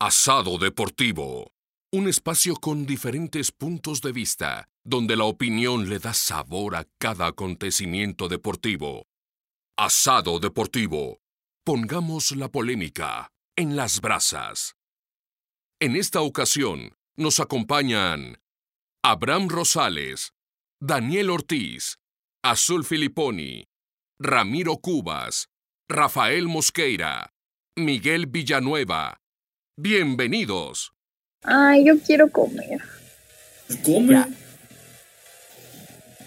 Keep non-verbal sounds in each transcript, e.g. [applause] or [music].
Asado Deportivo. Un espacio con diferentes puntos de vista, donde la opinión le da sabor a cada acontecimiento deportivo. Asado Deportivo. Pongamos la polémica en las brasas. En esta ocasión nos acompañan Abraham Rosales, Daniel Ortiz, Azul Filiponi, Ramiro Cubas, Rafael Mosqueira, Miguel Villanueva. Bienvenidos. Ay, yo quiero comer. Come.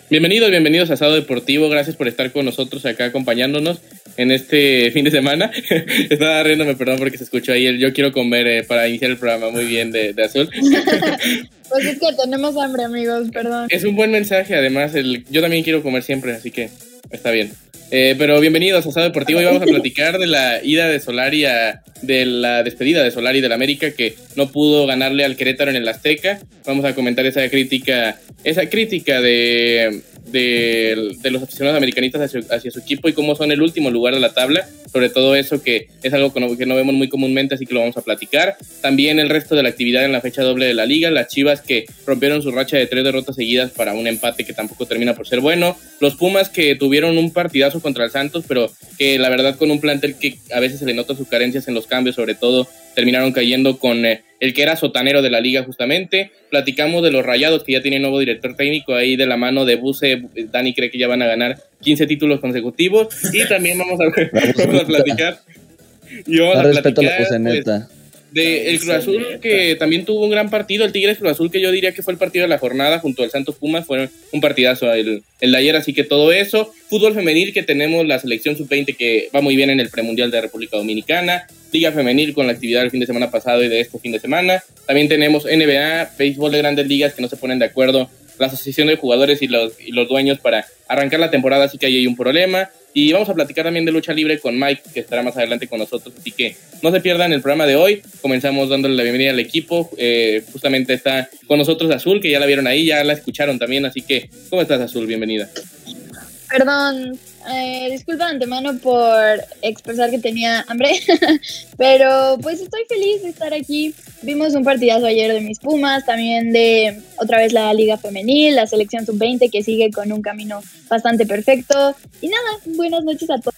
Bienvenidos, bienvenidos a Asado Deportivo. Gracias por estar con nosotros acá acompañándonos en este [laughs] fin de semana. [laughs] Estaba riéndome, perdón, porque se escuchó ahí el yo quiero comer eh, para iniciar el programa muy bien de, de Azul. [laughs] Pues es que tenemos hambre, amigos, perdón. es un buen mensaje, además, el, yo también quiero comer siempre, así que está bien. Eh, pero bienvenidos a Asado Deportivo y vamos a platicar de la ida de Solari a, de la despedida de Solari del América que no pudo ganarle al Querétaro en el Azteca. Vamos a comentar esa crítica, esa crítica de, de, los aficionados americanistas hacia, su equipo y cómo son el último lugar de la tabla. Sobre todo eso que es algo que no, que no vemos muy comúnmente, así que lo vamos a platicar. También el resto de la actividad en la fecha doble de la liga. Las Chivas que rompieron su racha de tres derrotas seguidas para un empate que tampoco termina por ser bueno. Los Pumas que tuvieron un partidazo contra el Santos, pero que la verdad con un plantel que a veces se le nota sus carencias en los cambios, sobre todo terminaron cayendo con eh, el que era sotanero de la liga justamente. Platicamos de los Rayados que ya tienen nuevo director técnico ahí de la mano de Buse. Dani cree que ya van a ganar 15 títulos consecutivos y también vamos a, vamos a platicar y vamos a respeto platicar la pues, neta. De el Cruz Azul que también tuvo un gran partido, el Tigres Cruz Azul que yo diría que fue el partido de la jornada junto al Santos Pumas, fue un partidazo el, el de ayer, así que todo eso, fútbol femenil que tenemos la selección sub-20 que va muy bien en el premundial de República Dominicana, Liga Femenil con la actividad del fin de semana pasado y de este fin de semana, también tenemos NBA, béisbol de grandes ligas que no se ponen de acuerdo la asociación de jugadores y los, y los dueños para arrancar la temporada, así que ahí hay un problema. Y vamos a platicar también de lucha libre con Mike, que estará más adelante con nosotros. Así que no se pierdan el programa de hoy. Comenzamos dándole la bienvenida al equipo. Eh, justamente está con nosotros Azul, que ya la vieron ahí, ya la escucharon también. Así que, ¿cómo estás, Azul? Bienvenida. Perdón, eh, disculpa de antemano por expresar que tenía hambre, [laughs] pero pues estoy feliz de estar aquí. Vimos un partidazo ayer de mis Pumas, también de otra vez la Liga Femenil, la selección sub-20 que sigue con un camino bastante perfecto. Y nada, buenas noches a todos.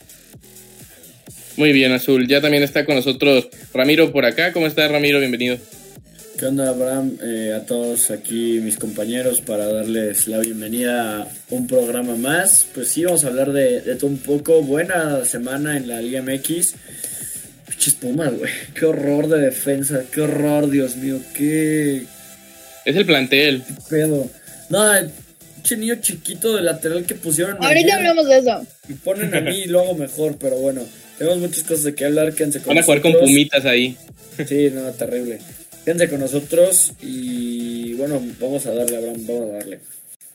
Muy bien, Azul. Ya también está con nosotros Ramiro por acá. ¿Cómo estás, Ramiro? Bienvenido. ¿Qué onda, Abraham? Eh, a todos aquí, mis compañeros, para darles la bienvenida a un programa más. Pues sí, vamos a hablar de, de todo un poco. Buena semana en la Liga MX. Pinches Pumas, güey. Qué horror de defensa. Qué horror, Dios mío. Qué Es el plantel. pedo. No, el pinche niño chiquito de lateral que pusieron. Ahorita hablamos de eso. Y ponen a mí y lo hago mejor, pero bueno. Tenemos muchas cosas de que hablar. Quédense con Van a jugar con pumitas ahí. Sí, no, terrible. Quédense con nosotros y bueno, vamos a darle, Abraham, vamos a darle.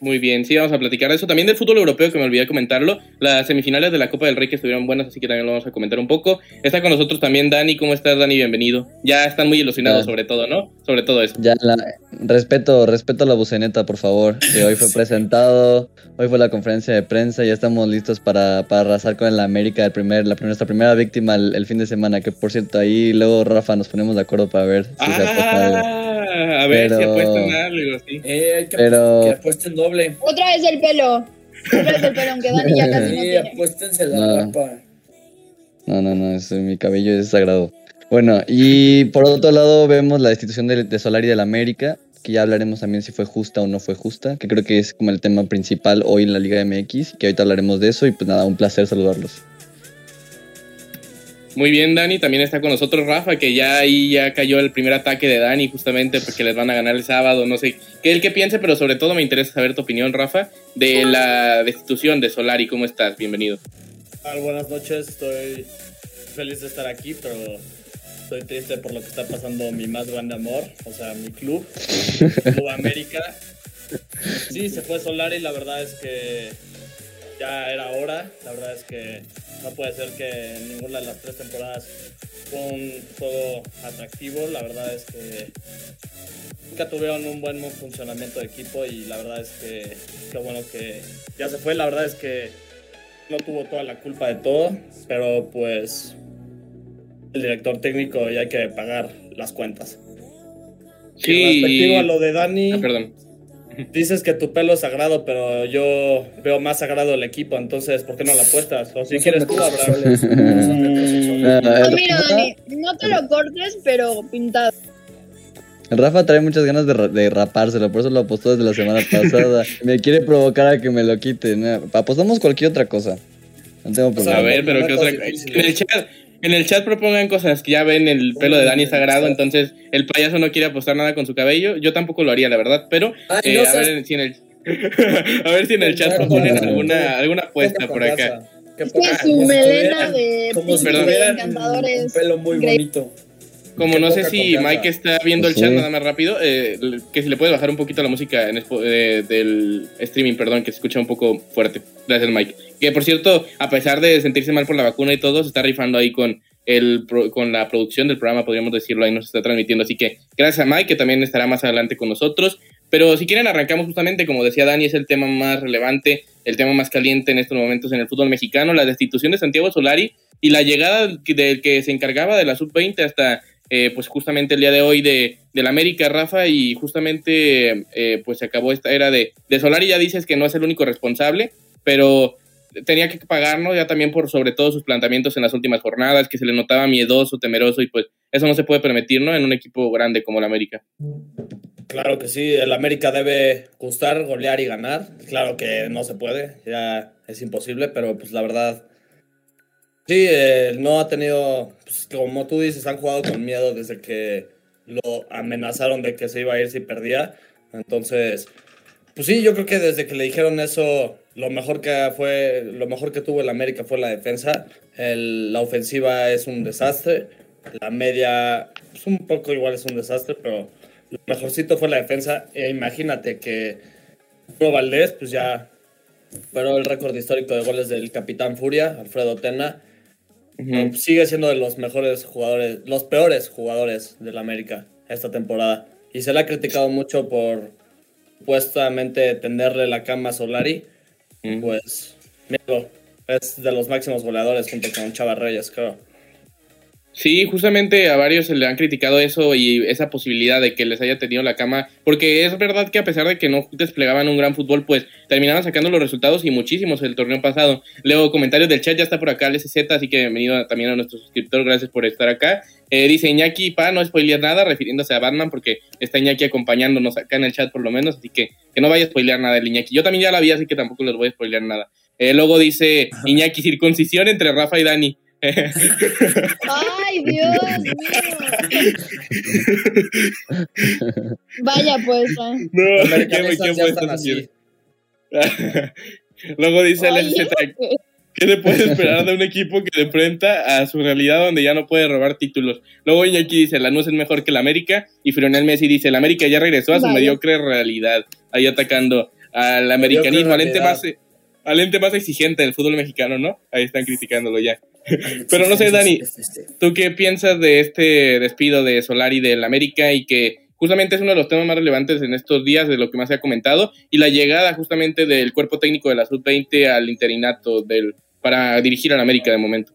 Muy bien, sí, vamos a platicar de eso. También del fútbol europeo, que me olvidé comentarlo. Las semifinales de la Copa del Rey que estuvieron buenas, así que también lo vamos a comentar un poco. Está con nosotros también Dani. ¿Cómo estás, Dani? Bienvenido. Ya están muy ilusionados sobre todo, ¿no? Sobre todo eso. Ya, la, respeto, respeto a la buceneta, por favor. Que hoy fue [laughs] presentado, hoy fue la conferencia de prensa, ya estamos listos para, para arrasar con el América, el primer, la, nuestra primera víctima el, el fin de semana. Que por cierto, ahí luego Rafa nos ponemos de acuerdo para ver si se apuesta algo. Ah, a ver si Pero- apuestan algo, sí. Eh, hay que, Pero- que apuesten doble. Otra vez el pelo. Otra vez el pelo, aunque Dani ya [laughs] casi no Sí, tiene. apuéstense la No. rapa. No, no, no, eso, mi cabello es sagrado. Bueno, y por otro lado vemos la destitución de, de Solari del América, que ya hablaremos también si fue justa o no fue justa, que creo que es como el tema principal hoy en la Liga MX, que ahorita hablaremos de eso y pues nada, un placer saludarlos. Muy bien, Dani. También está con nosotros Rafa, que ya ahí ya cayó el primer ataque de Dani, justamente porque les van a ganar el sábado. No sé qué el que piense, pero sobre todo me interesa saber tu opinión, Rafa, de la destitución de Solari. ¿Cómo estás? Bienvenido. tal? Buenas noches, estoy feliz de estar aquí, pero estoy triste por lo que está pasando mi más grande amor, o sea, mi club, [laughs] Club América. Sí, se fue Solari, la verdad es que ya era hora, la verdad es que no puede ser que en ninguna de las tres temporadas fue un juego atractivo, la verdad es que nunca tuvieron un buen funcionamiento de equipo y la verdad es que qué bueno que ya se fue, la verdad es que no tuvo toda la culpa de todo, pero pues el director técnico y hay que pagar las cuentas. Sí. Y respectivo a lo de Dani, Ah, perdón. dices que tu pelo es sagrado, pero yo veo más sagrado el equipo, entonces ¿por qué no la apuestas? O si No quieres tú, Abraham. no. [laughs] Ah, No, mira, Dani, no te lo cortes, pero pintado. Rafa trae muchas ganas de, ra- de rapárselo, por eso lo apostó desde la semana pasada. [laughs] me quiere provocar a que me lo quite. ¿no? Apostamos cualquier otra cosa. No tengo sea, problema. A ver, pero qué otra Momentos En el chat, en el chat propongan cosas que ya ven el pelo de Dani sagrado, entonces el payaso no quiere apostar nada con su cabello. Yo tampoco lo haría, la verdad, pero Ay, eh, no a, ver si en el [laughs] a ver si en el chat proponen alguna alguna apuesta por acá. Que su melena de como si Perdón. príncipe tuvieran encantador un pelo muy bonito. Como no sé si confianza. Mike está viendo el Sí. chat nada más rápido, eh, que si le puedes bajar un poquito la música en eh, del streaming, perdón, que se escucha un poco fuerte. Gracias, Mike. Que por cierto, a pesar de sentirse mal por la vacuna y todo, se está rifando ahí con el pro- con la producción del programa, podríamos decirlo, ahí nos está transmitiendo. Así que gracias a Mike, que también estará más adelante con nosotros. Pero si quieren, arrancamos justamente, como decía Dani, es el tema más relevante, el tema más caliente en estos momentos en el fútbol mexicano, la destitución de Santiago Solari y la llegada del que- del que se encargaba de la sub-20 hasta eh, pues justamente el día de hoy de, del América, Rafa, y justamente eh, pues se acabó esta era de, de Solari, ya dices que no es el único responsable, pero tenía que pagarnos ya también por sobre todo sus planteamientos en las últimas jornadas, que se le notaba miedoso, temeroso, y pues eso no se puede permitir, ¿no? En un equipo grande como el América. Claro que sí, el América debe gustar, golear y ganar. Claro que no se puede, ya es imposible, pero pues la verdad, sí, eh, no ha tenido, pues, como tú dices, han jugado con miedo desde que lo amenazaron de que se iba a ir si perdía. Entonces, pues sí, yo creo que desde que le dijeron eso, lo mejor que fue, lo mejor que tuvo el América fue la defensa. El- la ofensiva es un desastre. La media, pues un poco igual es un desastre, pero lo mejorcito fue la defensa. E imagínate que Valdés, pues ya pero el récord histórico de goles del capitán Furia, Alfredo Tena. Ujú. Sigue siendo de los mejores jugadores, los peores jugadores del América esta temporada. Y se le ha criticado mucho por supuestamente tenderle la cama a Solari. Ujú. Pues, míralo, es de los máximos goleadores junto con Chava Reyes, creo. Sí, justamente a varios se le han criticado eso y esa posibilidad de que les haya tenido la cama, porque es verdad que a pesar de que no desplegaban un gran fútbol, pues terminaban sacando los resultados y muchísimos el torneo pasado. Leo comentarios del chat, ya está por acá el SZ, así que bienvenido también a nuestro suscriptor, gracias por estar acá. Eh, dice Iñaki, pa, no spoilear nada, refiriéndose a Batman, porque está Iñaki acompañándonos acá en el chat por lo menos, así que que no vaya a spoilear nada el Iñaki. Yo también ya la vi, así que tampoco les voy a spoilear nada. Eh, luego dice Iñaki, circuncisión entre Rafa y Dani. ¡Ay, Dios mío! Vaya pues. ah. No, Americanistas ya están así. Luego dice el SZ, ¿qué se puede esperar de un equipo que se enfrenta a su realidad donde ya no puede robar títulos? Luego Iñaki dice, la NUS es mejor que la América, y Frionel Messi dice, la América ya regresó a su Vaya. mediocre realidad, ahí atacando al americanismo, al ente, más, al ente más exigente del fútbol mexicano, ¿no? Ahí están criticándolo ya. [laughs] Pero no sé, Dani, ¿Tú qué piensas de este despido de Solari del América y que justamente es uno de los temas más relevantes en estos días de lo que más se ha comentado y la llegada justamente del cuerpo técnico de la sub-20 al interinato del para dirigir al América de momento?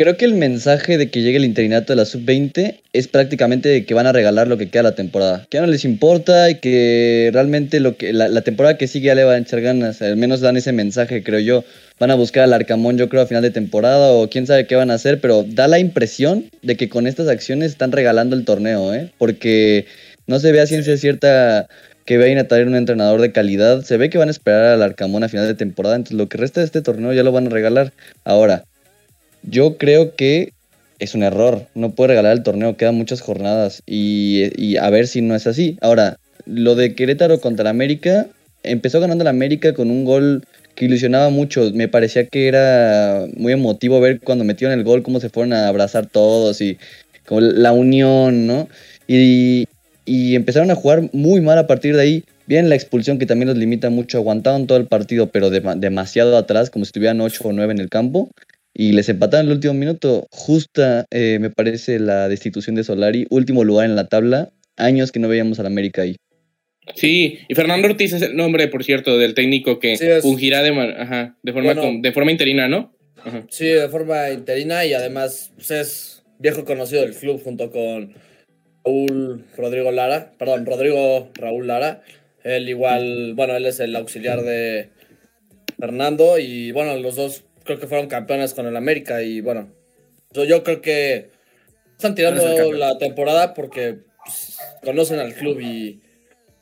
Creo que el mensaje de que llegue el interinato de la sub-20 es prácticamente que van a regalar lo que queda la temporada. Que ya no les importa y que realmente lo que la, la temporada que sigue ya le van a echar ganas. Al menos dan ese mensaje, creo yo. Van a buscar al Arcamón, yo creo, a final de temporada o quién sabe qué van a hacer, pero da la impresión de que con estas acciones están regalando el torneo, ¿eh? Porque no se ve a ciencia cierta que vayan a traer un entrenador de calidad. Se ve que van a esperar al Arcamón a final de temporada, entonces lo que resta de este torneo ya lo van a regalar. Ahora, yo creo que es un error. No puede regalar el torneo, quedan muchas jornadas. Y, a ver si no es así. Ahora, lo de Querétaro contra el América, empezó ganando el América con un gol que ilusionaba mucho. Me parecía que era muy emotivo ver cuando metieron el gol, cómo se fueron a abrazar todos y como la unión, ¿no? Y, y empezaron a jugar muy mal a partir de ahí. Bien, la expulsión que también los limita mucho, aguantaron todo el partido, pero dema- demasiado atrás, como si estuvieran 8 o 9 en el campo y les empataron en el último minuto. Justa, eh, me parece, la destitución de Solari. Último lugar en la tabla. Años que no veíamos al América ahí. Sí, y Fernando Ortiz es el nombre, por cierto, del técnico que Sí, fungirá de, ajá, de, forma, Bueno. con- de forma interina, ¿no? Ajá. Sí, de forma interina y además pues, es viejo conocido del club junto con Raúl Rodrigo Lara, perdón, Rodrigo Raúl Lara. Él igual, bueno, él es el auxiliar de Fernando y bueno, los dos creo que fueron campeones con el América y bueno, yo, yo creo que están tirando la temporada porque pues, conocen al club y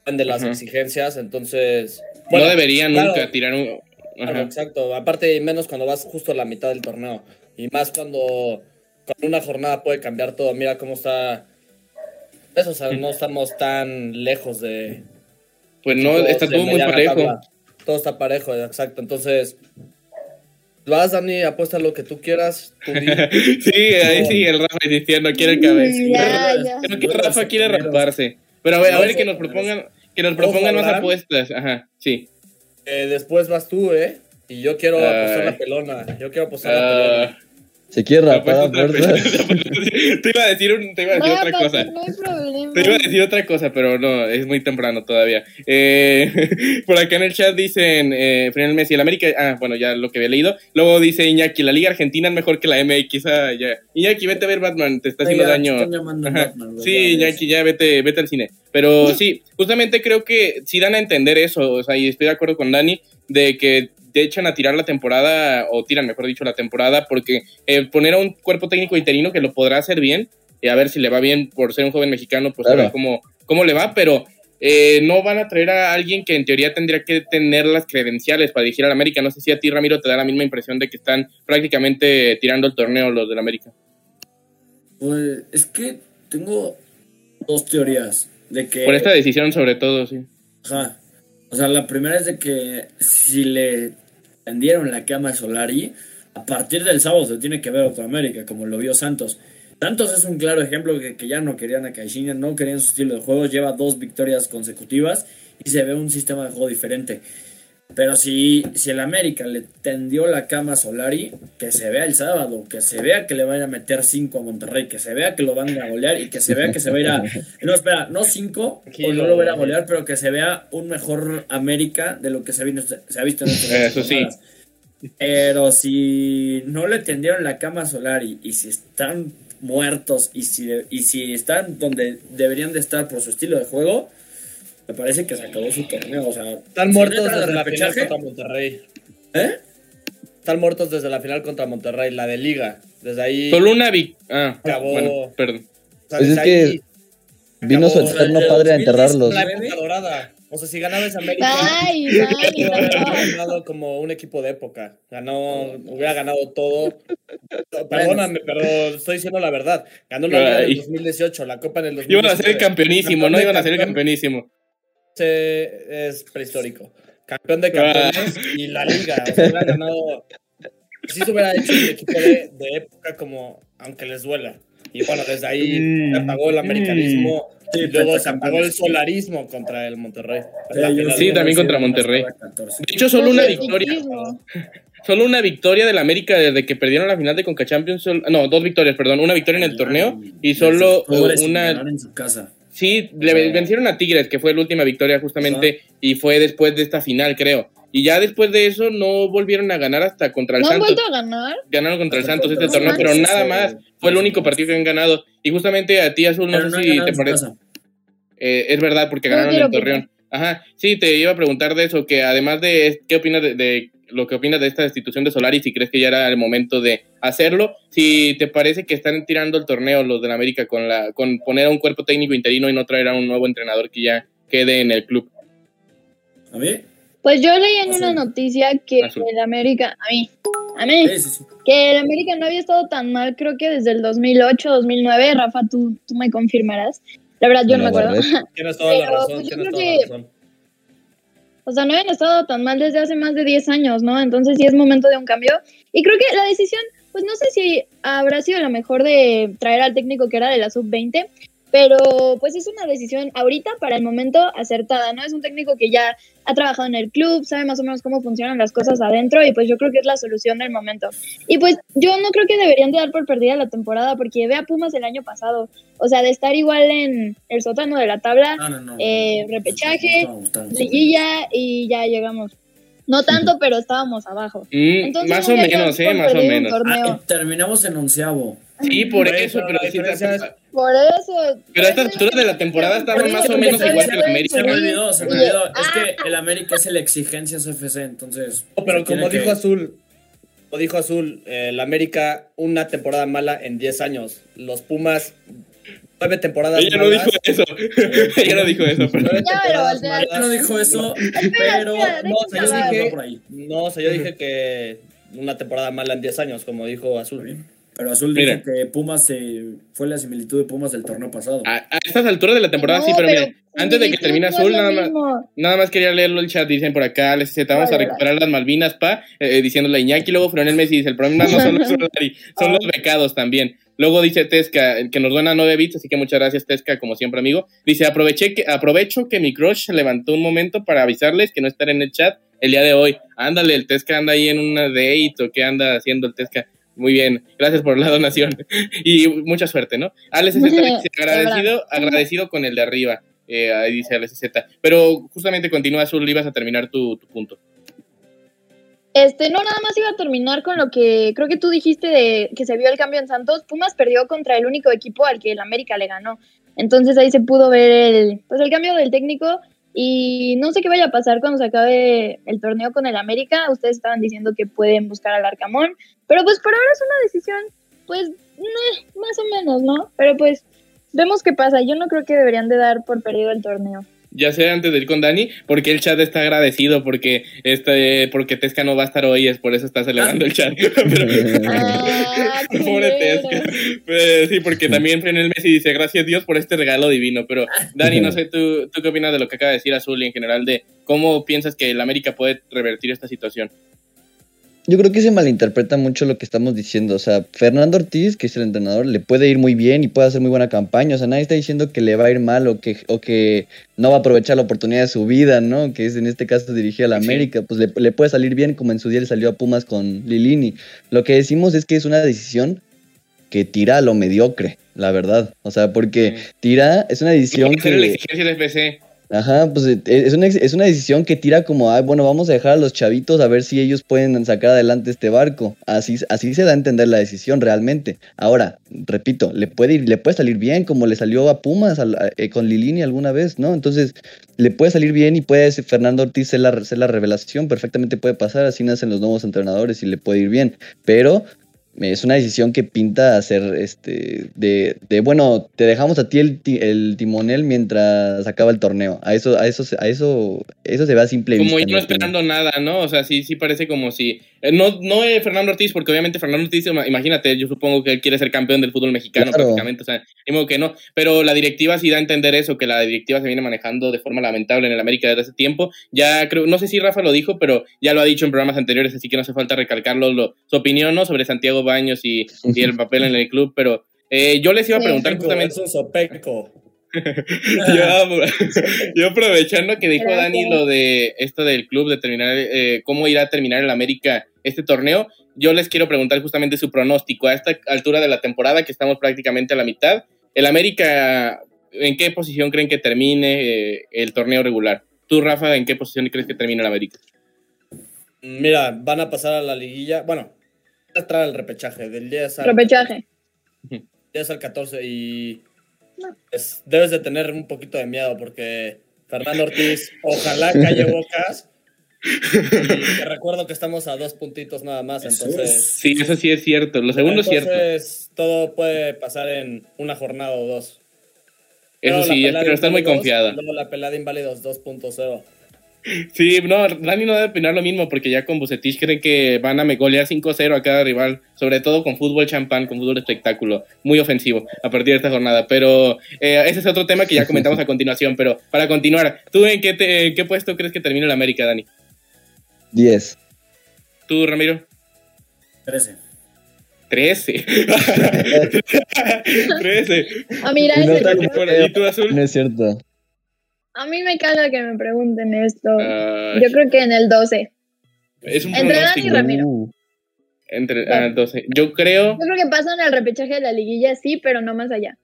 de las Ajá. exigencias, entonces... no bueno, deberían claro, nunca tirar un. Claro, exacto. Aparte, menos cuando vas justo a la mitad del torneo. Y más cuando con una jornada puede cambiar todo. Mira cómo está. Eso, o sea, no estamos tan lejos de. Pues no, está todo muy parejo. tabla. Todo está parejo, exacto. Entonces, vas, Dani, apuesta lo que tú quieras. Tú. [laughs] Sí, ahí sí, el Rafa diciendo quiere cabeza. Ya, ya. Creo que Rafa quiere raparse. Pero a ver, a ver que nos propongan, que nos propongan más apuestas. Ajá, sí. Eh, después vas tú, ¿eh? Y yo quiero apostar la pelona. Yo quiero apostar la pelona. Se quiere rapar a fuerzas. cosa. te iba a decir, un- te iba a decir No, otra pues, cosa. no hay problema. Te iba a decir otra cosa, pero no, es muy temprano todavía. Eh, [laughs] por acá en el chat dicen, eh, Fernando Messi, el América, ah, bueno, ya lo que había leído. Luego dice Iñaki, la Liga Argentina es mejor que la MX. Ah, ya. Iñaki, vete a ver Batman, te está haciendo Ya, daño. están llamando Ajá. Batman, Sí. Iñaki, ya vete, vete al cine. Pero [laughs] sí, justamente creo que sí dan a entender eso, o sea, y estoy de acuerdo con Dani, de que te echan a tirar la temporada, o tiran, mejor dicho, la temporada, porque eh, poner a un cuerpo técnico interino que lo podrá hacer bien, y a ver si le va bien por ser un joven mexicano, pues a Claro. ver cómo, cómo le va, pero eh, no van a traer a alguien que en teoría tendría que tener las credenciales para dirigir al América. No sé si a ti, Ramiro, te da la misma impresión de que están prácticamente tirando el torneo los del América. Pues es que tengo dos teorías. De que. Por esta decisión, sobre todo, sí. Ajá. O sea, la primera es de que si le tendieron la cama a Solari, a partir del sábado se tiene que ver otra América, como lo vio Santos. Santos es un claro ejemplo que, que ya no querían a Caixinha, no querían su estilo de juego, lleva dos victorias consecutivas y se ve un sistema de juego diferente. Pero si, si el América le tendió la cama a Solari, que se vea el sábado, que se vea que le van a meter 5 a Monterrey, que se vea que lo van a golear y que se vea que se va a ir a... [laughs] No, espera, no 5, o no lo van a golear, pero que se vea un mejor América de lo que se ha visto, se ha visto en estas Eso sí. Pero si no le tendieron la cama a Solari y si están muertos y si, y si están donde deberían de estar por su estilo de juego, me parece que se acabó su torneo. O sea, Están muertos desde la final contra Monterrey. ¿Eh? Están muertos desde la final contra Monterrey, la de Liga. Desde ahí. Solo una vic... Ah, Acabó. bueno, perdón. o sea, Pues es que Vino su eterno O sea, padre a enterrarlos. La época dorada. O sea, si ganaba esa América. Ay, haber no. ganado como un equipo de época. Ganó, hubiera ganado todo. Perdóname, pero estoy diciendo la verdad. Ganó la Liga en Ay. el 2018, la Copa en el 2019. Iban a ser el campeonísimo, no iban a ser el campeonísimo. Es prehistórico. Campeón de campeones y la liga. O sea, hubiera ganado. Si se hubiera hecho un equipo de, de época como, aunque les duela. Y bueno, desde ahí Mm. se apagó el americanismo Sí, y luego se pentacampeones. apagó el solarismo contra el Monterrey. Sí, final Sí, de- también contra Monterrey. De hecho, solo una victoria. [laughs] Solo una victoria del América desde que perdieron la final de Conca Champions. No, dos victorias, perdón. Una victoria en el torneo y solo una. en su casa. Sí, le vencieron a Tigres, que fue la última victoria justamente, y fue después de esta final, creo. Y ya después de eso no volvieron a ganar hasta contra el ¿No han Santos. vuelto a ganar? Ganaron contra el Santos este el torneo, pero Santos, nada más. Fue el único partido que han ganado. Y justamente a ti, Azul, no Pero sé si te parece. Eh, es verdad, porque No ganaron en Torreón. Ajá, sí, te iba a preguntar de eso, que además de qué opinas de, de lo que opinas de esta destitución de Solari, si crees que ya era el momento de hacerlo, si te parece que están tirando el torneo los del América con la con poner a un cuerpo técnico interino y no traer a un nuevo entrenador que ya quede en el club. ¿A mí? Pues yo leí en Azul. una noticia que Azul. el América, a mí, a mí, Sí, sí, sí. que el América no había estado tan mal, creo que desde el 2008, 2009, Rafa, tú, tú me confirmarás. La verdad, yo no me acuerdo. Tienes toda la razón, pues, yo tienes creo toda que- la razón. O sea, no habían estado tan mal desde hace más de 10 años, ¿no? Entonces sí es momento de un cambio. Y creo que la decisión, pues no sé si habrá sido la mejor de traer al técnico que era de la sub-20, pero pues es una decisión ahorita, para el momento, acertada, ¿no? Es un técnico que ya ha trabajado en el club, sabe más o menos cómo funcionan las cosas adentro y pues yo creo que es la solución del momento. Y pues yo no creo que deberían de dar por perdida la temporada porque ve a Pumas el año pasado, o sea, de estar igual en el sótano de la tabla, No, no, no. Eh, No, repechaje, liguilla y ya llegamos. No tanto, pero estábamos abajo. Mm, Entonces, más o menos, eh, más o menos. Ah, terminamos en onceavo. Sí, por eso, pero pero la diferencia es- Por eso. Pero a esta altura de la temporada por más o menos igual que el América. Se me olvidó, se me olvidó. Es ah, que el América es el exigencias FC, entonces. No, pero como que- dijo Azul, como dijo Azul, eh, el América una temporada mala en 10 años. Los Pumas nueve temporadas Ella no malas. dijo eso. Ella no dijo eso, pero. malas. No dijo eso, pero. No, o sea, yo dije- va por ahí. No, o sea, yo dije que una temporada mala en 10 años, como dijo Azul. Pero Azul Mira. dijo que Pumas eh, fue la similitud de Pumas del torneo pasado. A, a estas alturas de la temporada No, sí, pero, pero antes de que termine Azul, nada más, nada más quería leerlo el chat, dicen por acá, les vamos a Vale, recuperar las Malvinas, pa, eh, diciéndole a Iñaki, luego Fronel Messi dice, el problema no son los [laughs] Solari, son los becados también. Luego dice Tesca, que nos dona 9 bits, así que muchas gracias Tesca, como siempre amigo. Dice, aproveché que, aprovecho que mi crush se levantó un momento para avisarles que no estaré en el chat el día de hoy. Ándale, el Tesca anda ahí en una date o qué anda haciendo el Tesca. Muy bien, gracias por la donación [laughs] y mucha suerte, ¿no? Alex Z dice, agradecido, agradecido con el de arriba, eh, ahí dice Alex Z. Pero justamente continúa Azul, ibas a terminar tu, tu punto. Este, no, nada más iba a terminar con lo que creo que tú dijiste de que se vio el cambio en Santos. Pumas perdió contra el único equipo al que el América le ganó. Entonces ahí se pudo ver el, pues el cambio del técnico y no sé qué vaya a pasar cuando se acabe el torneo con el América. Ustedes estaban diciendo que pueden buscar al Arcamón, pero pues por ahora es una decisión, pues más o menos, ¿no? Pero pues vemos qué pasa. Yo no creo que deberían de dar por perdido el torneo. Ya sé antes de ir con Dani, porque el chat está agradecido porque este, porque Tesca no va a estar hoy, es por eso está celebrando el chat. [laughs] Pero- [laughs] Ah, [laughs] Pobre. Tesca. Sí, porque también Frenel Messi dice gracias Dios por este regalo divino. Pero Dani, no sé, ¿tú, ¿tú qué opinas de lo que acaba de decir Azul y en general de cómo piensas que el América puede revertir esta situación? Yo creo que se malinterpreta mucho lo que estamos diciendo. O sea, Fernando Ortiz, que es el entrenador, le puede ir muy bien y puede hacer muy buena campaña. O sea, nadie está diciendo que le va a ir mal o que, o que no va a aprovechar la oportunidad de su vida, ¿no? Que es en este caso dirigir a la. América. Pues le, le puede salir bien como en su día le salió a Pumas con Lilini. Lo que decimos es que es una decisión que tira a lo mediocre, la verdad. O sea, porque tira, es una decisión ¿Cómo hacer la que... exigencia del FC? Ajá, pues eh, es una, es una decisión que tira como, "Ay, bueno, vamos a dejar a los chavitos a ver si ellos pueden sacar adelante este barco. Así, así se da a entender la decisión realmente. Ahora, repito, le puede ir, le puede salir bien como le salió a Pumas eh, con Lilini alguna vez, ¿no? Entonces, le puede salir bien y puede ser Fernando Ortiz la, ser la revelación, perfectamente puede pasar, así nacen los nuevos entrenadores y le puede ir bien. Pero es una decisión que pinta a ser este de, de bueno, te dejamos a ti el, el timonel mientras acaba el torneo. A eso, a eso, se- a eso, eso se ve a simple Como vista. no opinión. esperando nada, ¿no? O sea, sí, sí parece como si. eh, no, no eh, Fernando Ortiz, porque obviamente Fernando Ortiz, ima- imagínate, yo supongo que él quiere ser campeón del fútbol mexicano Claro. prácticamente, o sea, modo que no. Pero la directiva sí da a entender eso, que la directiva se viene manejando de forma lamentable en el América desde hace tiempo. Ya creo, no sé si Rafa lo dijo, pero ya lo ha dicho en programas anteriores, así que no hace falta recalcarlo, lo- su opinión, ¿no? Sobre Santiago Baños y, y el [laughs] papel en el club, pero. eh, yo les iba a preguntar justamente. [laughs] Yo, yo aprovechando que dijo Gracias. Dani lo de esto del club, de terminar, eh, cómo irá a terminar el América este torneo, yo les quiero preguntar justamente su pronóstico a esta altura de la temporada, que estamos prácticamente a la mitad. El América, ¿en qué posición creen que termine eh, el torneo regular? Tú, Rafa, ¿en qué posición crees que termine el América? Mira, van a pasar a la liguilla. Bueno, entrar al repechaje del 10 al, Repechaje. 10 al 14 y es- debes de tener un poquito de miedo porque Fernando Ortiz, ojalá calle bocas. Y te recuerdo que estamos a dos puntitos nada más, Eso entonces... Sí, eso sí es cierto. Lo segundo es cierto. Entonces, todo puede pasar en una jornada o dos. Eso Luego sí, pero estás muy confiada. Luego la pelada inválidos 2.0. Sí, no, Dani no debe opinar lo mismo porque ya con Bucetich creen que van a me golear 5-0 a cada rival, sobre todo con fútbol champán, con fútbol espectáculo, muy ofensivo a partir de esta jornada. Pero eh, ese es otro tema que ya comentamos a continuación. Pero para continuar, ¿tú en qué, te- en qué puesto crees que termina el América, Dani? 10. ¿Tú, Ramiro? 13. 13. 13. Ah, mira, no ese- tan feo. ¿Y tú, Azul? No es cierto. A mí me caga que me pregunten esto. Ah, Yo creo que en el 12. es un Entre Dani y. Ramiro. Uh, Entre, ah, 12. Yo creo, Yo creo que pasan al repechaje de la liguilla, sí, pero no más allá.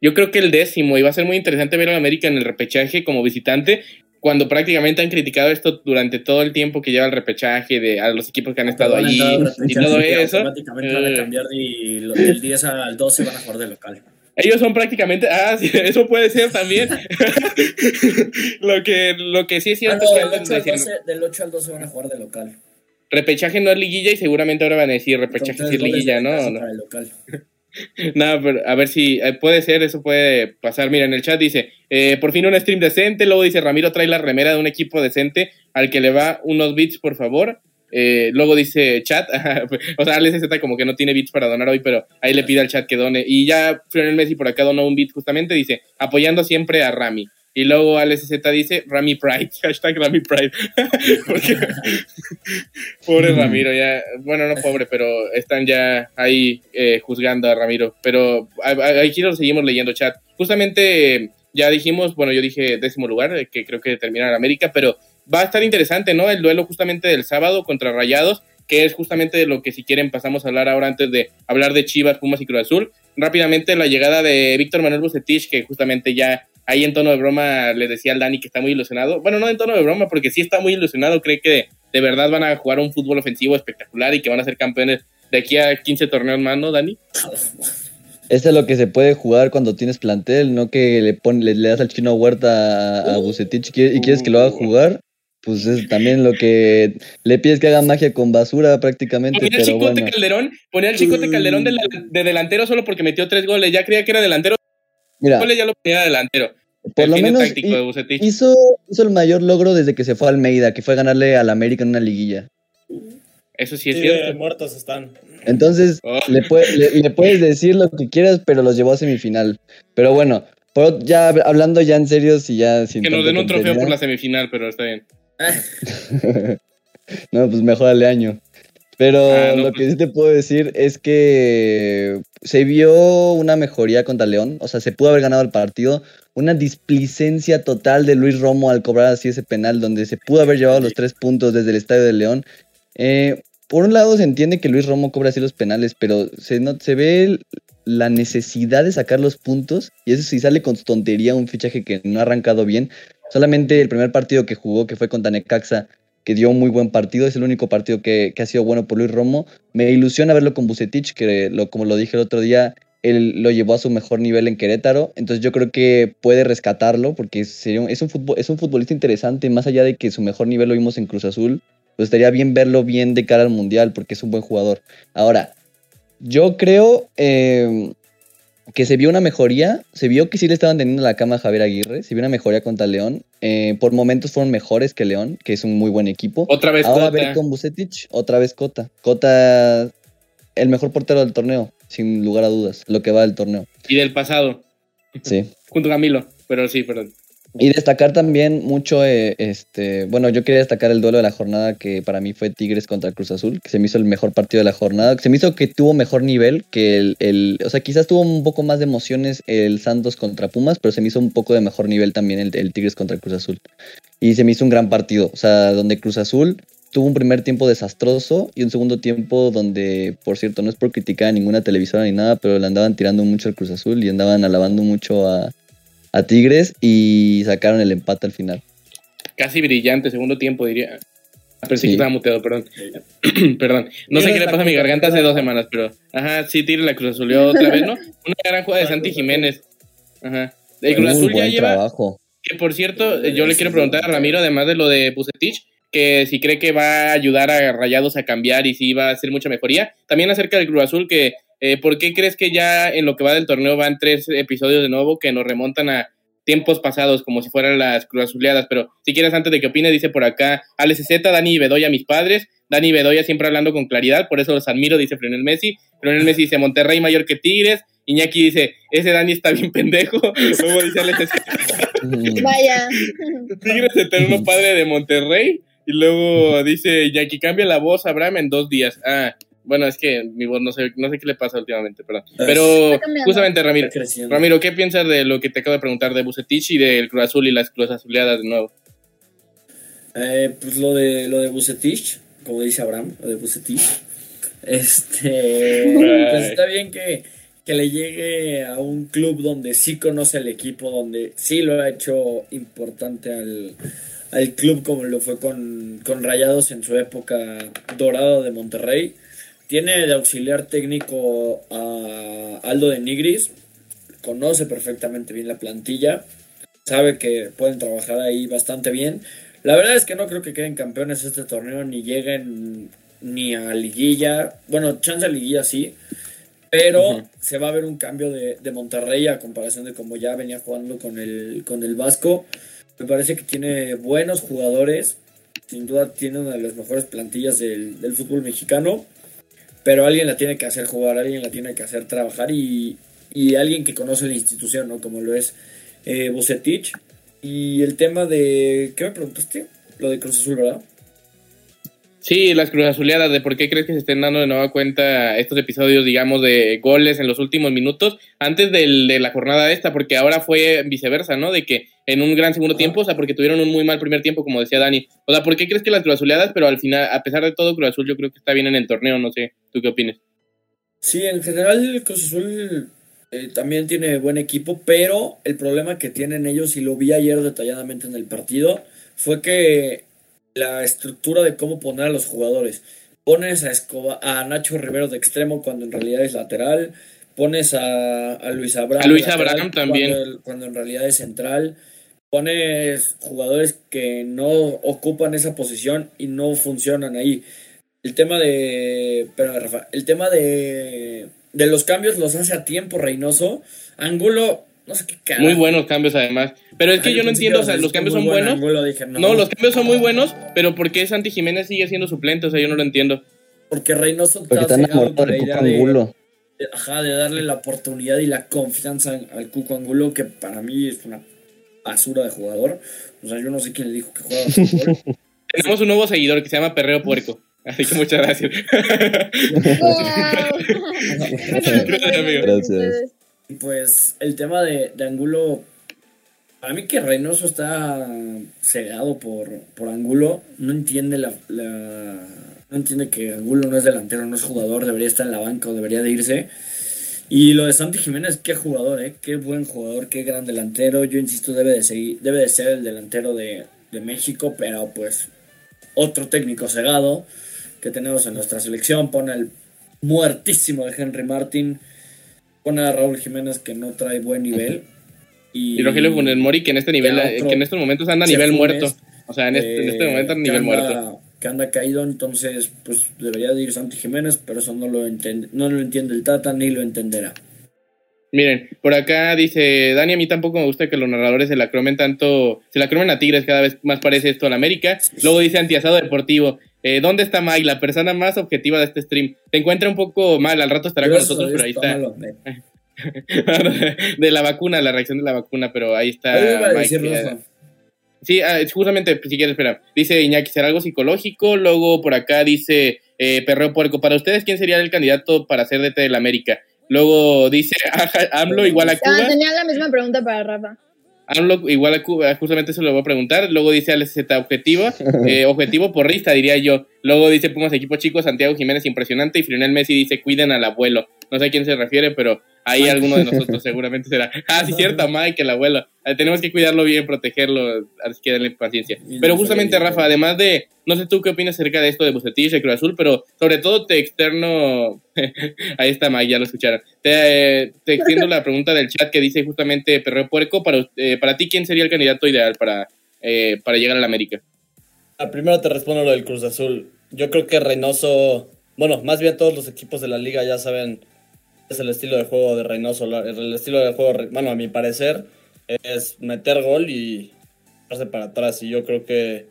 yo creo que el décimo, y va a ser muy interesante ver al América en el repechaje como visitante. cuando prácticamente han criticado esto durante todo el tiempo que lleva el repechaje de a los equipos que han estado a allí y todo eso. Automáticamente van a eh, cambiar y lo- del 10 al 12 van a jugar de local. Ellos son prácticamente, ah, sí, [laughs] eso puede ser también. [laughs] lo que lo que sí es Ah, cierto no, es del, que 8 al decían, 12, del 8 al 12 van a jugar de local. repechaje no es liguilla y seguramente ahora van a decir repechaje sí tres es liguilla, ¿no? ¿no? para el local. [laughs] No, pero a ver si eh, puede ser, eso puede pasar. Mira, en el chat dice, eh, por fin un stream decente, luego dice, Ramiro trae la remera de un equipo decente al que le va unos bits, por favor. Eh, luego dice chat, [laughs] o sea, Alex Z como que no tiene bits para donar hoy, pero ahí le pide al chat que done. Y ya Lionel Messi por acá donó un bit justamente, dice, apoyando siempre a Rami. Y luego Alex Z dice, Rami Pride, [laughs] hashtag Rami Pride. [laughs] Porque- pobre Ramiro, ya, bueno, no pobre, pero están ya ahí eh, juzgando a Ramiro. Pero aquí lo seguimos leyendo, chat. Justamente ya dijimos, bueno, yo dije décimo lugar, eh, que creo que termina en América, pero va a estar interesante, ¿no? El duelo justamente del sábado contra Rayados, que es justamente de lo que si quieren pasamos a hablar ahora antes de hablar de Chivas, Pumas y Cruz Azul. Rápidamente la llegada de Víctor Manuel Bucetich, que justamente ya ahí en tono de broma le decía al Dani que está muy ilusionado. Bueno, no en tono de broma, porque sí está muy ilusionado, cree que de verdad van a jugar un fútbol ofensivo espectacular y que van a ser campeones de aquí a 15 torneos más, ¿no, Dani? Este es lo que se puede jugar cuando tienes plantel, no que le, pon- le, le das al chino Huerta a, a Bucetich y quieres, y quieres que lo haga jugar. Pues es también lo que le pides que haga magia con basura prácticamente, Ponía al pero Chicote bueno. Calderón, ponía al Chicote Calderón de, la- de delantero solo porque metió tres goles. Ya creía que era delantero, Mira, goles ya lo ponía de delantero. por El lo menos de hizo, hizo el mayor logro desde que se fue a Almeida, que fue ganarle al América en una liguilla. Eso sí es Sí, cierto. muertos están. Entonces, Oh. le, puede- le- le puedes decir lo que quieras, pero los llevó a semifinal. Pero bueno, por- ya hab- hablando ya en serio, si ya sin Que nos den un trofeo por la semifinal, pero está bien. [laughs] No, pues mejorale año. Pero Ah, no, lo pues. que sí te puedo decir es que se vio una mejoría contra León. O sea, se pudo haber ganado el partido. Una displicencia total de Luis Romo al cobrar así ese penal, donde se pudo haber llevado los tres puntos desde el estadio de León. Eh, por un lado se entiende que Luis Romo cobra así los penales, pero se, no, se ve el- la necesidad de sacar los puntos. Y eso sí sale con tontería, un fichaje que no ha arrancado bien. Solamente el primer partido que jugó, que fue contra Necaxa, que dio un muy buen partido, es el único partido que, ha sido bueno por Luis Romo. Me ilusiona verlo con Bucetich, que como lo dije el otro día, él lo llevó a su mejor nivel en Querétaro, entonces yo creo que puede rescatarlo, porque es, un futbol, es un futbolista interesante, más allá de que su mejor nivel lo vimos en Cruz Azul, pues estaría bien verlo bien de cara al Mundial, porque es un buen jugador. Ahora, yo creo eh, que se vio una mejoría, se vio que sí le estaban teniendo la cama a Javier Aguirre, se vio una mejoría contra León, eh, por momentos fueron mejores que León, que es un muy buen equipo. Otra vez Ahora a Cota. ver con Bucetich, otra vez Cota. Cota, el mejor portero del torneo, sin lugar a dudas, lo que va del torneo. Y del pasado, Sí. [laughs] junto a Camilo. Pero sí, perdón. Y destacar también mucho, eh, este, bueno, yo quería destacar el duelo de la jornada que para mí fue Tigres contra Cruz Azul, que se me hizo el mejor partido de la jornada, se me hizo que tuvo mejor nivel que el, el- o sea, quizás tuvo un poco más de emociones el Santos contra Pumas, pero se me hizo un poco de mejor nivel también el, el Tigres contra Cruz Azul. Y se me hizo un gran partido, o sea, donde Cruz Azul tuvo un primer tiempo desastroso y un segundo tiempo donde, por cierto, no es por criticar a ninguna televisora ni nada, pero le andaban tirando mucho al Cruz Azul y andaban alabando mucho a, a Tigres y sacaron el empate al final. Casi brillante, segundo tiempo, diría. Ah, Pensé Sí. que estaba muteado, perdón. [clears throat] perdón. No sé qué le pasa a mi garganta hace dos semanas, pero. Ajá, sí, Tigre la Cruz Azulió otra vez, ¿no? [laughs] Una gran jugada de Santi Jiménez. Ajá. El Cruz Muy Azul ya buen lleva. trabajo. Que por cierto, yo le quiero preguntar a Ramiro, además de lo de Bucetich, que si cree que va a ayudar a Rayados a cambiar y si va a hacer mucha mejoría. También acerca del Cruz Azul, que eh, ¿por qué crees que ya en lo que va del torneo van tres episodios de nuevo que nos remontan a tiempos pasados como si fueran las Cruz Azuleadas? Pero si quieres, antes de que opine, dice por acá Alex Z, Dani Bedoya, mis padres. Dani Bedoya siempre hablando con claridad, por eso los admiro, dice Frenel Messi. Frenel Messi dice Monterrey mayor que Tigres. Iñaki dice, ese Dani está bien pendejo. [laughs] Luego dice Alex Z. Vaya. Tigres eterno padre de Monterrey. Y luego dice Jackie, cambia la voz, Abraham, en dos días. Ah, bueno, es que mi voz no sé, no sé qué le pasa últimamente, perdón. Pero justamente, Ramiro. Ramiro, ¿qué piensas de lo que te acabo de preguntar de Bucetich y del Cruz Azul y las Cruz Azuleadas de nuevo? Eh, pues lo de lo de Bucetich, como dice Abraham, lo de Bucetich. Este, pues está bien que, que le llegue a un club donde sí conoce el equipo, donde sí lo ha hecho importante al, al club como lo fue con, con Rayados en su época dorada de Monterrey. Tiene de auxiliar técnico a Aldo de Nigris, conoce perfectamente bien la plantilla, sabe que pueden trabajar ahí bastante bien. La verdad es que no creo que queden campeones este torneo, ni lleguen ni a liguilla. Bueno, chance a liguilla sí, pero se va a ver un cambio de, de, Monterrey a comparación de como ya venía jugando con el, con el Vasco. Me parece que tiene buenos jugadores, sin duda tiene una de las mejores plantillas del, del fútbol mexicano, pero alguien la tiene que hacer jugar, alguien la tiene que hacer trabajar y, y alguien que conoce la institución, ¿no? Como lo es eh, Bucetich. Y el tema de. ¿Qué me preguntaste? Lo de Cruz Azul, ¿verdad? Sí, las Cruz Azuleadas, de por qué crees que se estén dando de nueva cuenta estos episodios, digamos, de goles en los últimos minutos, antes del, de la jornada esta, porque ahora fue viceversa, ¿no? De que en un gran segundo tiempo, o sea, porque tuvieron un muy mal primer tiempo, como decía Dani. O sea, ¿por qué crees que las Cruz Azuleadas, pero al final, a pesar de todo, Cruz Azul yo creo que está bien en el torneo, no sé, ¿tú qué opinas? Sí, en general Cruz Azul eh, también tiene buen equipo, pero el problema que tienen ellos, y lo vi ayer detalladamente en el partido, fue que la estructura de cómo poner a los jugadores. Pones a, Escobar, a Nacho Rivero de extremo cuando en realidad es lateral, pones a, a Luis Abraham, a Luis Abraham también. Cuando, cuando en realidad es central, pones jugadores que no ocupan esa posición y no funcionan ahí. El tema de. Pero Rafa, el tema de. De los cambios los hace a tiempo Reynoso. Angulo, no sé qué cara. Muy buenos cambios además. Pero es que yo no entiendo, o sea, los cambios son buen buenos. Dije, no, No, los cambios son muy buenos, pero ¿por qué Santi Jiménez sigue siendo suplente? O sea, yo no lo entiendo. Porque Reynoso Porque está enamorado por la del idea Cuco de- Angulo. de- ajá, de darle la oportunidad y la confianza al Cuco Angulo, que para mí es una basura de jugador. O sea, yo no sé quién le dijo que jugaba fútbol. [laughs] Tenemos un nuevo seguidor que se llama Perreo Puerco. Así que muchas gracias. [laughs] [laughs] Gracias, amigo. Gracias. Y pues el tema de, de Angulo, para mí que Reynoso está cegado por, por Angulo, no entiende la, no entiende que Angulo no es delantero, no es jugador, debería estar en la banca o debería de irse. Y lo de Santi Jiménez, qué jugador, eh, qué buen jugador, qué gran delantero. Yo insisto, debe de seguir, debe de ser el delantero de, de México, pero pues otro técnico cegado que tenemos en nuestra selección, pone el muertísimo de Henry Martin, pone a Raúl Jiménez que no trae buen nivel. Y, Y Rogelio Funes Mori, que en este nivel, eh, que en estos momentos anda a nivel Funes, muerto. O sea, en este, en este eh, momento anda a nivel anda- muerto. Que anda caído, entonces pues debería de ir Santi Jiménez, pero eso no lo entiende, no lo entiende el Tata ni lo entenderá. Miren, por acá dice Dani, a mí tampoco me gusta que los narradores se la cromen tanto, se la cromen a Tigres, cada vez más parece esto a la América. Luego dice Antiasado Deportivo, eh, ¿dónde está Mike, la persona más objetiva de este stream? Te encuentra un poco mal, al rato estará con nosotros, pero ahí está. [laughs] de la vacuna, la reacción de la vacuna, pero ahí está Mike, decir, eh. Sí, ah, justamente, si quieres esperar. Dice Iñaki, ¿será algo psicológico? Luego por acá dice eh, Perreo Puerco. Para ustedes, ¿quién sería el candidato para ser DT del América? Luego dice [laughs] AMLO igual a Ah, Cuba. tenía la misma pregunta para Rafa. AMLO igual justamente eso lo voy a preguntar. Luego dice Alex Z objetivo, [laughs] eh, objetivo porrista, diría yo. Luego dice Pumas equipo chico, Santiago Jiménez impresionante y Frionel Messi dice cuiden al abuelo. No sé a quién se refiere, pero ahí alguno de nosotros seguramente será. [laughs] Ah, sí, cierto, Mike, el abuelo. Eh, tenemos que cuidarlo bien, protegerlo, así que denle paciencia. Y Pero justamente. Rafa, además de, no sé tú qué opinas acerca de esto de Bucetich, de Cruz Azul, pero sobre todo te externo, [laughs] ahí está Mike, ya lo escucharon. Te, eh, te extiendo la pregunta del chat que dice justamente Perreo Puerco, para, eh, para ti, ¿quién sería el candidato ideal para, eh, para llegar a la América? Ah, primero te respondo lo del Cruz Azul. Yo creo que Reynoso, bueno, más bien todos los equipos de la liga ya saben es el estilo de juego de Reynoso. El estilo de juego, bueno, a mi parecer, es meter gol y darse para atrás. Y yo creo que,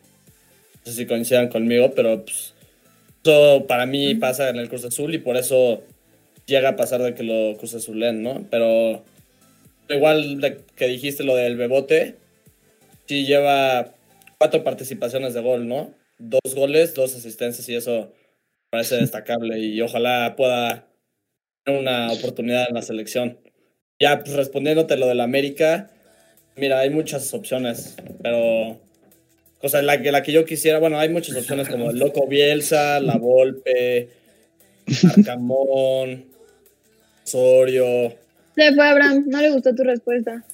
no sé si coincidan conmigo, pero pues, eso para mí pasa en el Cruz Azul y por eso llega a pasar de que lo Cruz Azulen, ¿no? Pero igual de que dijiste lo del Bebote, sí lleva cuatro participaciones de gol, ¿no? Dos goles, dos asistencias y eso parece [laughs] destacable y ojalá pueda tener una oportunidad en la selección. Ya, pues respondiéndote lo del América, mira, hay muchas opciones, pero cosa la que la que yo quisiera, bueno, hay muchas opciones como el Loco Bielsa, La Volpe, Arcamón, Osorio. Se fue Abraham, no le gustó tu respuesta.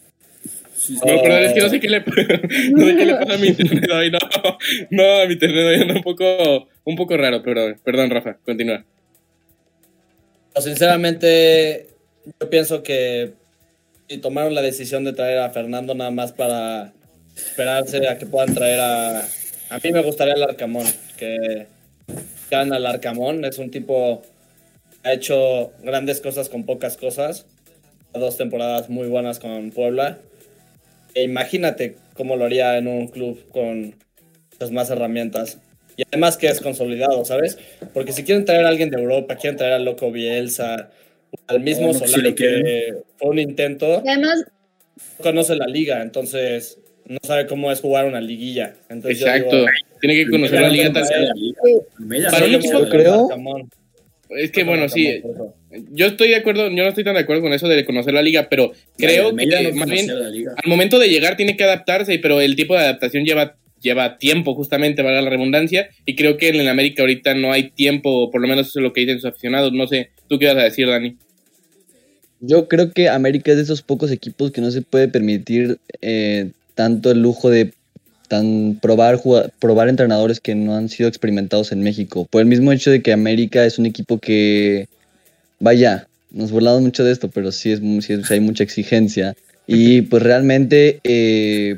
No, perdón, es que no sé qué le, [laughs] no sé qué le pasa a mi internet hoy, no. No, a mi internet hoy anda un poco, un poco raro, pero perdón, Rafa, continúa. No, Sinceramente, yo pienso que si tomaron la decisión de traer a Fernando nada más para esperarse a que puedan traer a... A mí me gustaría el Arcamón, que gana el Arcamón. Es un tipo ha hecho grandes cosas con pocas cosas. Dos temporadas muy buenas con Puebla. E imagínate cómo lo haría en un club con muchas más herramientas. Y además que es consolidado, ¿sabes? Porque si quieren traer a alguien de Europa, quieren traer al Loco Bielsa, al mismo si quieren. que fue un intento, además, no conoce la liga, entonces no sabe cómo es jugar una liguilla. Entonces, yo Exacto. digo, Tiene que conocer la liga. Almeida Para un equipo, creo-. Es que bueno, sí, yo estoy de acuerdo, yo no estoy tan de acuerdo con eso de conocer la liga, pero creo que no más bien al momento de llegar tiene que adaptarse, pero el tipo de adaptación lleva lleva tiempo justamente, valga la redundancia, y creo que en el América ahorita no hay tiempo, por lo menos eso es lo que dicen sus aficionados, no sé, ¿tú qué vas a decir, Dani? Yo creo que América es de esos pocos equipos que no se puede permitir eh, tanto el lujo de tan probar juga- probar entrenadores que no han sido experimentados en México. Por el mismo hecho de que América es un equipo que, vaya, nos burlamos mucho de esto, pero sí, es, sí hay mucha exigencia. Y pues realmente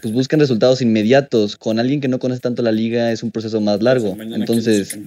pues buscan resultados inmediatos. Con alguien que no conoce tanto la liga es un proceso más largo. Mañana quieren Entonces,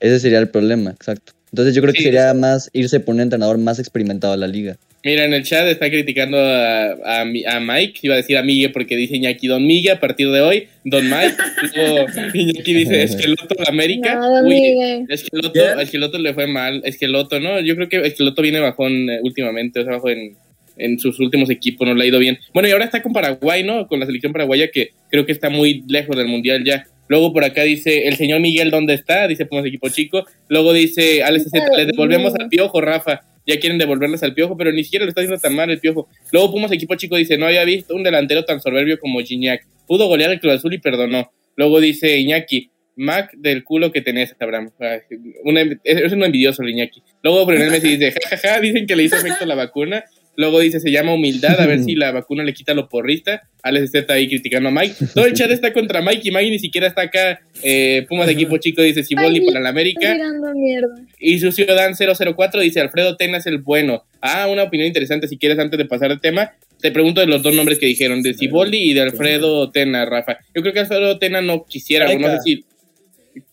ese sería el problema, exacto. Entonces yo creo que sería sí. más irse por un entrenador más experimentado a la liga. Mira, en el chat está criticando a, a, Mi- a Mike, iba a decir a Migue porque dice Iñaki Don Migue a partir de hoy, Don Mike, [laughs] luego Iñaki dice Esqueloto de América, no, Uy. Esqueloto, Esqueloto le fue mal, Esqueloto, ¿no? Yo creo que Esqueloto viene bajón eh, últimamente, o sea, bajo en, en sus últimos equipos, no le ha ido bien. Bueno, y ahora está con Paraguay, ¿no? Con la selección paraguaya que creo que está muy lejos del Mundial ya. Luego por acá dice, el señor Miguel, ¿dónde está? Dice, pues equipo chico. Luego dice, Alex Z, le devolvemos al piojo, Rafa. Ya quieren devolverles al piojo, pero ni siquiera lo está haciendo tan mal el piojo. Luego Pumas equipo chico dice, no había visto un delantero tan soberbio como Gignac. Pudo golear el Cruz Azul y perdonó. Luego dice Iñaki, Mac del culo que tenés, Abraham. Una- es es un envidioso Iñaki. Luego Brunel Messi dice, jajaja, dicen que le hizo efecto la vacuna. Luego dice, se llama humildad, a ver si [laughs] la vacuna le quita lo porrista. Alex está ahí criticando a Mike. Todo el chat está contra Mike y Mike ni siquiera está acá. Eh, Pumas de equipo chico dice, Siboldi Ay, para la Estoy América. Y su ciudadano 004 dice Alfredo Tena es el bueno. Ah, una opinión interesante. Si quieres, antes de pasar al tema, te pregunto de los dos nombres que dijeron, de Ciboldi y de Alfredo Tena, Rafa. Yo creo que Alfredo Tena no quisiera, o no sé si.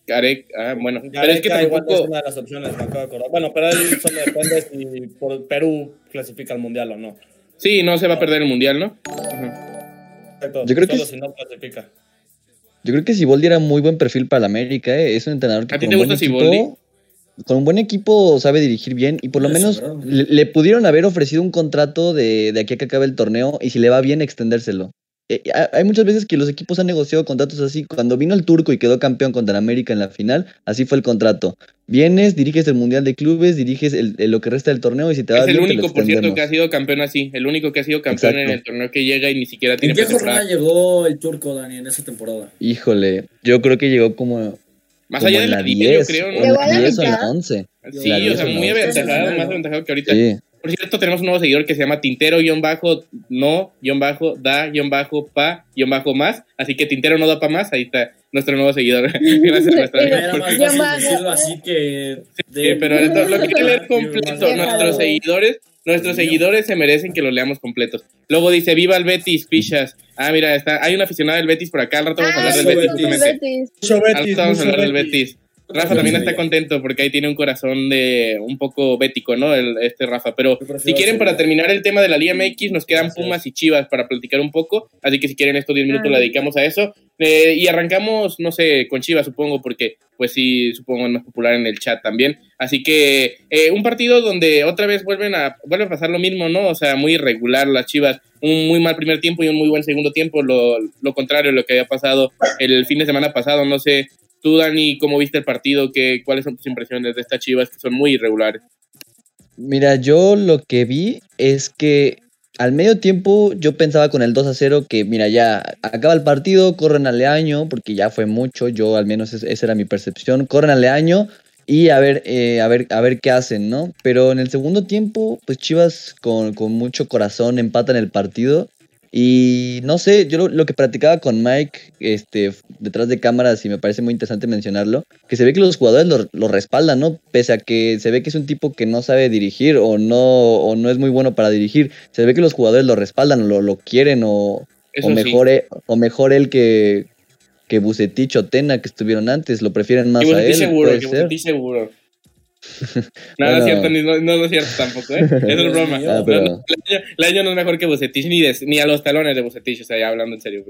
Ah, bueno, pero es que Gareca igual es tampoco. una de las opciones, me acabo de acordar. Bueno, pero él solo depende si por Perú clasifica al Mundial o no. Sí, no se va a perder el mundial, ¿no? Exacto, Yo creo que solo es- si no clasifica. Yo creo que Siboldi era muy buen perfil para la América, ¿eh? es un entrenador que ¿A ti con te un buen gusta Siboldi? con un buen equipo sabe dirigir bien y por lo Eso, menos le pudieron haber ofrecido un contrato de, de aquí a que acabe el torneo y si le va bien extendérselo. Eh, ha- hay muchas veces que los equipos han negociado contratos así. Cuando vino el turco y quedó campeón contra el América en la final, así fue el contrato. Vienes, diriges el Mundial de Clubes, diriges el- el- lo que resta del torneo y si te va Es el bien, te lo único, por cierto, que ha sido campeón así. El único que ha sido campeón Exacto. en el torneo que llega y ni siquiera tiene ¿En qué jornada llegó el turco, Dani, en esa temporada? Híjole, yo creo que llegó como, Más como allá de la la 10, 10, yo creo, o ¿no? en Llegó a la la 10 o la mitad. 11. Sí, la o 10 sea, muy 11. aventajado, Sí. más aventajado que ahorita. Sí. Por cierto, tenemos un nuevo seguidor que se llama Tintero guion bajo no guion bajo da guion bajo pa guion bajo más. Así que Tintero no da pa más. Ahí está nuestro nuevo seguidor. [laughs] Gracias a nuestra Pero- Era más fácil decirlo así que... Sí, pero esto- lo que hay que leer [laughs] completo. Nuestros seguidores, nuestros seguidores se merecen que los leamos completos. Luego dice, viva el Betis, pichas. Ah, mira, está, hay un aficionado del Betis por acá. Al rato vamos a Ah, hablar eso, del Betis, Al rato vamos a hablar del Betis. Rafa también está contento porque ahí tiene un corazón de un poco bético, ¿no? El, este Rafa. Pero si quieren, para terminar el tema de la Liga MX, nos quedan Gracias. Pumas y Chivas para platicar un poco. Así que si quieren estos 10 minutos, Ah. le dedicamos a eso. Eh, y arrancamos, no sé, con Chivas, supongo, porque pues sí, supongo es más popular en el chat también. Así que eh, un partido donde otra vez vuelven a, vuelve a pasar lo mismo, ¿no? O sea, muy irregular las Chivas. Un muy mal primer tiempo y un muy buen segundo tiempo. Lo, lo contrario de lo que había pasado el fin de semana pasado. No sé, tú, Dani, ¿cómo viste el partido? ¿Qué, ¿Cuáles son tus impresiones de estas Chivas que son muy irregulares? Mira, yo lo que vi es que al medio tiempo yo pensaba con el 2 a 0 que, mira, ya acaba el partido, corren al Leaño, porque ya fue mucho, yo al menos es- esa era mi percepción, corren al Leaño Y a ver, eh, a ver, a ver qué hacen, ¿no? Pero en el segundo tiempo, pues Chivas con, con mucho corazón empatan el partido. Y no sé, yo lo, lo que practicaba con Mike este, detrás de cámaras y me parece muy interesante mencionarlo, que se ve que los jugadores lo, lo respaldan, ¿no? Pese a que se ve que es un tipo que no sabe dirigir o no, o no es muy bueno para dirigir, se ve que los jugadores lo respaldan, lo, lo quieren o, o mejor, e- o mejor él que, que Bucetich o Tena que estuvieron antes, lo prefieren más a él. Seguro, puede que ser. Bucetich seguro. [laughs] No, no Bueno. es cierto, ni- no, no es cierto tampoco, ¿eh? [laughs] Eso es broma. Ah, No, pero- no, el, año, el año no es mejor que Bucetich, ni, de- ni a los talones de Bucetich, o sea, ya hablando en serio.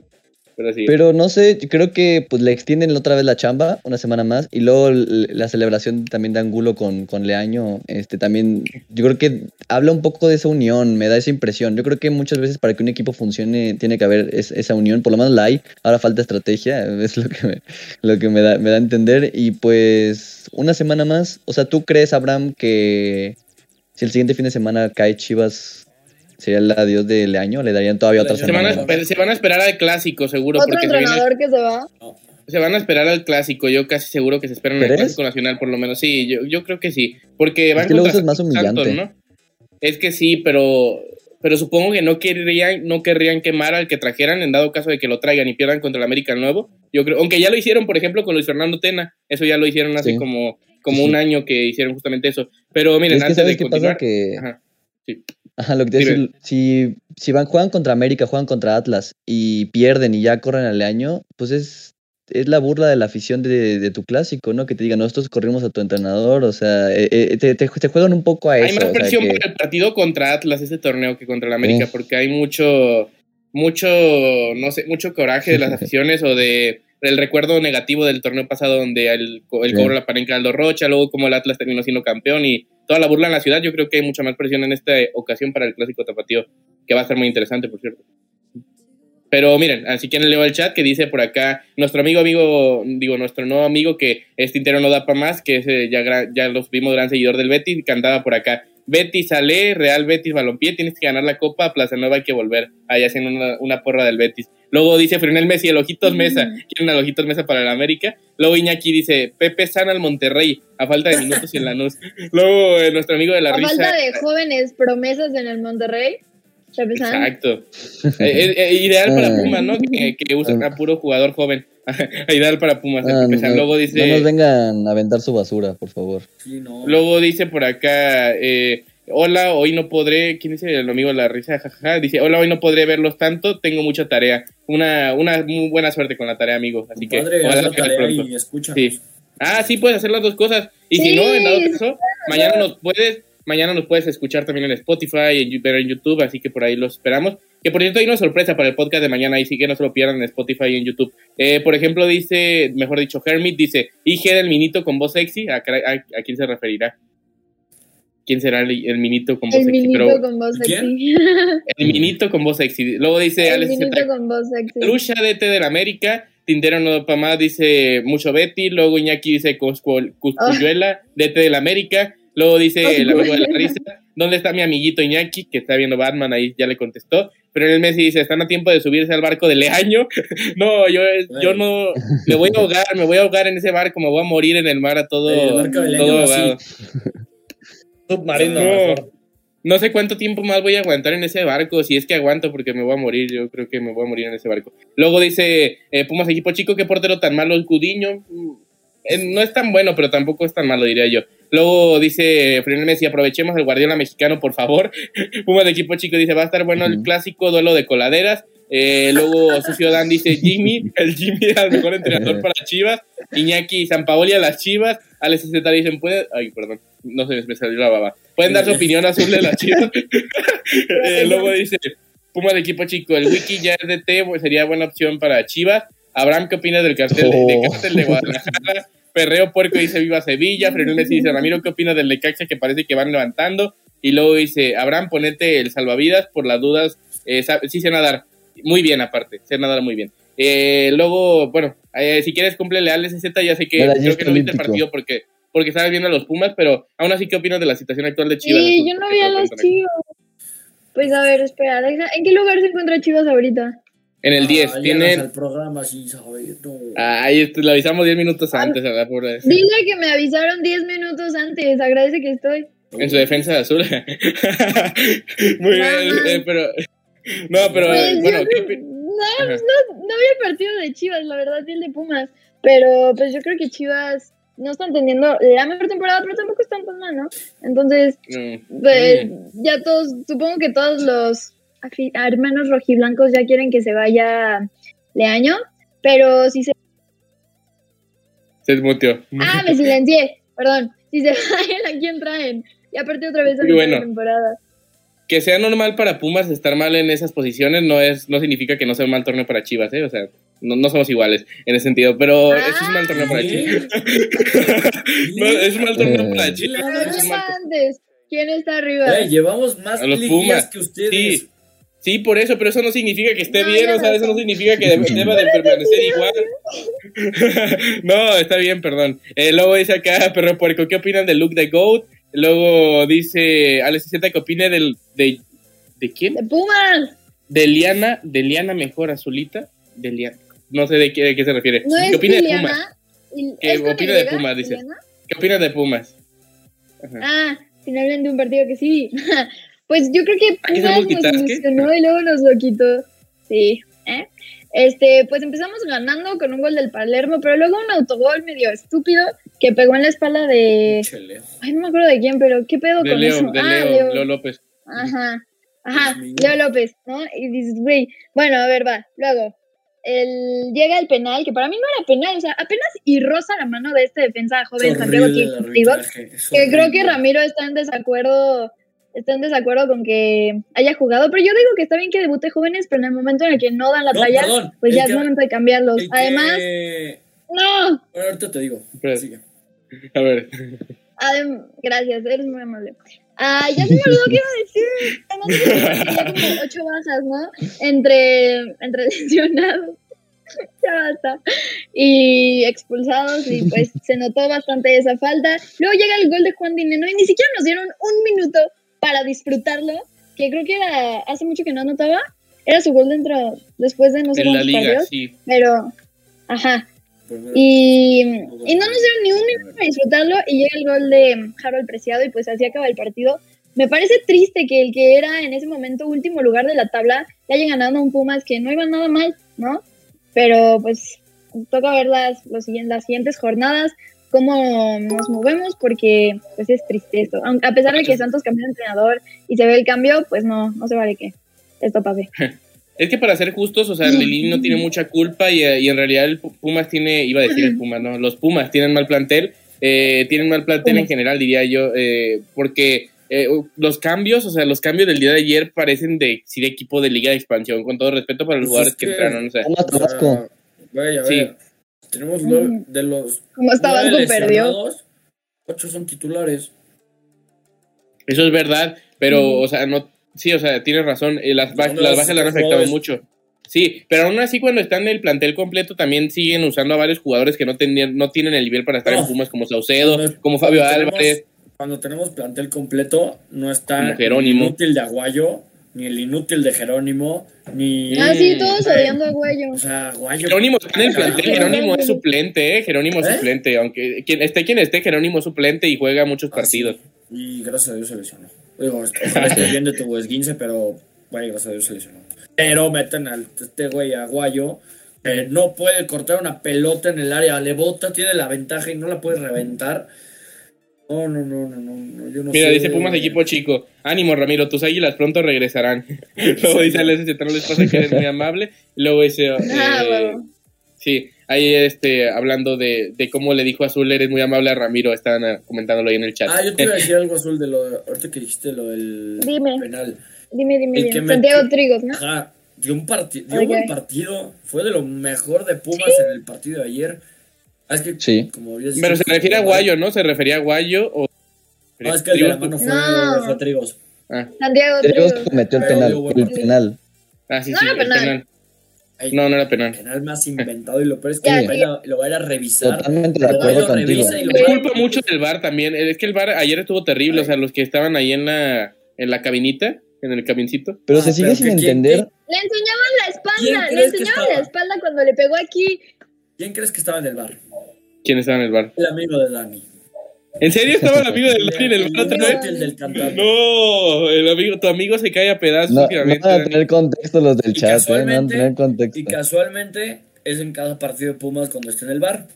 Pero no sé, creo que pues le extienden otra vez la chamba una semana más y luego la celebración también de Angulo con, con Leaño, este también, yo creo que habla un poco de esa unión, me da esa impresión. Yo creo que muchas veces para que un equipo funcione tiene que haber es- esa unión, por lo menos la hay, ahora falta estrategia, [laughs] es lo que me, lo que me da, me da a entender. Y pues una semana más, o sea, ¿tú crees, Abraham, que si el siguiente fin de semana cae Chivas, sería el adiós de Leaño? ¿Le darían todavía otra Se se, van a, semana? Se van a esperar al clásico, seguro, Otro porque se, viene- entrenador que se va. se van a esperar al clásico. Yo casi seguro que se esperan al clásico nacional, por lo menos. Sí, yo, yo creo que sí. Porque van Es que luego es más Santos, humillante. ¿no? Es que sí, pero, pero supongo que no querrían, no querrían quemar al que trajeran en dado caso de que lo traigan y pierdan contra el América Nuevo. Yo creo, aunque ya lo hicieron, por ejemplo, con Luis Fernando Tena. Eso ya lo hicieron hace Sí. como, como Sí, sí. un año que hicieron justamente eso. Pero miren, es que antes de qué continuar. pasa que Ajá. Ajá, lo que te decir, si, si van, juegan contra América, juegan contra Atlas y pierden y ya corren al año, pues es, es la burla de la afición de, de tu clásico, ¿no? Que te digan, nosotros corrimos a tu entrenador, o sea, eh, eh, te, te- te juegan un poco a Hay eso. más o sea, presión que- para el partido contra Atlas ese torneo que contra el América, Sí. porque hay mucho, mucho, no sé, mucho coraje de las [laughs] aficiones o de el recuerdo negativo del torneo pasado donde el, el Sí. cobro la parenca Aldo Rocha, luego como el Atlas terminó siendo campeón y toda la burla en la ciudad, yo creo que hay mucha más presión en esta ocasión para el clásico tapatío, que va a ser muy interesante, por cierto. Pero miren, así que leo el chat que dice por acá, nuestro amigo, amigo, digo, nuestro nuevo amigo que es Tintero no da para más, que es, ya, ya los vimos gran seguidor del Betis, que andaba por acá. Betis Ale, Real Betis Balompié, tienes que ganar la copa, Plaza Nueva hay que volver, ahí haciendo una, una porra del Betis. Luego dice Frenel Messi, el Ojitos Mesa, quieren al Ojitos Mesa para el América. Luego Iñaki dice, Pepe San al Monterrey, a falta de minutos y en la luz. Luego eh, nuestro amigo de la A risa. falta de jóvenes promesas en el Monterrey. Exacto. Eh, eh, eh, ideal para. Pumas, ¿no? Que, que usan a puro jugador joven. [laughs] ideal para Pumas. Ah, no, luego dice, no nos vengan a aventar su basura, por favor. Sí, no. luego dice por acá, eh, hola, hoy no podré, ¿quién dice el amigo de la risa? Jajaja, dice, hola, hoy no podré verlos tanto, tengo mucha tarea. Una, una muy buena suerte con la tarea, amigo. Así que Padre, haz ojalá que tarea pronto. y escucha. Sí. Ah, sí, puedes hacer las dos cosas. Y si no, en dado caso, mañana nos puedes, mañana nos puedes escuchar también en Spotify, en, ver en YouTube, así que por ahí los esperamos. Que por cierto hay una sorpresa para el podcast de mañana, ahí sí que no se lo pierdan en Spotify y en YouTube. Eh, por ejemplo, dice, mejor dicho, Hermit dice, IG del minito con voz sexy, ¿a, caray, a- a quién se referirá? ¿Quién será el, el minito con voz El sexy? minito Pero con voz sexy. [laughs] el minito con voz sexy. Luego dice El Alex minito Z, con voz sexy. Lucha DT del América, Tintero no más dice mucho Betty, luego Iñaki dice Cuscu- Cuscuyuela, [laughs] DT del América, luego dice el amigo de la risa, ¿dónde está mi amiguito Iñaki? Que está viendo Batman, ahí ya le contestó, pero en el Messi dice, están a tiempo de subirse al barco de Leaño, [laughs] no, yo, yo no, me voy a ahogar, me voy a ahogar en ese barco, me voy a morir en el mar a todo, El barco todo ahogado. Submarino. No sé cuánto tiempo más voy a aguantar en ese barco, si es que aguanto, porque me voy a morir, yo creo que me voy a morir en ese barco. Luego dice eh, Pumas equipo chico, qué portero tan malo el Cudiño. Mm, eh, no es tan bueno, pero tampoco es tan malo, diría yo. Luego dice Frenel Messi, aprovechemos el Guardiola mexicano, por favor. [laughs] Pumas de equipo chico dice, va a estar bueno el clásico duelo de coladeras. Eh, luego Sucio Dan dice, Jimmy, [laughs] el Jimmy era el mejor entrenador para Chivas. Iñaki y Paoli a las Chivas. Alex Z dicen, puede... Ay, perdón, no se me salió la baba. Pueden dar su opinión azul de las [laughs] Chivas. Eh, luego dice, Puma de equipo chico, el wiki ya es de T, pues, sería buena opción para Chivas. Abraham, ¿qué opinas del cartel de, de Oh. cartel de Guadalajara? Perreo Puerco dice Viva Sevilla. Frenel Messi dice Ramiro, ¿qué opinas del Necaxa que parece que van levantando? Y luego dice Abraham, ponete el salvavidas por las dudas. Eh, sí sé nadar. Muy bien, aparte. Sé nadar muy bien. Eh, luego, bueno, eh, si quieres cúmplele al SZ, ya sé que creo que no viste el partido porque porque estabas viendo a los Pumas, pero aún así, ¿qué opinas de la situación actual de Chivas? Sí, yo no vi a los Chivas. Pues a ver, espera, deja- ¿en qué lugar se encuentra Chivas ahorita? En el 10 Ah, llegas tienen... al programa sin saber, no. Ay, esto lo avisamos 10 minutos antes, ¿verdad? Dile que me avisaron 10 minutos antes. Agradece que estoy. en su defensa de azul. [laughs] Muy bien, eh, pero... No, pero Pues, bueno, yo ¿qué no, no, no vi el partido de Chivas, la verdad, vi el de Pumas. Pero pues yo creo que Chivas no están teniendo la mejor temporada, pero tampoco están tan mal, ¿no? Entonces, Mm, pues mm. ya todos, supongo que todos los hermanos rojiblancos ya quieren que se vaya Leaño, pero si se... Se desmuteó. Ah, me silencié, perdón. Si se [laughs] vayan, ¿a quién traen? Ya partí otra vez a Y mitad bueno. de temporada. que sea normal para Pumas estar mal en esas posiciones no es no significa que no sea un mal torneo para Chivas, ¿eh? O sea, no, no somos iguales en ese sentido, pero Ah, es un mal torneo para ¿sí? Chivas. [laughs] No, es un mal torneo para. Chivas. ¿quién va está arriba? Llevamos más A los liguillas Pumas. que ustedes. Sí, sí, por eso, pero eso no significa que esté No, bien, o sea, eso no significa que deba de permanecer igual. [laughs] no, está bien, perdón. Eh, luego dice acá, perro puerco, ¿qué opinan del look de Goat? Luego dice Alex Z que opine del de ¿de quién? ¡De Pumas! De Liana, de Liana mejor azulita, de Liana. No sé de qué, de qué se refiere. No ¿Qué opina de. Pumas? ¿Y- ¿Qué ¿es con opina de Pumas, dice? Liliana? ¿Qué opinas de Pumas? Ah, un partido que sí. [laughs] pues yo creo que Pumas nos ilusionó y luego nos lo quitó. Sí. ¿eh? Este, pues empezamos ganando con un gol del Palermo, pero luego un autogol medio estúpido que pegó en la espalda de. Ay, no me acuerdo de quién, pero ¿qué pedo De con Leo, eso? de ah, Leo, Leo. Leo López. Ajá. Ajá. Leo López, ¿no? Y dices, güey, bueno, a ver, va. Luego, el, llega el penal, que para mí no era penal, o sea, apenas y roza la mano de este defensa joven Santiago que creo que. Ramiro está en desacuerdo, está en desacuerdo con que haya jugado, pero yo digo que está bien que debute jóvenes, pero en el momento en el que no dan la No, talla, perdón, pues el ya que- es momento de cambiarlos. el que- Además, no, Bueno, ahorita te digo. Sigue. A ver. Adem- gracias, eres muy amable. Ah, ya se me olvidó qué iba a decir. Además, de que ya como ocho bajas, ¿no? Entre, entre [laughs] lesionados. ya basta. Y expulsados, y pues se notó bastante esa falta. Luego llega el gol de Juan Dineno y ni siquiera nos dieron un minuto para disfrutarlo, que creo que era hace mucho que no anotaba. Era su gol dentro, después de no sé En la cuántos liga, partidos, sí. pero, ajá, y, y no nos dieron ni un minuto para disfrutarlo y llega el gol de Harold Preciado y pues así acaba el partido. Me parece triste que el que era en ese momento último lugar de la tabla le haya ganado a un Pumas que no iba nada mal, ¿no? Pero pues toca ver las, los siguientes, las siguientes jornadas, cómo nos movemos, porque pues es triste esto. Aunque, a pesar de que Santos cambió de entrenador y se ve el cambio, pues no, no se vale que esto pase. [laughs] Es que para ser justos, o sea. Lili no tiene mucha culpa y, eh, y en realidad el Pu- Pumas tiene, iba a decir el Pumas, no, los Pumas tienen mal plantel, eh, tienen mal plantel en general, diría yo, eh, porque eh, los cambios, o sea, los cambios del día de ayer parecen de, sí, de equipo de liga de expansión, con todo respeto para los Pues jugadores es que que- entraron, o sea, Pumas O sea, Tabasco. Güey, a Sí. Tenemos lo- Ujú. de los. Nueve perdió. lesionados, Ocho son titulares. eso es verdad, pero, Mm. o sea, no, sí, o sea, tienes razón, eh, las, ba- No, las bajas le han afectado mucho. Sí, pero aún así cuando están en el plantel completo también siguen usando a varios jugadores que no, tenían, no tienen el nivel para estar en. Pumas, como Saucedo, Cuando- como Fabio cuando tenemos- Álvarez. Cuando tenemos plantel completo, no está Jerónimo. inútil de Aguayo, ni el inútil de Jerónimo, ni. Ah, sí, todos odiando a Güello. O sea, Aguayo. Jerónimo está en el plantel. Jerónimo es suplente, ¿eh? Jerónimo es ¿Eh? suplente, aunque quien esté quien esté, Jerónimo es suplente y juega muchos Ah, partidos. sí. Y gracias a Dios se lesionó. Digo, ojalá estés bien de tu esguince, pero, güey, gracias a Dios se lesionó. Pero meten al este güey Aguayo, que no puede cortar una pelota en el área, le bota, tiene la ventaja y no la puede reventar. No, no, no, no, no, no, yo no Mira, sé. dice Pumas equipo chico. Ánimo, Ramiro, tus águilas pronto regresarán. [laughs] Luego dice Alex, no les pasa que eres muy amable. Y luego dice, [laughs] Ah, eh, huevo. sí, ahí este, hablando de, de cómo le dijo Azul, eres muy amable a Ramiro, estaban eh, comentándolo ahí en el chat. Ah, yo te iba a [laughs] decir algo azul de lo ahorita que dijiste lo del Dime. penal. Dime, dime, dime. que metió- Santiago Trigos, ¿no? Ajá, dio un, parti dio un buen partido, fue de lo mejor de Pumas en el partido de ayer. Ah, es que, Sí. como habías dicho, Pero se refiere a Guayo, ¿no? Se refería a Guayo o... No, es que el de la mano fue, No. fue Trigos. Ah, Santiago Trigos Trigos. cometió el penal. El penal. ah, sí, No sí, era el penal. penal. Ay, No, no era penal. penal más inventado y lo peor es que lo, va a ir a, lo va a ir a revisar. Totalmente de acuerdo contigo. Es culpa mucho del bar también. Es que el bar ayer estuvo terrible. O sea, los que estaban ahí en la, en la cabinita, en el camincito. Pero Ah, se sigue pero sin entender. Le enseñaban la espalda, le enseñaron la espalda cuando le pegó aquí. ¿Quién crees que estaba en el bar? ¿Quién estaba en el bar? El amigo de Dani. ¿En serio estaba el amigo del Dani en el El bar otra vez? del- del cantante. No, el amigo, tu amigo se cae a pedazos No, no van a tener contexto los del Y chat, ¿eh? No van a tener contexto. y casualmente es en cada partido de Pumas cuando esté en el bar.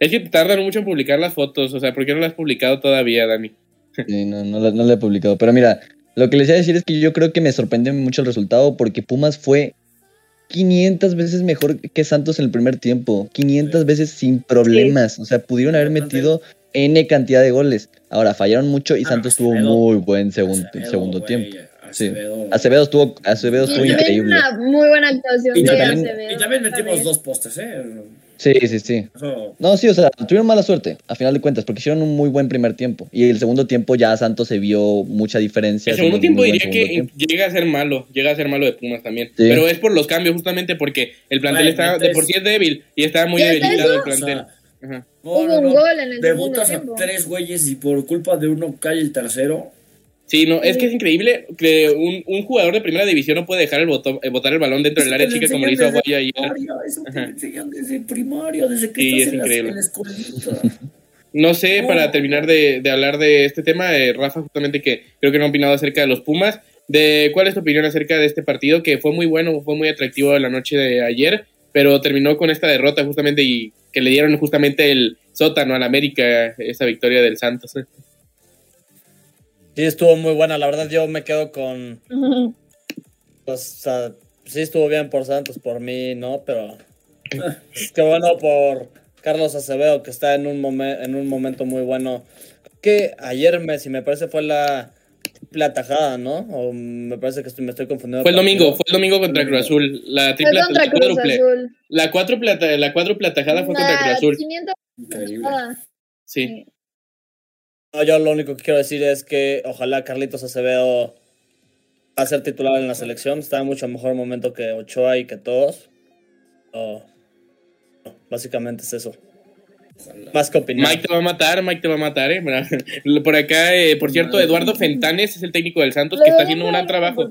Es que tardan mucho en publicar las fotos, o sea, ¿por qué no las has publicado todavía, Dani? Sí, no, no, la- no he publicado. Pero mira, lo que les iba a decir es que yo creo que me sorprende mucho el resultado porque Pumas fue 500 veces mejor que Santos en el primer tiempo. 500 veces sin problemas. O sea, pudieron haber metido N cantidad de goles. Ahora, fallaron mucho y Ah, Santos tuvo Acevedo. muy buen segundo, Acevedo, segundo tiempo. Sí. Acevedo. Acevedo estuvo, Acevedo estuvo increíble. una muy buena actuación Y de también- Acevedo. Y también metimos dos postes, ¿eh? Sí, sí, sí. Eso- No, sí, o sea, tuvieron mala suerte, a final de cuentas, porque hicieron un muy buen primer tiempo. Y el segundo tiempo ya Santos se vio mucha diferencia. El segundo tiempo diría segundo que tiempo. llega a ser malo, llega a ser malo de Pumas también. Sí. Pero es por los cambios, justamente porque el plantel Güey, está, de por sí es débil y está muy ¿Ya está debilitado el O plantel. sea, Ajá. no, Hubo no, un gol en el Debutas a segundo tiempo. tres güeyes y por culpa de uno cae el tercero. Sí, no, es que es increíble que un, un jugador de primera división no puede dejar el botón, eh, botar el balón dentro del área chica como lo hizo Aguayo ayer. Eso te enseñan desde primaria, desde que Sí, estás es en la, increíble. en la. [laughs] No sé, para terminar de, de hablar de este tema, eh, Rafa, justamente que creo que no ha opinado acerca de los Pumas, de cuál es tu opinión acerca de este partido, que fue muy bueno, fue muy atractivo la noche de ayer, pero terminó con esta derrota justamente y que le dieron justamente el sótano al América, esa victoria del Santos. Sí, estuvo muy buena. La verdad, yo me quedo con. Pues, o sea, sí estuvo bien por Santos, por mí, ¿no? Pero. [laughs] Qué bueno por Carlos Acevedo, que está en un, momen- en un momento muy bueno. Que ayer, me, si me parece, fue la triple atajada, ¿no? O me parece que estoy- me estoy confundiendo. Fue el domingo, fue el domingo contra Cruz Azul, la Fue triple contra la Cruz cuádruple. Azul. La cuatro plata, la cuádruple atajada fue contra Cruz Azul. 500 Increíble. Sí. No, yo lo único que quiero decir es que ojalá Carlitos Acevedo va a ser titular en la selección. Está en mucho mejor momento que Ochoa y que todos. Oh, no, básicamente es eso. Más que opinión. Mike te va a matar, Mike te va a matar, eh. Mira, [laughs] Por acá, eh, por cierto, Eduardo Fentanes es el técnico del Santos que está haciendo un gran trabajo.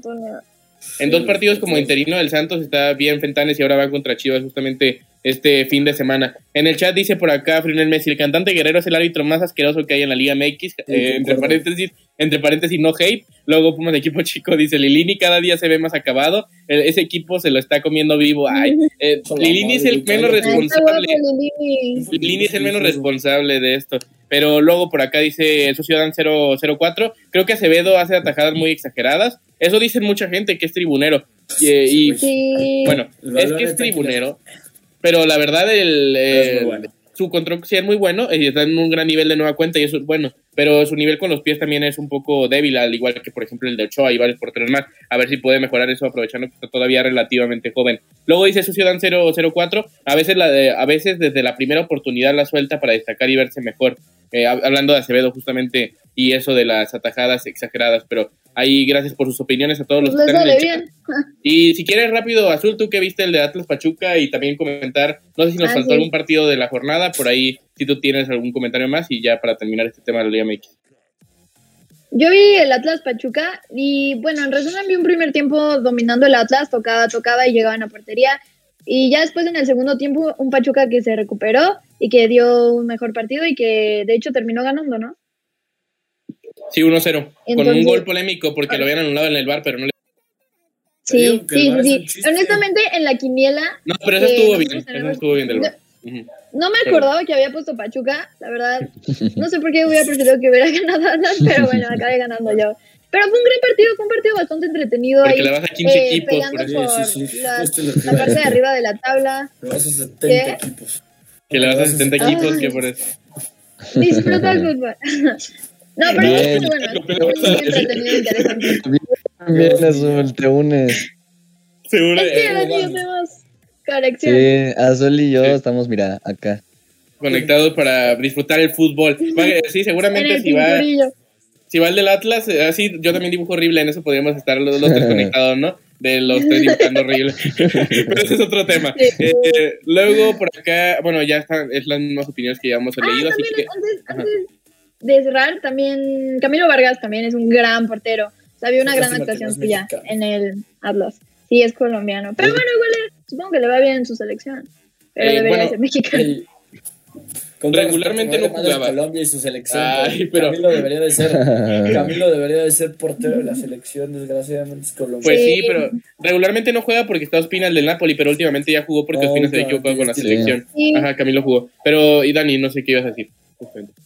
En dos partidos como interino del Santos está bien Fentanes y ahora va contra Chivas justamente este fin de semana. En el chat dice por acá Frionel Messi, el cantante guerrero es el árbitro más asqueroso que hay en la Liga MX, eh, entre paréntesis, entre paréntesis no hate. Luego Pumas de equipo [laughs] chico dice Lilini cada día se ve más acabado, El- ese equipo se lo está comiendo vivo. Ay, eh, [laughs] Lilini es el menos responsable. Lilini. Lini es el menos responsable de esto. Pero luego por acá dice socio Dan 004. Creo que Acevedo hace atajadas muy exageradas. Eso dicen mucha gente que es tribunero. Y, y, Sí. bueno, es que es aquí. Pero la verdad, el, eh, bueno. su control sí es muy bueno y está en un gran nivel de nueva cuenta y eso es bueno. Pero su nivel con los pies también es un poco débil, al igual que por ejemplo el de Ochoa y varios porteros más. A ver si puede mejorar eso aprovechando que está todavía relativamente joven. Luego dice Sucio Dan 004. A veces, la de- a veces desde la primera oportunidad la suelta para destacar y verse mejor. Eh, hab- hablando de Acevedo justamente y eso de las atajadas exageradas. Pero ahí gracias por sus opiniones a todos los que están en el chat. bien. Y si quieres rápido, Azul, tú que viste el de Atlas Pachuca y también comentar, no sé si nos Ah, faltó sí. algún partido de la jornada, por ahí si tú tienes algún comentario más y ya para terminar este tema de la Liga MX. Yo vi el Atlas Pachuca y bueno, en resumen vi un primer tiempo dominando el Atlas, tocaba, tocaba y llegaban a portería. Y ya después en el segundo tiempo un Pachuca que se recuperó y que dio un mejor partido y que de hecho terminó ganando, ¿no? Sí, 1-0, con un gol polémico porque lo habían anulado en el bar, pero no le... Sí, sí, sí. Honestamente, en la quiniela No, pero eso que estuvo bien, eso estuvo bien del bar. No me Pero- acordaba que había puesto Pachuca, la verdad. No sé por qué hubiera preferido que hubiera [laughs] ganado Atlas, pero bueno, acabé ganando yo. Pero fue un gran partido, fue un partido bastante entretenido Porque ahí. le vas a 15 eh, equipos, por pegando eso. por Sí, sí, la, que la parte de [laughs] arriba de la tabla. Le vas a 70 ¿Qué? equipos. Que le vas a 70 Ay. equipos, que por eso. Disfruta el fútbol. [laughs] No, pero Bien. es muy bueno. Es muy entretenido interesante. Bien, Azul, te unes. Seguro. Es que eh, y yo tenemos conexión. Sí, Azul y yo Sí. estamos, mira, acá. conectados para disfrutar el fútbol. Sí, En seguramente si va, si va el del Atlas, eh, así yo también dibujo horrible, en eso podríamos estar los, los tres [laughs] conectados, ¿no? De los tres dibujando horrible. [laughs] Pero ese es otro tema. Sí. Eh, luego por acá, bueno, ya están, es las mismas opiniones que ya hemos Ah, leído, así que antes, Ajá. antes de cerrar, también Camilo Vargas también es un gran portero. O sea, había una gran actuación no suya mexicano. en el Atlas. sí es colombiano. Pero bueno, igual supongo que le va bien en su selección. Pero Eh, debería bueno, ser mexicano. Regularmente no jugaba. Colombia y su selección. Ay, pero- Camilo debería de ser [laughs] Camilo debería de ser portero de la selección, desgraciadamente es colombiano. Pues sí, pero regularmente no juega porque está Ospina el del Napoli, pero últimamente ya jugó porque No, Ospina se equivocado con la selección. Sí. Ajá, Camilo jugó. Pero, y Dani, no sé qué ibas a decir.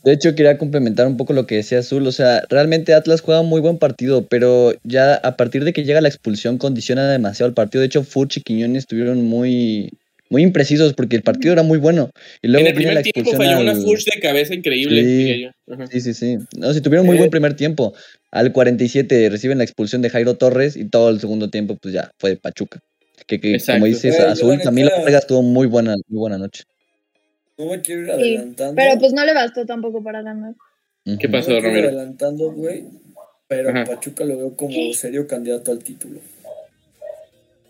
De hecho, quería complementar un poco lo que decía Azul. O sea, realmente Atlas juega un muy buen partido, pero ya a partir de que llega la expulsión condiciona demasiado el partido. De hecho, Furch y Quiñones estuvieron muy, muy imprecisos porque el partido era muy bueno. Y luego en el la primer tiempo falló una push de cabeza increíble. Sí. Sí, sí, sí. No, sí, tuvieron muy Eh. buen primer tiempo. Al 47 reciben la expulsión de Jairo Torres y todo el segundo tiempo, pues ya fue de Pachuca. Que, que como dices, Eh, la Azul, neta- Camilo Vargas tuvo muy buena, muy buena noche. No me quiero ir Sí, adelantando. Pero pues no le bastó tampoco para ganar. ¿Qué No pasó, me quiero ir Romero? adelantando, güey. Pero Ajá. Pachuca lo veo como serio candidato al título.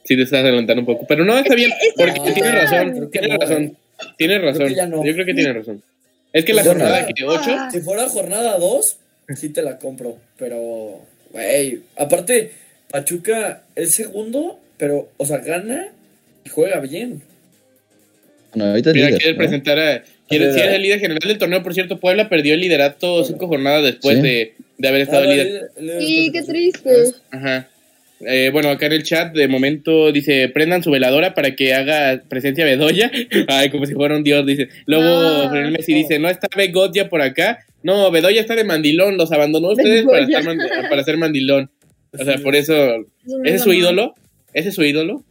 Sí, te estás adelantando un poco. Pero no, está bien, porque No, creo razón. no, razón. Tienes razón. no. Yo creo que tienes razón. Es que la jornada que 8, Ah. Si fuera jornada 2, sí te la compro. Pero, güey, aparte, Pachuca es segundo, pero, o sea, gana y juega bien. Bueno, ahorita mira, líder, quieres ¿no? presentar a. Quieres, si eres el líder general del torneo, por cierto, Puebla perdió el liderato cinco jornadas después Sí. de, de haber estado Ah, líder. Sí, qué triste. Ajá. Eh, bueno, acá en el chat de momento dice, prendan su veladora para que haga presencia Bedoya. [laughs] Ay, como si fuera un dios, dice. Luego No, Fernel Messi no. dice, no está Begoya por acá. No, Bedoya está de mandilón, los abandonó ustedes para, estar mand- para ser mandilón. O sea, por eso, ¿ese es su ídolo? ¿Ese es su ídolo?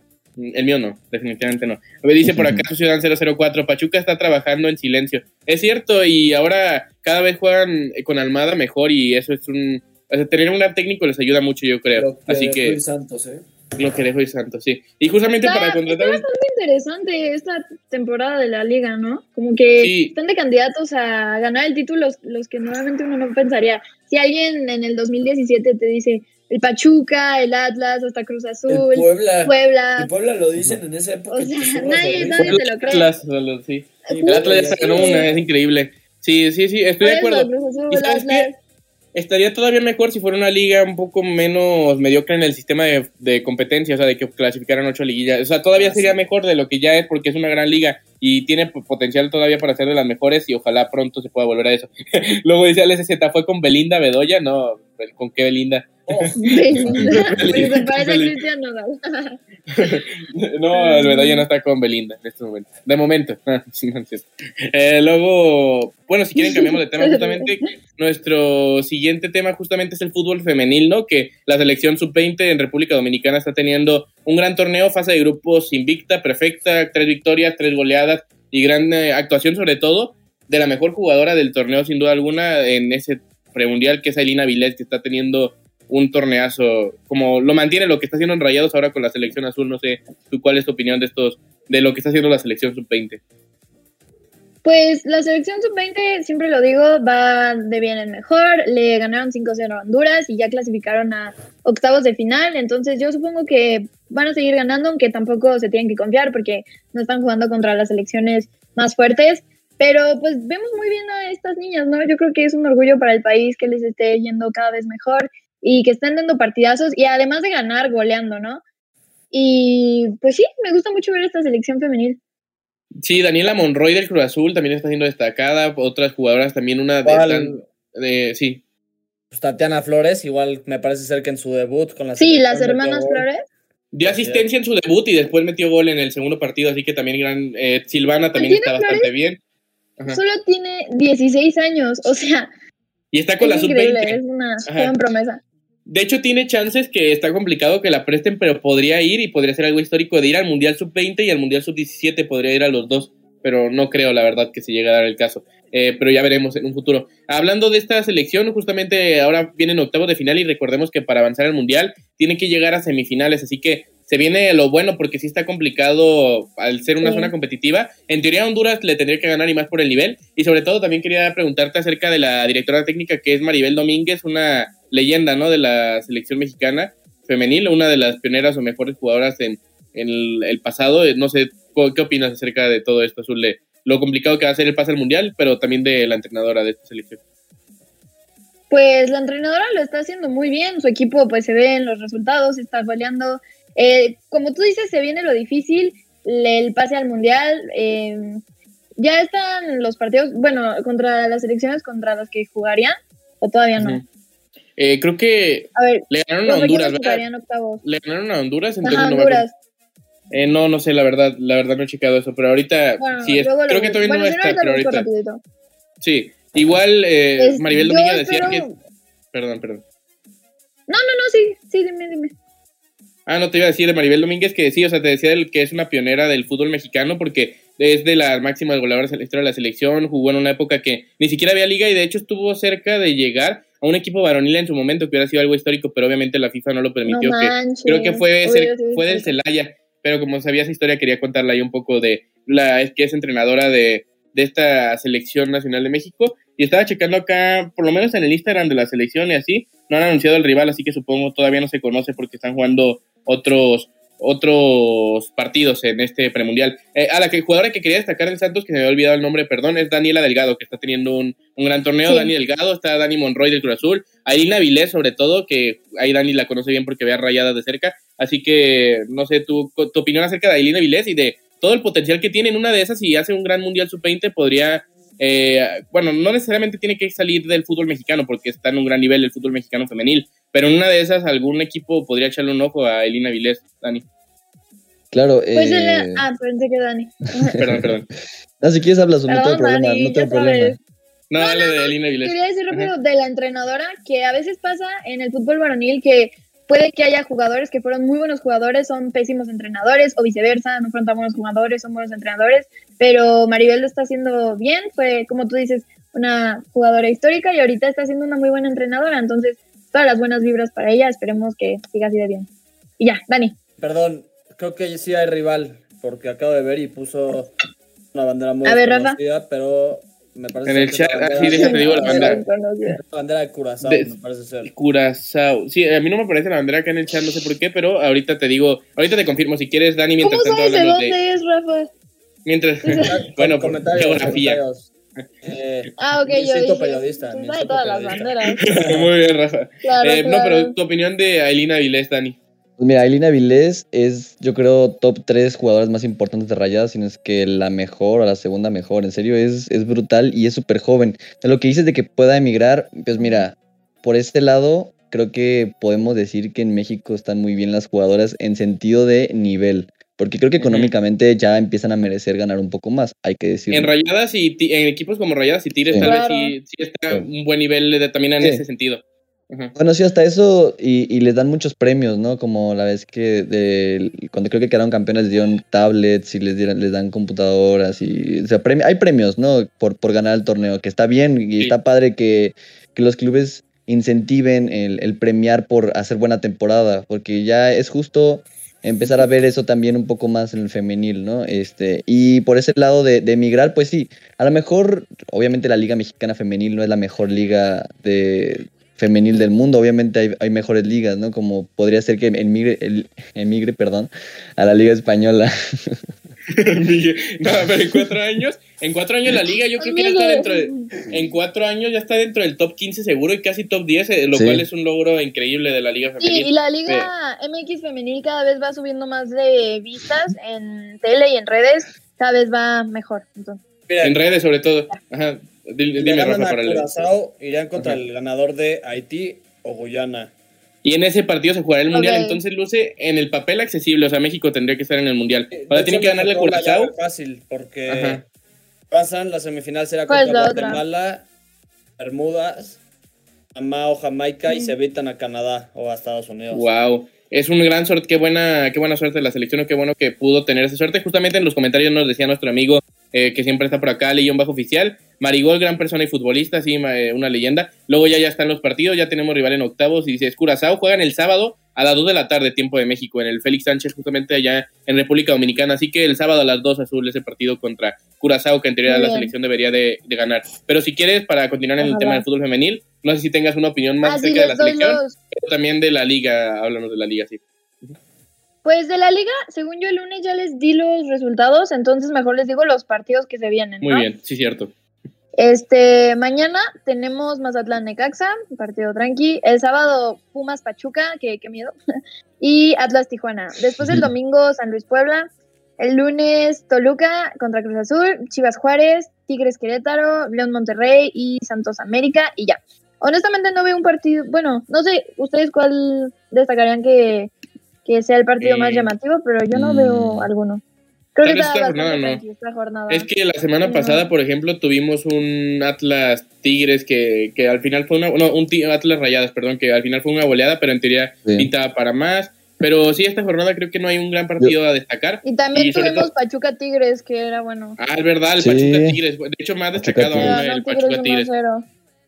El mío no, definitivamente no. Me dice por acá [laughs] Ciudad 004, Pachuca está trabajando en silencio. Es cierto, y ahora cada vez juegan eh, con Almada mejor y eso es un... o sea, tener un gran técnico les ayuda mucho, yo creo. Lo que Así dejó que Santos, ¿eh? lo que dejo y santo, sí. Y justamente Está, para contratar está bastante interesante esta temporada de la liga, ¿no? Como que Sí. están de candidatos a ganar el título los, los que normalmente uno no pensaría. Si alguien en el 2017 te dice el Pachuca, el Atlas, hasta Cruz Azul, El Puebla. Puebla, El Puebla lo dicen en esa época. O sea, nadie- nadie- te lo cree. Atlas, solo, sí. Sí, El Atlas ya se ganó una, es increíble. Sí, sí, sí, estoy de acuerdo. Cruz Azul, ¿Y sabes qué? Estaría todavía mejor si fuera una liga un poco menos mediocre en el sistema de, de competencia, o sea, de que clasificaran ocho liguillas. O sea, todavía Ah, sería sí. mejor de lo que ya es porque es una gran liga y tiene potencial todavía para ser de las mejores y ojalá pronto se pueda volver a eso. [laughs] Luego dice LSZ, ¿fue con Belinda Bedoya? No, ¿con qué Belinda? Oh, [laughs] Belinda, porque se parece a Belinda. Cristian Nodal. [laughs] No, el no está con Belinda en este momento. De momento. [laughs] Ah. Eh, luego, bueno, si quieren cambiamos de tema justamente. Nuestro siguiente tema justamente es el fútbol femenil, ¿no? Que la selección sub-20 en República Dominicana está teniendo un gran torneo, fase de grupos invicta, perfecta, tres victorias, tres goleadas y gran eh, actuación sobre todo de la mejor jugadora del torneo sin duda alguna en ese premundial que es Elina Vilet que está teniendo un torneazo como lo mantiene lo que está haciendo en Rayados ahora con la selección azul no sé tú cuál es tu opinión de estos de lo que está haciendo la selección sub 20 Pues la selección sub-20, siempre lo digo, va de bien en mejor. Le ganaron 5-0 a Honduras y ya clasificaron a octavos de final. Entonces yo supongo que van a seguir ganando, aunque tampoco se tienen que confiar porque no están jugando contra las selecciones más fuertes. Pero pues vemos muy bien a estas niñas, ¿no? Yo creo que es un orgullo para el país que les esté yendo cada vez mejor y que estén dando partidazos y además de ganar, goleando, ¿no? Y pues sí, me gusta mucho ver esta selección femenil. sí Daniela Monroy del Cruz Azul también está siendo destacada otras jugadoras también una de, ¿Cuál? tan- de- sí Pues Tatiana Flores, igual me parece ser que en su debut con la Sí, las hermanas. Flores. dio asistencia en su debut y después metió gol en el segundo partido así que también gran eh, Silvana también ¿Tatiana está bastante bien Ajá. Solo tiene 16 años, o sea, y está con es la sub increíble, 20 es una joven promesa. De hecho, tiene chances que está complicado que la presten, pero podría ir y podría ser algo histórico de ir al Mundial Sub-20 y al Mundial Sub-17, podría ir a los dos, pero no creo, la verdad, que se llegue a dar el caso. Eh, pero ya veremos en un futuro. Hablando de esta selección, justamente ahora vienen octavos de final y recordemos que para avanzar al Mundial tiene que llegar a semifinales, así que se viene lo bueno porque sí está complicado al ser una Sí. zona competitiva. En teoría Honduras le tendría que ganar y más por el nivel. Y sobre todo también quería preguntarte acerca de la directora técnica que es Maribel Domínguez, una leyenda ¿no? de la selección mexicana femenil, una de las pioneras o mejores jugadoras en, en el, el pasado. Eh, No sé, ¿cu- ¿qué opinas acerca de todo esto, Azul? De lo complicado que va a ser el pase al Mundial, pero también de la entrenadora de esta selección. Pues la entrenadora lo está haciendo muy bien, su equipo pues se ve en los resultados, está goleando. Eh, como tú dices, se viene lo difícil, el pase al mundial. eh, ya están los partidos, bueno, contra las selecciones contra las que jugarían, o todavía no. Eh, creo que A ver, le ganaron a ¿contra quiénes Honduras, ¿verdad? Le ganaron a Honduras, Ajá, entonces no acuerdo. Honduras. Eh, no, no sé, la verdad, la verdad no he checado eso, pero ahorita Bueno, sí es, luego lo creo que todavía Bueno, no si está, ahorita pero ahorita, rapidito. sí. Igual eh, Es- Maribel yo Domínguez decía espero- que, perdón, perdón. No, no, no, sí, sí, dime, dime. Ah, no te iba a decir de Maribel Domínguez que sí, o sea, te decía del, que es una pionera del fútbol mexicano porque es de las máximas goleadoras en la historia de la selección, jugó en una época que ni siquiera había liga y de hecho estuvo cerca de llegar a un equipo varonil en su momento que hubiera sido algo histórico, pero obviamente la FIFA no lo permitió. No que manches. creo que fue, del. Celaya, pero como sabía esa historia quería contarla ahí un poco de la es que es entrenadora de, de esta selección nacional de México y estaba checando acá, por lo menos en el Instagram de la selección y así, no han anunciado el rival, así que supongo todavía no se conoce porque están jugando otros otros partidos en este premundial. Eh, a la que jugadora que quería destacar del Santos, que se me había olvidado el nombre, perdón, es Daniela Delgado, que está teniendo un, un gran torneo. Sí. Dani Delgado, está Dani Monroy del Cruz Azul, Ailina Vilés, sobre todo, que ahí Dani la conoce bien porque vea rayadas de cerca. Así que, no sé, tu, tu opinión acerca de Ailina Vilés y de todo el potencial que tiene en una de esas, si hace un gran Mundial Sub-20, podría. Eh, bueno, no necesariamente tiene que salir del fútbol mexicano porque está en un gran nivel el fútbol mexicano femenil, pero en una de esas algún equipo podría echarle un ojo a Elina Vilés, Dani. Claro, Pues la- eh, Ah, pensé que Dani. [laughs] Perdón, perdón. [laughs] no, si quieres hablas, no tengo Perdón, problema, Dani, no tengo problema. No, No, dale de Elina Vilés. Quería decir rápido de la entrenadora que a veces pasa en el fútbol varonil que puede que haya jugadores que fueron muy buenos jugadores, son pésimos entrenadores o viceversa, no fueron tan buenos jugadores, son buenos entrenadores, pero Maribel lo está haciendo bien, fue como tú dices, una jugadora histórica y ahorita está siendo una muy buena entrenadora, entonces todas las buenas vibras para ella, esperemos que siga así de bien. Y ya, Dani. Perdón, creo que sí hay rival, porque acabo de ver y puso una bandera muy A ver, Rafa. conocida, pero me parece En el chat, así déjate digo la bandera. la bandera de Curazao, me parece ser. Curazao. Sí, a mí no me aparece la bandera acá en el chat, no sé por qué, pero ahorita te digo, ahorita te confirmo si quieres, Dani, ¿Cómo mientras tanto sabes de dónde de. es, Rafa? Mientras. [laughs] Bueno, por geografía. [laughs] Eh, Ah, ok, yo siento dije, periodista, pues todas las banderas. [laughs] Muy bien, Rafa. Claro, Eh, No, pero tu opinión de Ailina Vilés, Dani. Pues mira, Ailina Vilés es, yo creo, top 3 jugadoras más importantes de Rayadas, sino es que la mejor o la segunda mejor. En serio, es, es brutal y es súper joven. Lo que dices de que pueda emigrar, pues mira, por este lado, creo que podemos decir que en México están muy bien las jugadoras en sentido de nivel. Porque creo que económicamente ya empiezan a merecer ganar un poco más, hay que decirlo. En Rayadas y ti- en equipos como Rayadas y Tigres, Sí. tal vez Claro. sí, sí está Sí. un buen nivel de- también en Sí. ese sentido. Bueno, sí, hasta eso, y, y les dan muchos premios, ¿no? Como la vez que de- cuando creo que quedaron campeones les dieron tablets y les, dieron, les dan computadoras y, o sea, hay premios, ¿no? Por, por ganar el torneo, que está bien y Sí. está padre que, que los clubes incentiven el, el premiar por hacer buena temporada, porque ya es justo empezar a ver eso también un poco más en el femenil, ¿no? Este, y por ese lado de, de emigrar, pues sí, a lo mejor, obviamente la Liga Mexicana Femenil no es la mejor liga de femenil del mundo, obviamente hay, hay mejores ligas, ¿no? Como podría ser que emigre, el, emigre perdón, a la Liga Española. [laughs] no, pero en cuatro años, en cuatro años la liga yo creo que ya está dentro de, en cuatro años ya está dentro del top 15 seguro y casi top 10, eh, lo Sí. cual es un logro increíble de la liga Sí, femenil. y la Liga MX femenil cada vez va subiendo más de vistas en tele y en redes, cada vez va mejor. Entonces, En redes sobre todo. Ajá. Dile, dime, Rafa, para el- Curazao, irían contra Ajá. el ganador de Haití o Guyana. Y en ese partido se jugará el mundial, entonces luce en el papel accesible, o sea, México tendría que estar en el mundial. De Ahora hecho, tiene que ganarle a Curazao. fácil, porque Ajá. pasan, la semifinal será ¿Cuál es contra la otra? Guatemala, Bermudas, Panamá o Jamaica y Mm. se evitan a Canadá o a Estados Unidos. Wow. Es un gran suerte, qué buena, qué buena suerte de la selección, qué bueno que pudo tener esa suerte. Justamente en los comentarios nos decía nuestro amigo eh, que siempre está por acá, León Bajo Oficial. Marigol, gran persona y futbolista, sí, eh, una leyenda. Luego ya, ya están los partidos, ya tenemos rival en octavos y dice, es Curazao, juegan el sábado a las 2 de la tarde, tiempo de México, en el Félix Sánchez, justamente allá en República Dominicana. Así que el sábado a las 2 azul ese partido contra Curazao, que en teoría la selección debería de, de ganar. Pero si quieres, para continuar en el tema del fútbol femenil, no sé si tengas una opinión más ah, acerca de la selección, los. pero también de la liga, háblanos de la liga, sí. Pues de la liga, según yo el lunes ya les di los resultados, entonces mejor les digo los partidos que se vienen. Muy ¿no? bien, sí, cierto. Este, mañana tenemos Mazatlán Necaxa, partido tranqui. El sábado Pumas Pachuca, que qué miedo. [laughs] y Atlas Tijuana. Después el [laughs] domingo San Luis Puebla. El lunes Toluca contra Cruz Azul, Chivas Juárez, Tigres Querétaro, León Monterrey y Santos América y ya. Honestamente no veo un partido, bueno, no sé ustedes cuál destacarían que, que sea el partido más Eh, llamativo, pero yo no mm. veo alguno. Creo que está esta bastante jornada no. esta jornada. Es que la semana No. pasada, por ejemplo, tuvimos un Atlas Tigres que, que al final fue una. No, un Atlas Rayadas, perdón, que al final fue una goleada, pero en teoría Sí. pintaba para más. Pero sí, esta jornada creo que no hay un gran partido a destacar. Y también y tuvimos Pachuca Tigres, que era bueno. Ah, es verdad, el Sí. Pachuca Tigres. De hecho, más destacado aún el no, Pachuca Tigres. 1-0.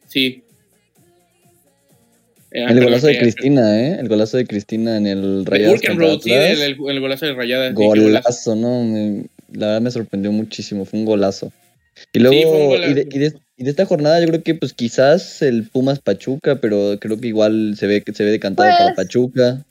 Sí. Eh, El golazo de que- Cristina, ¿eh? El golazo de Cristina en el Road, sí, Atlas. el, el- el golazo de qué golazo. ¿no? Me- la verdad me sorprendió muchísimo, fue un golazo. Y Sí, fue un luego, golazo. y, de, y de- y de esta jornada yo creo que pues quizás el Pumas Pachuca, pero creo que igual se ve, se ve decantado Pues- para Pachuca.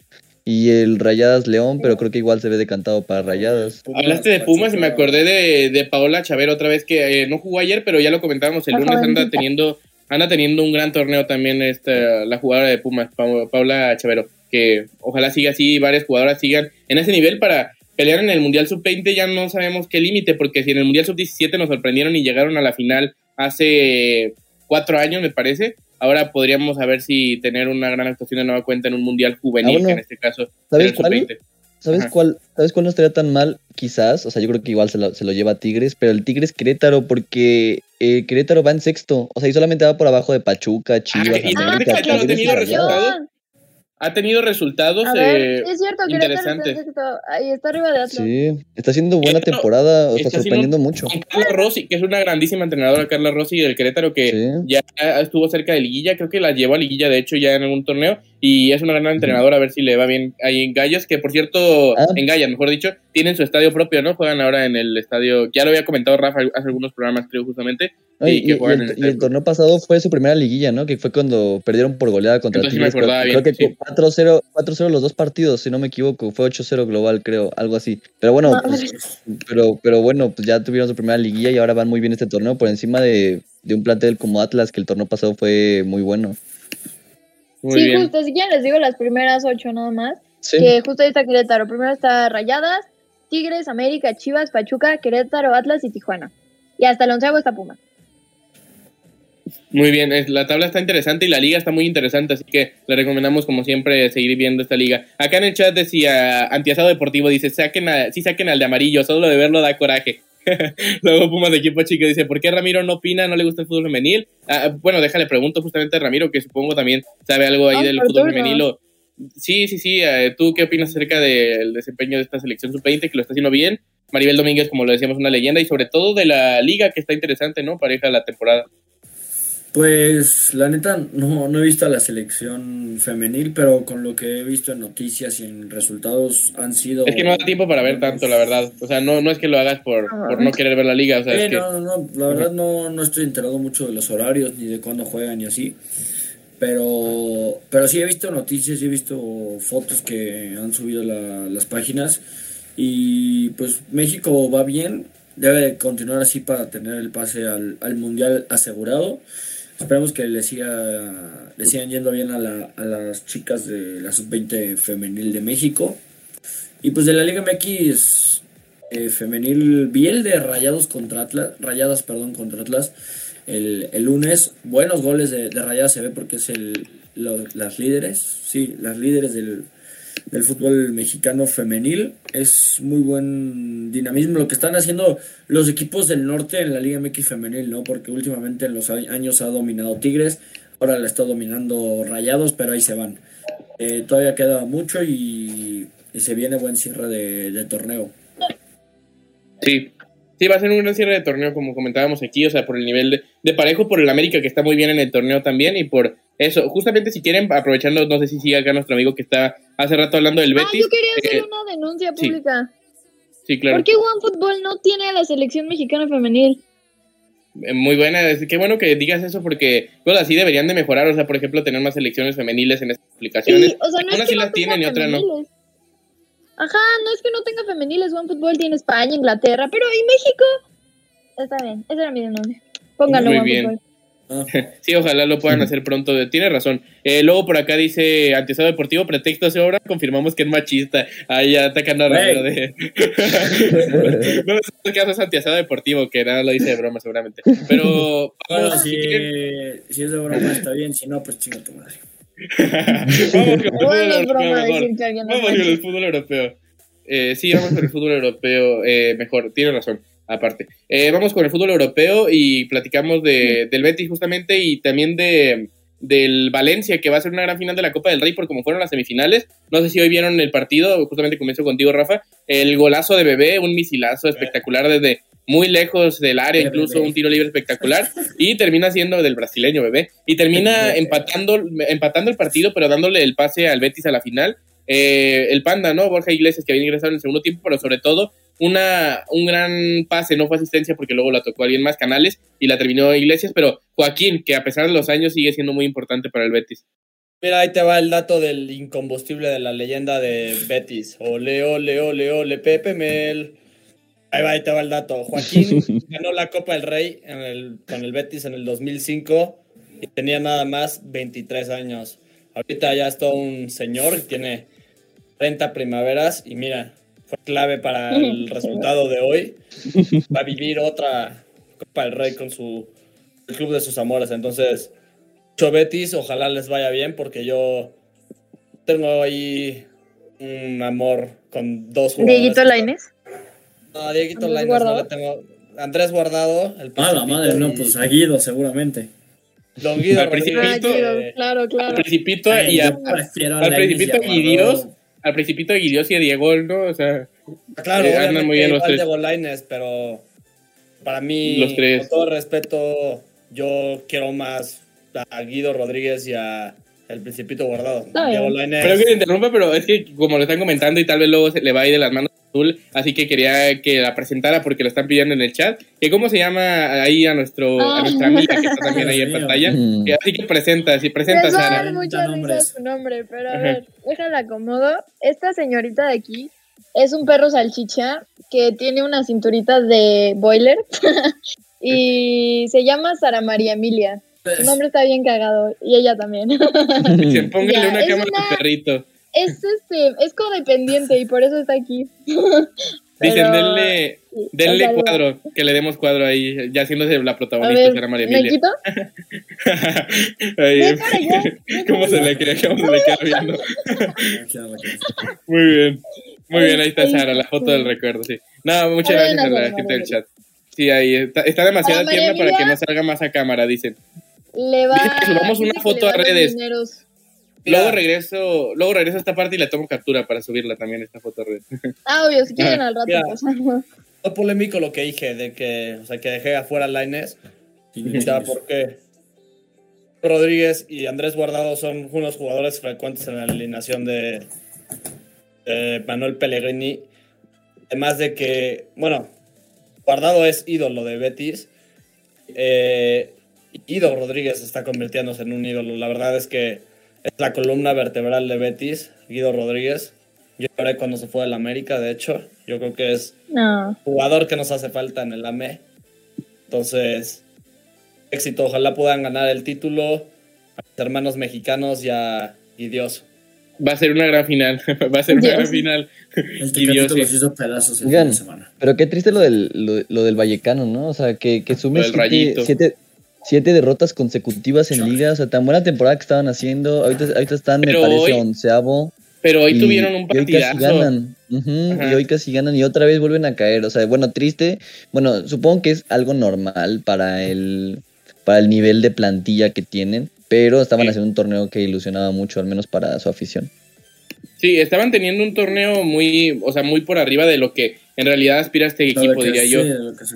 Y el Rayadas León, pero creo que igual se ve decantado para Rayadas. Hablaste de Pumas y me acordé de, de Paola Chavero otra vez que eh, no jugó ayer, pero ya lo comentábamos el lunes anda teniendo anda teniendo un gran torneo también esta la jugadora de Pumas Pa- Paola Chavero que ojalá siga así varias jugadoras sigan en ese nivel para pelear en el Mundial Sub-20 ya no sabemos qué límite porque si en el Mundial Sub-17 nos sorprendieron y llegaron a la final hace cuatro años me parece ahora podríamos saber si tener una gran actuación de nueva cuenta en un Mundial juvenil Ah, bueno. que en este caso ¿Sabes cuál? Sub-20. ¿Sabes Ajá. cuál, ¿Sabes cuál no estaría tan mal? Quizás, o sea, yo creo que igual se lo, se lo lleva Tigres, pero el Tigres Querétaro, porque eh, Querétaro va en sexto, o sea, y solamente va por abajo de Pachuca, Chivas, Querétaro ha tenido resultados ha tenido resultados A ver, eh, es cierto, Querétaro está en interesantes. sexto. Ahí está arriba de Atlas. Sí, está haciendo buena Querétaro temporada, o está sorprendiendo mucho. con Carla Rossi, que es una grandísima entrenadora, Carla Rossi del Querétaro, que Sí. ya estuvo cerca de Liguilla, creo que la llevó a Liguilla, de hecho, ya en algún torneo, y es una gran entrenadora, a ver si le va bien ahí en Gallos, que por cierto, Ah. en Gallas, mejor dicho, tienen su estadio propio, ¿no? Juegan ahora en el estadio, ya lo había comentado Rafa hace algunos programas, creo, justamente, y, que juegan y en el, el y el torneo pasado fue su primera liguilla, ¿no? Que fue cuando perdieron por goleada contra Entonces sí me Tigres. Creo, acordaba creo bien, que sí. 4-0 4-0 los dos partidos, si no me equivoco. Fue 8-0 global, creo, algo así. Pero bueno, No, pues, pero, pero bueno, pues ya tuvieron su primera liguilla y ahora van muy bien este torneo por encima de, de un plantel como Atlas, que el torneo pasado fue muy bueno. Muy sí, bien. justo, si quieren les digo las primeras ocho nada más. Sí. Que justo ahí está Querétaro. Primero está Rayadas, Tigres, América, Chivas, Pachuca, Querétaro, Atlas y Tijuana. Y hasta el onceavo está Puma. Muy bien, la tabla está interesante y la liga está muy interesante, así que le recomendamos como siempre seguir viendo esta liga. Acá en el chat decía Antiasado Deportivo, dice, saquen a, sí saquen al de amarillo, solo de verlo da coraje. [laughs] Luego Pumas de equipo chico dice, ¿por qué Ramiro no opina? ¿No le gusta el fútbol femenil? Ah, bueno, déjale, pregunto justamente a Ramiro, que supongo también sabe algo ahí Ah, del fútbol femenil. o- Sí, sí, sí, eh, ¿tú qué opinas acerca del desempeño de esta selección sub-20 que lo está haciendo bien? Maribel Domínguez, como lo decíamos, una leyenda y sobre todo de la liga que está interesante, ¿no? Pareja la temporada. Pues la neta no, no he visto a la selección femenil, pero con lo que he visto en noticias y en resultados han sido... Es que no da tiempo para ver tanto, la verdad. O sea, no, no es que lo hagas por, por no querer ver la liga. O sea, Eh, es que. no, no, no, la verdad no, no estoy enterado mucho de los horarios ni de cuándo juegan y así. Pero, pero sí he visto noticias y he visto fotos que han subido la- las páginas. Y pues México va bien, debe de continuar así para tener el pase al, al Mundial asegurado. Esperemos que le, siga, le sigan yendo bien a, la- a las chicas de la sub-20 femenil de México. Y pues de la Liga MX eh, femenil, vi el de Rayados contra Atlas, Rayadas, perdón, contra Atlas el, el lunes. Buenos goles de, de Rayadas se ve porque es el, lo- las líderes, sí, las líderes del, del fútbol mexicano femenil. Es muy buen dinamismo lo que están haciendo los equipos del norte en la Liga MX femenil, ¿no? Porque últimamente en los años ha dominado Tigres, ahora la está dominando Rayados, pero ahí se van. Eh, todavía queda mucho y, y se viene buen cierre de, de torneo. Sí. Sí, va a ser un gran cierre de torneo, como comentábamos aquí. O sea, por el nivel de, de parejo, por el América, que está muy bien en el torneo también. Y por eso, justamente si quieren, aprovechando, no sé si sigue acá nuestro amigo que está hace rato hablando del Ah, Betis. yo quería hacer eh, una denuncia sí. pública. Sí, claro. ¿Por qué OneFootball no tiene a la selección mexicana femenil? Eh, Muy buena, qué bueno que digas eso porque cosas así deberían de mejorar, o sea, por ejemplo, tener más selecciones femeniles en estas aplicaciones. Sí, o sea, no es que sí no las tienen y otras no. Ajá, no es que no tenga femeniles. OneFootball tiene España, Inglaterra, pero ¿y México? Está bien, esa era mi denuncia. Pónganlo, Muy bien. favor. Ah, [laughs] Sí, ojalá lo puedan hacer pronto. Tiene razón. Eh, luego por acá dice Antiasado Deportivo, pretexto de obra, confirmamos que es machista. Ahí ya atacando a Ramiro de... [laughs] no es el caso es Antiasado Deportivo, que nada lo dice de broma seguramente. Pero [laughs] bueno, vamos, si, si es de broma está bien, si no, pues chinga tu madre. vamos con el fútbol europeo Vamos con el fútbol europeo. Eh, sí, vamos con el fútbol europeo eh, mejor. Tiene razón, aparte. Eh, vamos con el fútbol europeo y platicamos de, del Betis justamente y también de del Valencia, que va a ser una gran final de la Copa del Rey por como fueron las semifinales. No sé si hoy vieron el partido, justamente comienzo contigo, Rafa. El golazo de Bebé, un misilazo espectacular desde muy lejos del área, incluso un tiro libre espectacular, [laughs] y termina siendo del brasileño, Bebé, y termina empatando, empatando el partido, pero dándole el pase al Betis a la final. Eh, el Panda, ¿no? Borja Iglesias, que había ingresado en el segundo tiempo, pero sobre todo una, un gran pase, no fue asistencia porque luego la tocó alguien más, Canales, y la terminó Iglesias, pero Joaquín, que a pesar de los años sigue siendo muy importante para el Betis. Mira, ahí te va el dato del incombustible de la leyenda de Betis. Ole, ole, ole, ole, Pepe Mel. Ahí va, ahí te va el dato. Joaquín [laughs] ganó la Copa del Rey en el- con el Betis en el 2005 y tenía nada más 23 años. Ahorita ya es todo un señor y tiene 30 primaveras y mira, fue clave para el [laughs] resultado de hoy. Va a vivir otra Copa del Rey con su el club de sus amores. Entonces, mucho Betis, ojalá les vaya bien porque yo tengo ahí un amor con dos jugadores. Dieguito Lainez. No, Dieguito Andrés Lainez no Guardado. le tengo. Andrés Guardado, el Ah, la madre, no, pues a Guido seguramente. Don Guido Al Ah, Principito. claro, eh, claro, Al. Principito Ay, y a, al Principito y Dios, Guardado. Al Principito y Dios y a Diego, ¿no? O sea, Claro, Eh, andan muy bien los tres. Pero para mí, Los tres. con todo respeto, yo quiero más a Guido Rodríguez y a el Principito Guardado. Diego Lainez. Pero que te interrumpa, pero es que como lo están comentando y tal vez luego se le va a ir de las manos azul, así que quería que la presentara porque lo están pidiendo en el chat. Que cómo se llama ahí a nuestro a nuestra amiga que está también [laughs] ahí en pantalla. Así que presenta, si presenta Sara. dar 40 mucha risa su nombre, pero a Ajá. ver, déjala acomodo. Esta señorita de aquí es un perro salchicha que tiene unas cinturitas de boiler [laughs] y se llama Sara María Emilia. Su nombre está bien cagado y ella también. [laughs] Póngale una es cámara una- al perrito. Es este, es codependiente y por eso está aquí. [laughs] Dicen, Pero- denle, sí, denle o sea, cuadro, que le demos cuadro ahí, ya haciéndose la protagonista, ver, Sara María ¿me Emilia. quito? [laughs] Ve [laughs] ¿Cómo se le queda? ¿Cómo se le queda viendo? Muy bien. Muy bien, ahí está Ay, Sara, la foto del recuerdo, sí. No, muchas bien, gracias a la gente del chat. Sí, ahí está, está demasiado tierna para que no salga más a cámara, dicen. Le va Dice que subamos una foto a redes. dineros. Luego regreso, luego regreso a esta parte y le tomo captura para subirla también esta foto a redes. [laughs] Ah, obvio, si quieren al rato Mira. pasamos. Fue polémico lo que dije, de que, o sea, que dejé afuera a Lainez. Chingue, Ya, porque Rodríguez y Andrés Guardado son unos jugadores frecuentes en la alineación de, de Manuel Pellegrini. Además de que, bueno, Guardado es ídolo de Betis. Eh, Guido Rodríguez está convirtiéndose en un ídolo. La verdad es que la columna vertebral de Betis, Guido Rodríguez. Yo lloré cuando se fue del América, de hecho. Yo creo que es No. jugador que nos hace falta en el AME. Entonces, éxito. Ojalá puedan ganar el título a mis hermanos mexicanos y a y Dios. Va a ser una gran final, [laughs] va a ser una Dios. gran final. El [laughs] Y Dios, los hizo pedazos el Oigan. fin de semana. Pero qué triste lo del, lo, lo del Vallecano, ¿no? O sea, que, que sume siete, Rayito. siete, siete derrotas consecutivas en liga. O sea, tan buena temporada que estaban haciendo. Ahorita, ahorita están, Pero me parece, hoy- onceavo. Pero hoy y- tuvieron un y hoy casi partidazo. ganan. Y hoy casi ganan y otra vez vuelven a caer. O sea, bueno, triste. Bueno, supongo que es algo normal para el, para el nivel de plantilla que tienen. Pero estaban Sí. haciendo un torneo que ilusionaba mucho, al menos para su afición. Sí, estaban teniendo un torneo muy, o sea, muy por arriba de lo que en realidad aspira este equipo, diría sí, yo.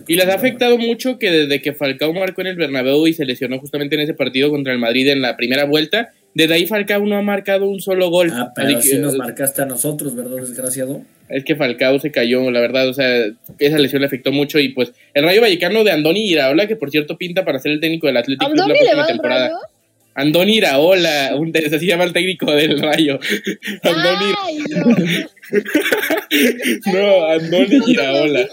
Y les ha afectado mucho que desde que Falcao marcó en el Bernabéu y se lesionó justamente en ese partido contra el Madrid en la primera vuelta, desde ahí Falcao no ha marcado un solo gol. Ah, pero sí que, nos marcaste a nosotros, ¿verdad, desgraciado? es que Falcao se cayó, la verdad, o sea, esa lesión le afectó mucho y pues el Rayo Vallecano de Andoni Iraola, que por cierto pinta para ser el técnico del Atlético Club la ¿Andoni le próxima temporada. rayo? Andoni Iraola, un, así se llama el técnico del Rayo. Andoni, Ay, [laughs] no. ¿Cómo Iraola.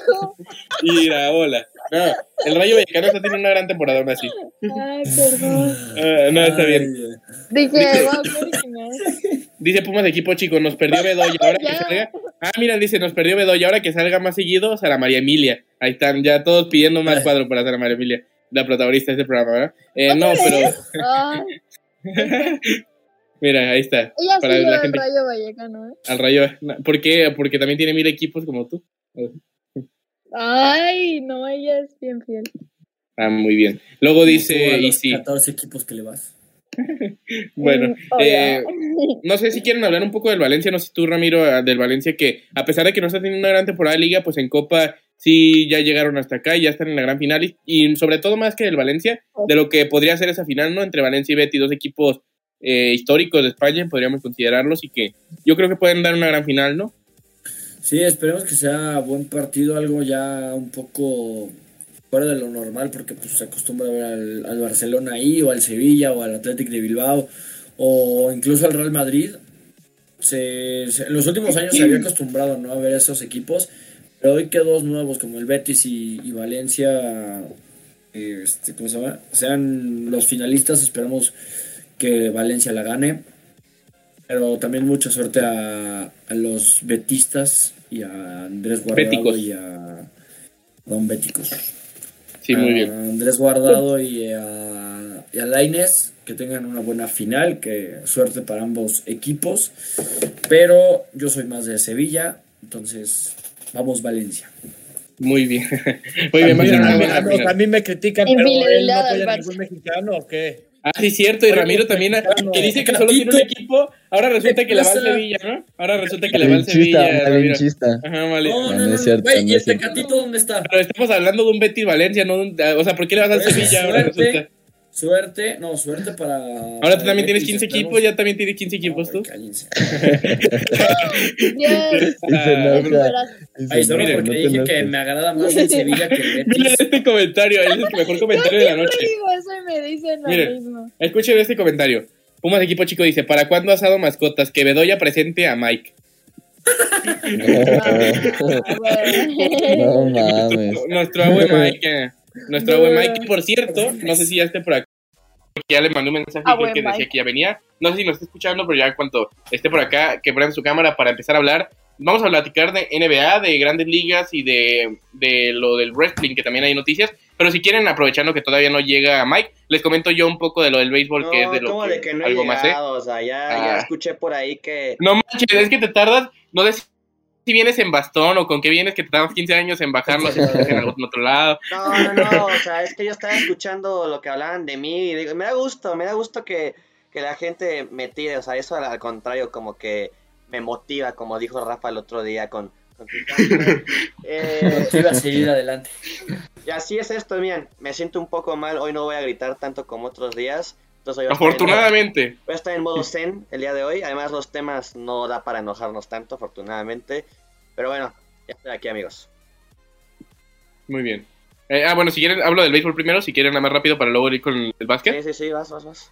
Iraola. No, el Rayo Vallecano está teniendo una gran temporada aún así. Ay, perdón. Ah, no, está bien. Dije, original. Dice Pumas equipo chico, nos perdió Bedoya, [laughs] ahora que salga. Ah, mira, dice, nos perdió Bedoya, ahora que salga más seguido, Sara María Emilia. Ahí están, ya todos pidiendo más cuadro para Sara María Emilia, la protagonista de este programa, ¿verdad? Eh, no, pero [laughs] [laughs] mira, ahí está. ella Para sí la al gente Rayo Vallecano, ¿eh? al Rayo. ¿Por qué? Porque también tiene mil equipos como tú. Ay, no, ella es bien fiel. Ah, muy bien. Luego a dice, y los sí, 14 equipos que le vas. [laughs] bueno, Mm, eh, no sé si quieren hablar un poco del Valencia, no sé tú, Ramiro, ah, del Valencia, que a pesar de que no está teniendo una gran temporada de liga, pues en Copa sí ya llegaron hasta acá y ya están en la gran final. Y, y sobre todo más que del Valencia, de lo que podría ser esa final, ¿no? Entre Valencia y Betis, dos equipos eh, históricos de España, podríamos considerarlos, y que yo creo que pueden dar una gran final, ¿no? Sí, esperemos que sea buen partido, algo ya un poco fuera de lo normal, porque pues se acostumbra a ver al, al Barcelona ahí, o al Sevilla, o al Athletic de Bilbao, o incluso al Real Madrid. Se, se- en los últimos años se había acostumbrado ¿no? a ver esos equipos, pero hoy que dos nuevos como el Betis y, y Valencia, este, ¿cómo se llama? Sean los finalistas, esperamos que Valencia la gane. Pero también mucha suerte a, a los betistas y a Andrés Guardado Béticos. y a Don Béticos. Sí, muy A bien. Andrés Guardado y a, y a Lainez, que tengan una buena final, que suerte para ambos equipos. Pero yo soy más de Sevilla, entonces vamos Valencia. Muy bien. Muy bien, va a mí- final. a mí me critican, pero él no apoya a ningún mexicano o qué? Ah, sí, cierto, y Ramiro también, ah, que dice que solo tiene un equipo, ahora resulta que le va al? Sevilla, ¿no? Ahora resulta que le va al Sevilla, malinchista. Ajá, vale. No, No, no, no no, es cierto, güey, ¿y es este catito dónde está? Pero estamos hablando de un Betis Valencia, no de un- o sea, ¿por qué le vas al Sevilla ahora resulta? Suerte, no, suerte para. Ahora tú también tienes 15 equipos, ya también tienes 15 equipos tú. Cállense. [laughs] Dios, Ah, Ahí solo porque no dije que me agrada más el Sevilla que el Miren Betis. este comentario, es el mejor comentario de la noche. digo eso y me dicen lo Miren. mismo. Escuchen este comentario. Pumas equipo chico dice, ¿para cuándo asado mascotas? Que Bedoya presente a Mike. [laughs] [laughs] No mames. Nuestro abue Mike, eh, nuestro abue Mike, que, por cierto, no sé si ya esté por acá, porque ya le mandé un mensaje creo que decía que ya venía. No sé si nos está escuchando, pero ya cuando esté por acá, que prenda su cámara para empezar a hablar. Vamos a platicar de NBA, de grandes ligas y de, de lo del wrestling, que también hay noticias. Pero si quieren, aprovechando que todavía no llega Mike, les comento yo un poco de lo del béisbol, que es de lo ¿cómo que, de que no he algo más sé. llegado? O sea, ya, Ah. ya escuché por ahí que... No manches, es que te tardas, no sé si vienes en bastón o con qué vienes, que te tardas 15 años en bajarlo si estás en algún otro lado. No, no, no, o sea, es que yo estaba escuchando lo que hablaban de mí y digo, me da gusto, me da gusto que, que la gente me tire, o sea, eso al, contrario, como que me motiva, como dijo Rafa el otro día con... con [laughs] eh, a seguir adelante. y así es esto, miren, me siento un poco mal, hoy no voy a gritar tanto como otros días. Entonces hoy voy a estar en- Afortunadamente. Voy a estar en modo zen el día de hoy. Además, los temas no da para enojarnos tanto, afortunadamente. Pero bueno, ya estoy aquí, amigos. Muy bien. Eh, ah, bueno, si quieren, hablo del béisbol primero, si quieren nada más rápido para luego ir con el básquet. Sí, sí, sí, vas, vas, vas.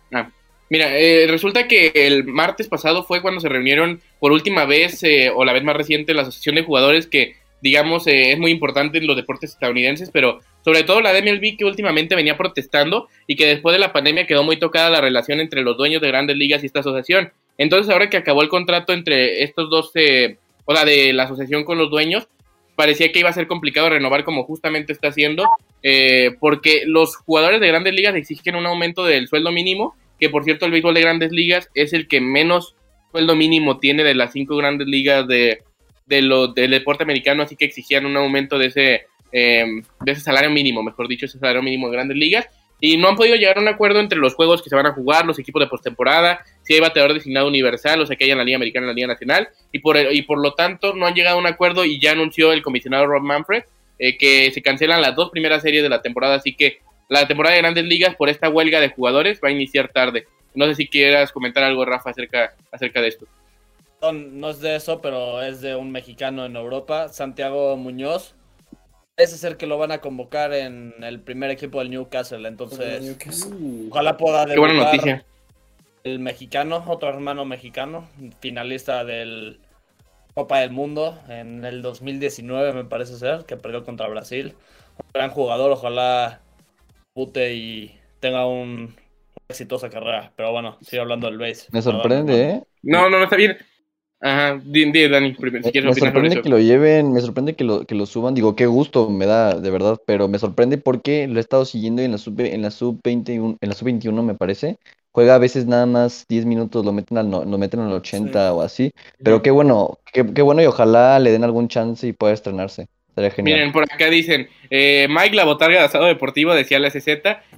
Mira, eh, resulta que el martes pasado fue cuando se reunieron por última vez, eh, o la vez más reciente, la Asociación de Jugadores, que digamos eh, es muy importante en los deportes estadounidenses, pero sobre todo la MLB que últimamente venía protestando y que después de la pandemia quedó muy tocada la relación entre los dueños de grandes ligas y esta asociación. Entonces ahora que acabó el contrato entre estos dos, eh, o la de la asociación con los dueños, parecía que iba a ser complicado renovar como justamente está haciendo, eh, porque los jugadores de grandes ligas exigen un aumento del sueldo mínimo, que por cierto el béisbol de grandes ligas es el que menos sueldo mínimo tiene de las cinco grandes ligas de, de lo, del deporte americano, así que exigían un aumento de ese, eh, de ese salario mínimo, mejor dicho, ese salario mínimo de grandes ligas. Y no han podido llegar a un acuerdo entre los juegos que se van a jugar, los equipos de postemporada, si hay bateador designado universal, o sea que haya en la Liga Americana y en la Liga Nacional, y por, y por lo tanto no han llegado a un acuerdo y ya anunció el comisionado Rob Manfred eh, que se cancelan las dos primeras series de la temporada, así que la temporada de grandes ligas por esta huelga de jugadores va a iniciar tarde. No sé si quieras comentar algo, Rafa, acerca, acerca de esto. No, no es de eso, pero es de un mexicano en Europa, Santiago Muñoz. Parece ser que lo van a convocar en el primer equipo del Newcastle, entonces ojalá pueda Qué buena debutar noticia. el mexicano, otro hermano mexicano, finalista del Copa del Mundo en el 2019, me parece ser, que perdió contra Brasil. Un gran jugador, ojalá pute y tenga un, una exitosa carrera. Pero bueno, sigo hablando del base. Me sorprende, ¿eh? No, no, no está bien. Ajá, di, di, Dani, primero, si quieres Me opinar sobre sorprende eso. que lo lleven, me sorprende que lo, que lo suban. Digo, qué gusto me da, de verdad, pero me sorprende porque lo he estado siguiendo y en la sub, en la sub 21, en la sub 21 me parece. Juega a veces nada más 10 minutos, lo meten al, no- lo meten al 80 o así. Pero qué bueno, qué, qué bueno y ojalá le den algún chance y pueda estrenarse. Estaría genial. Miren, por acá dicen, eh, Mike, la botarga de asado deportivo, decía la CZ.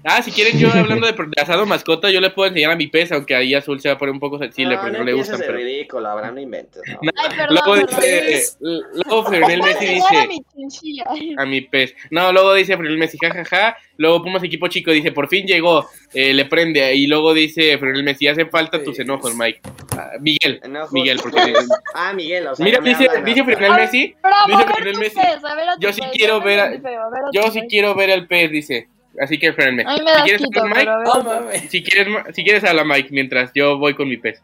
Ah, si quieren yo [laughs] hablando de, de asado mascota, yo le puedo enseñar a mi pez, aunque ahí Azul se va a poner un poco sensible, no, pero no no le gustan. de Pero... ridículo, Abraham, no inventes. no. Ay, perdón, luego dice, luego Fernel Messi dice, mi a mi pez. No, luego dice Fernel Messi, jajaja. Luego Pumas equipo chico dice, por fin llegó, eh, le prende. Y luego dice Fernel Messi, hacen falta tus enojos, Mike. Ah, Miguel, Enojos. Miguel, [laughs] porque... Ah, Miguel, o sea, Mira, dice, dice Fernel Messi, dice tu Messi, yo sí quiero ver a- yo sí quiero ver al pez, dice. Así que espérenme. Si quieres hablar, Mike, ver si quieres, si quieres habla Mike mientras yo voy con mi pez.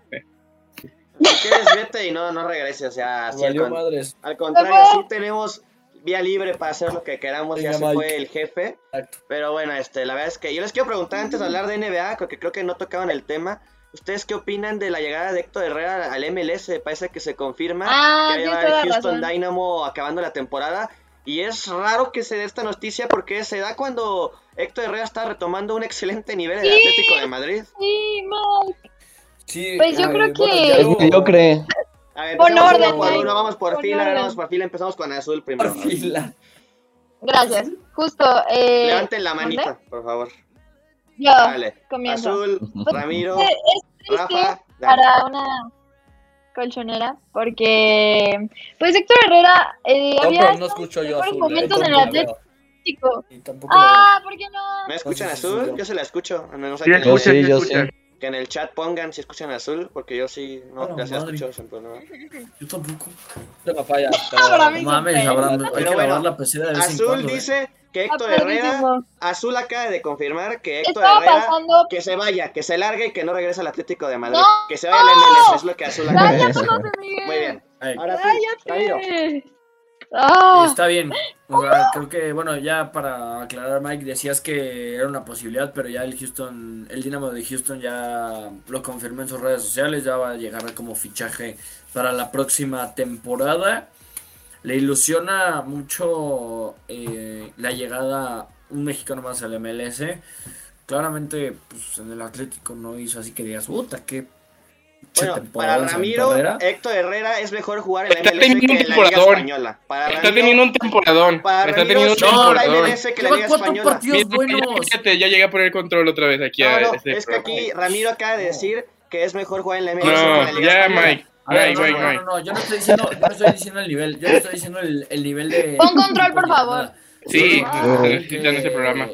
Si quieres, vete y no, no regreses. O sea, así al, Valió con- madres. al contrario, sí tenemos vía libre para hacer lo que queramos. ya se Mike. fue el jefe. Exacto. Pero bueno, este, la verdad es que yo les quiero preguntar antes de hablar de NBA, porque creo que no tocaban el tema. ¿Ustedes qué opinan de la llegada de Héctor Herrera al MLS? Parece que se confirma Ah, que va toda el Houston razón. Dynamo acabando la temporada. Y es raro que se dé esta noticia porque se da cuando Héctor Herrera está retomando un excelente nivel en el Sí. Atlético de Madrid. Sí, Mike. Sí, Pues yo creo bueno, que- lo- mediocre. A ver, Pon empezamos orden, uno por uno, vamos por Pon fila, orden. vamos por fila, empezamos con Azul primero. Por fila. Gracias. Justo. Eh, Levanten la manita, por favor. Yo Dale. comienzo. Azul, [laughs] Ramiro, es triste Rafa, para una colchonera porque pues Héctor Herrera eh, No, había pero no escucho yo azul. momentos eh, en el Atlético. Ah, ¿por qué no? ¿Me escuchan No azul? yo. Yo se la escucho. No sé Sí, Yo sí, yo sí. Que en el chat pongan si escuchan azul, porque yo sí, no, ya se sin problema. Yo tampoco. falla. [laughs] Para Pero... mames, feos. hay Pero que lavar la PC de vez en Azul ¿eh? dice que Héctor Herrera. Azul acaba de confirmar que Héctor Estaba Herrera, pasando. que se vaya, que se largue y que no regrese al Atlético de Madrid. ¡No! Que se vaya al MLS, es lo que Azul acaba de decir. Muy bien. Ahora sí, Ramiro. Ah, Está bien. Creo que, bueno, ya para aclarar, Mike, decías que era una posibilidad, pero ya el Houston, el Dynamo de Houston ya lo confirmó en sus redes sociales, ya va a llegar como fichaje para la próxima temporada. Le ilusiona mucho eh, la llegada un mexicano más al MLS. Claramente, pues en el Atlético no hizo así que digas, puta, qué Bueno, para Ramiro, aventó Herrera". Héctor Herrera es mejor jugar en la Está MLS teniendo que un en la Liga temporadón. Española. Para Está Ramiro, teniendo un temporadón. para Está Ramiro teniendo un es mejor la temporadón. MLS que la Lleva Liga cuatro Española. partidos Mira, buenos. fíjate, ya llegué a poner control otra vez aquí a No, no, este es que aquí Ramiro acaba de decir que es mejor jugar en la MLS No, que en la Liga ya, Española. Mike. A ver, Mike, no, Mike, no, Mike. no, no, yo no estoy diciendo, yo no estoy diciendo el nivel, yo no estoy diciendo el, el nivel de. Pon control, por [laughs] favor. Sí, se necesita en ese programa.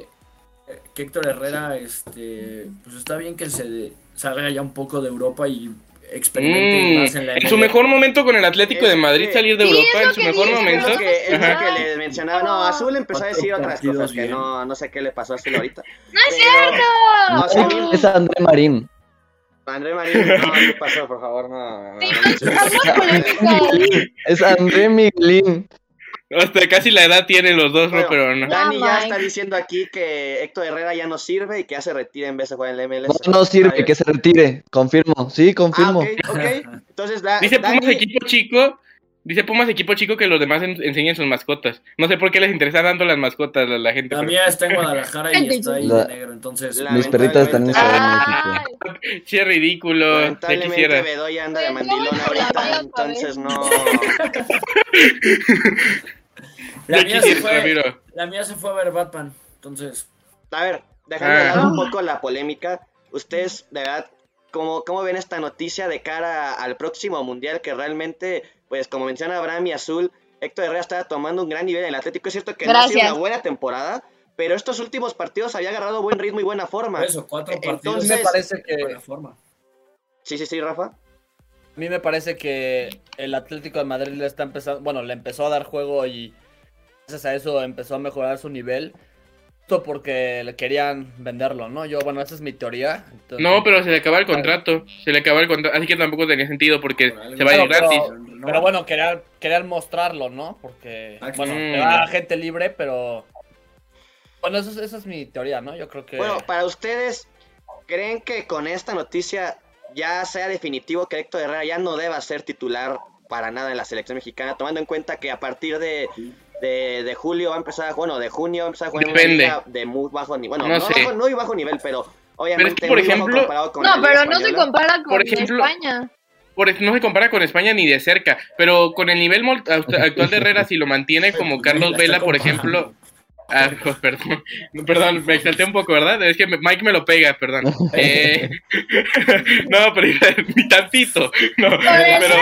Que Héctor Herrera, este, pues está bien que se salga ya un poco de Europa y experimente Mm, más en la en su mejor momento con el Atlético de Madrid salir de Europa en su que mejor dice, Es momento. lo que, es lo Ajá. que les mencionaba. No, Azul empezó a decir otras cosas que no, no sé qué le pasó a Azul ahorita. [laughs] No es Pero- cierto. No, Es André Marín. André Marín, no, [laughs] ¿qué pasó? Por favor, no. [laughs] Es André Miguelín. [laughs] Hasta casi la edad tienen los dos, Bueno, ¿no? Pero no. Dani Ya, está diciendo aquí que Héctor Herrera ya no sirve y que ya se retira en vez de jugar en la MLS. No, no sirve, que se retire. Confirmo. Sí, Ah, confirmo. ok, ok. Entonces, da, Dice Dani, Pumas equipo chico. Dice Pumas equipo chico que los demás en- enseñen sus mascotas. No sé por qué les interesa tanto las mascotas a la gente. La pero- mía está en Guadalajara y está ahí La- de negro, entonces. Mis perritas están en Ciudad de México. [laughs] Sí, es ridículo. Quisiera. Bedoya anda de Pues, mandilón ahorita, entonces no. [laughs] La mía, se fue, la mía se fue a ver Batman, entonces. A ver, dejando de Ah. lado un poco la polémica, ustedes, de verdad, ¿cómo, ¿cómo ven esta noticia de cara al próximo mundial? Que realmente, pues como menciona Abraham y Azul, Héctor Herrera está tomando un gran nivel en el Atlético. Es cierto que no ha sido una buena temporada, pero estos últimos partidos había agarrado buen ritmo y buena forma. Eso, cuatro partidos. entonces- me parece que buena forma. Sí, sí, sí, Rafa. A mí me parece que el Atlético de Madrid le está empezando, bueno, le empezó a dar juego y gracias a eso empezó a mejorar su nivel. justo porque le querían venderlo, ¿no? Yo, bueno, esa es mi teoría. Entonces- No, pero se le acaba el contrato. Se le acaba el contrato. Así que tampoco tenía sentido porque se va a ir gratis. pero- Pero bueno, querían, querían mostrarlo, ¿no? Porque, Ah, bueno, mm. te va gente libre, pero... Bueno, eso, es- esa es mi teoría, ¿no? Yo creo que... Bueno, para ustedes, ¿creen que con esta noticia ya sea definitivo que Héctor Herrera ya no deba ser titular para nada en la selección mexicana, tomando en cuenta que a partir de, de, de julio va a empezar a bueno, de junio va a empezar a jugar una Depende. liga de muy bajo nivel, bueno, No no, sé. bajo, no muy bajo nivel, pero obviamente que, por muy bajo ejemplo- comparado con No, pero no se compara con Por ejemplo- España. Por no se compara con España ni de cerca. Pero con el nivel actual de Herrera, si lo mantiene como [laughs] Carlos La Vela, por ejemplo. Ah, pues, [laughs] perdón, perdón, me exalté un poco, ¿verdad? Es que Mike me lo pega, perdón. [laughs] Eh, [laughs] no, pero ni tantito. No, pero,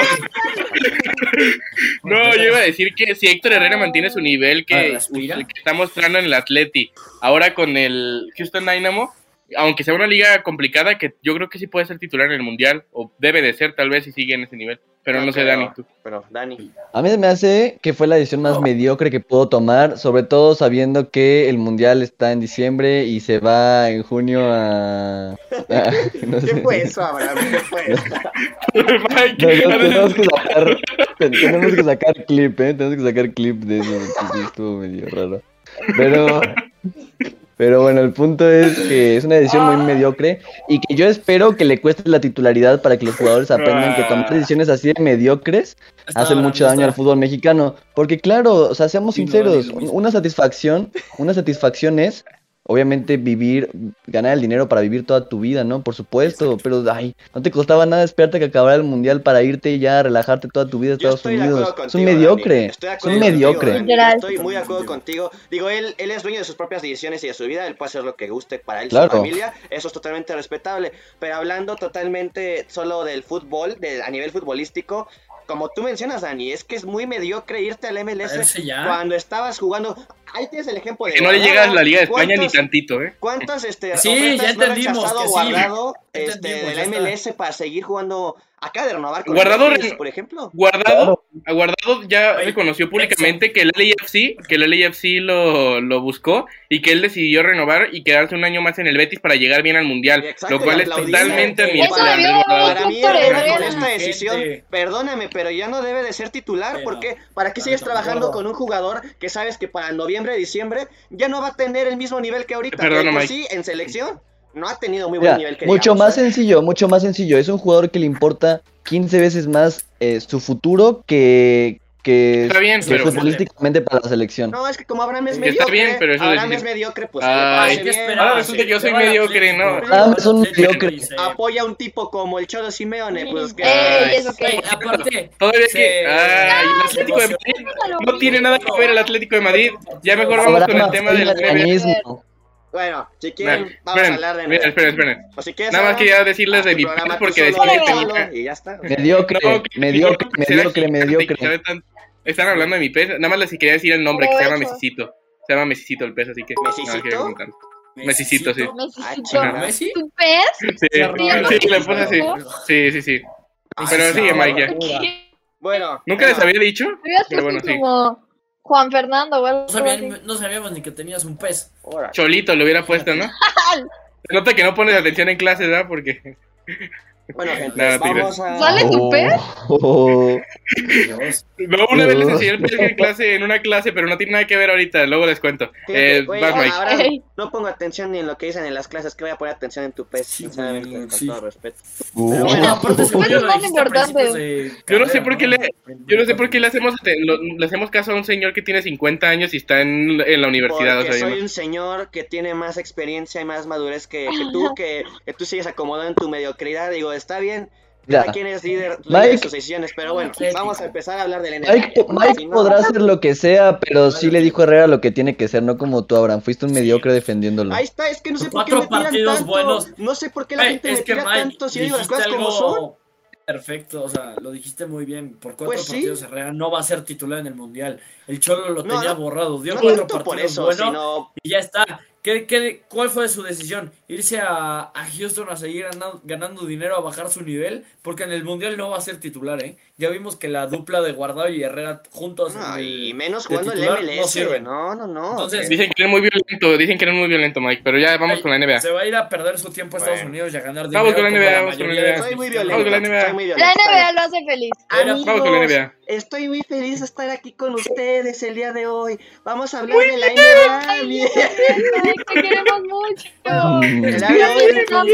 no, yo iba a decir que si Héctor Herrera mantiene su nivel que, ¿respira? que está mostrando en el Atleti, ahora con el Houston Dynamo, aunque sea una liga complicada, que yo creo que sí puede ser titular en el Mundial, o debe de ser tal vez si sigue en ese nivel. Pero no sé, pero- Dani, tú. Pero, Dani, A mí se me hace que fue la decisión más mediocre que puedo tomar, sobre todo sabiendo que el mundial está en diciembre y se va en junio a... a- [laughs] no ¿qué sé. fue eso, Abraham? ¿Qué fue eso? Mike, No, no, tenemos que sacar, ten- tenemos que sacar clip, ¿eh? Tenemos que sacar clip de eso, porque sí estuvo medio raro. Pero, pero bueno, el punto es que es una decisión muy mediocre y que yo espero que le cueste la titularidad para que los jugadores aprendan que tomar decisiones así de mediocres Está hace mucho daño al fútbol mexicano. Porque claro, o sea, seamos Sí, sinceros, una satisfacción, una satisfacción es obviamente vivir, ganar el dinero para vivir toda tu vida, ¿no? Por supuesto, pero ay, no te costaba nada esperarte que acabara el mundial para irte y ya a relajarte toda tu vida a Estados estoy de Unidos. acuerdo Es un contigo, mediocre. Estoy es acuerdo un contigo, mediocre. Dani. Estoy muy de acuerdo contigo. Digo, él, él es dueño de sus propias decisiones y de su vida. Él puede hacer lo que guste para él y Claro. su familia. Eso es totalmente respetable. Pero hablando totalmente solo del fútbol, de, a nivel futbolístico, como tú mencionas, Dani, es que es muy mediocre irte al MLS cuando estabas jugando. Ahí tienes el ejemplo de Que no le Guardado. llega a la Liga de España ni ¿Cuántos- tantito, ¿eh? ¿Cuántas este, Sí, ofertas ya entendimos rechazado que sí. guardado este, de la está. MLS para seguir jugando? Acá de renovar con Guardado el por ejemplo. Guardado, a Guardado ya Oye, reconoció públicamente que el LAFC, que el LAFC lo, lo buscó y que él decidió renovar y quedarse un año más en el Betis para llegar bien al Mundial, Exacto, lo cual es totalmente admirable. Para mí, con esta decisión, Gente. perdóname, pero ya no debe de ser titular. Sí, ¿Por no. qué? ¿Para qué sigues trabajando con un jugador que sabes que para noviembre, diciembre ya no va a tener el mismo nivel que ahorita? Que Mike. sí, en selección no ha tenido muy buen Mira, nivel. Que mucho digamos, más ¿eh? sencillo, mucho más sencillo. Es un jugador que le importa 15 veces más eh, su futuro que, que, Está bien, que pero- futbolísticamente para la selección. No, es que como Abraham es Que está mediocre, bien, pero eso es Abraham es mediocre, pues Ay, ¿qué bien? Ahora resulta que yo soy mediocre, ¿no? Ah, va es un mediocre. apoya a un tipo como el Cholo Simeone, pues que... Ey, ¿eso qué? Ey, aparte, Todavía se- que. Ah, y el Atlético de Madrid no tiene nada que ver el Atlético de Madrid. Ya mejor vamos con el tema del. Bueno, si quieren, vamos a hablar de... esperen, esperen, esperen. O si quieres, Nada más quería decirles de mi tú porque decía que tenía. Y ya está. Mediocre, No, que- mediocre, mediocre, mediocre. tan- Están hablando de mi pez. Nada más les quería decir el nombre, que se llama. Mesicito. Se llama Mesicito el pez, así que. ¿Mesicito? Mesicito, sí. ¿Messi? ¿Tu pez? Sí, sí, le puse así. Sí, sí, sí. Pero sigue, Mike. Bueno. ¿Nunca les había dicho? Pero bueno, sí. Juan Fernando No, sabíamos ni que tenías un pez. Cholito lo hubiera puesto, ¿no? [laughs] Se nota que no pones atención en clases, ¿verdad? Porque. Bueno, gente, Nada, vamos a... ¿Sale tu pez? Oh, Dios. [laughs] No, una vez les enseñé el pez en clase, en una clase, pero no tiene nada que ver ahorita, luego les cuento. Fíjate, Eh, vas, Mike. ahora no pongo atención ni en lo que dicen en las clases, que voy a poner atención en tu pez, Sí, sinceramente, güey, con sí. todo respeto. Pero bueno, aparte, yo es importante. no sé por qué ¿no? le- Yo no sé por qué le hacemos, lo- le hacemos caso a un señor que tiene 50 años y está en, en la universidad. Porque o sea, soy no- un señor que tiene más experiencia y más madurez que, que tú, que, que tú sigues acomodado en tu mediocridad. Digo, está bien, cada quien es líder, de Mike- sus decisiones, pero bueno, vamos a empezar a hablar del NBA. Mike, Mike Si no- podrá hacer lo que sea, pero sí le dijo a Herrera lo que tiene que ser, no como tú, Abraham. Fuiste un mediocre defendiéndolo. Ahí está, es que no sé por qué Cuatro me tiran partidos tanto. buenos. No sé por qué la gente es me que tira Mike, tanto si digo las cosas como son. perfecto, o sea, lo dijiste muy bien. Por cuatro Pues sí. partidos Herrera no va a ser titular en el Mundial. El Cholo lo No, tenía borrado, dio No cuatro tanto por partidos eso, buenos sino y ya está. ¿Qué, qué, cuál fue su decisión? ¿Irse a, a Houston a seguir ganando, ganando, dinero, a bajar su nivel? Porque en el Mundial no va a ser titular, ¿eh? Ya vimos que la dupla de Guardado y Herrera juntos. No, el, y menos jugando el MLS. No, no, no, no. Entonces, dicen que es muy violento, dicen que es muy violento, Mike, pero ya vamos con la NBA. Se va a ir a perder su tiempo a Estados Unidos y a ganar dinero. Vamos con la NBA, vamos con la NBA. Estoy muy violento. Vamos con la NBA. Muy violento, la NBA lo hace feliz. Amigos, vamos con la NBA. Estoy muy feliz de estar aquí con ustedes el día de hoy. Vamos a hablar de la NBA. Te queremos mucho. El hoy, el Rafa,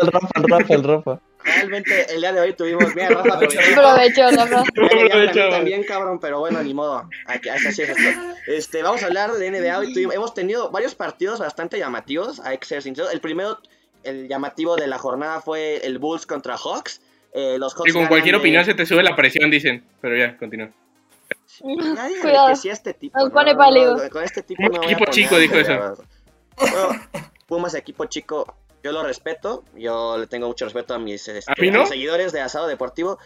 el Rafa, el Rafa, el Rafa. Realmente el día de hoy tuvimos. Mira, Rafa aprovechó. [laughs] Rafa. También, cabrón, pero bueno, ni modo. Aquí, así es esto. Este, vamos a hablar de NBA. Hoy tuvimos, hemos tenido varios partidos bastante llamativos. Hay que ser sinceros. El primero, el llamativo de la jornada fue el Bulls contra Hawks. Eh, los Hawks y con cualquier opinión se te sube la presión, dicen. Pero ya, continúa. [laughs] Nadie Cuidado. que sí este tipo. Nos pone pálido. Con este tipo no Equipo chico dijo eso. Bueno, Pumas, equipo chico, yo lo respeto. Yo le tengo mucho respeto a mis, este, ¿A, no? a mis seguidores de Asado Deportivo.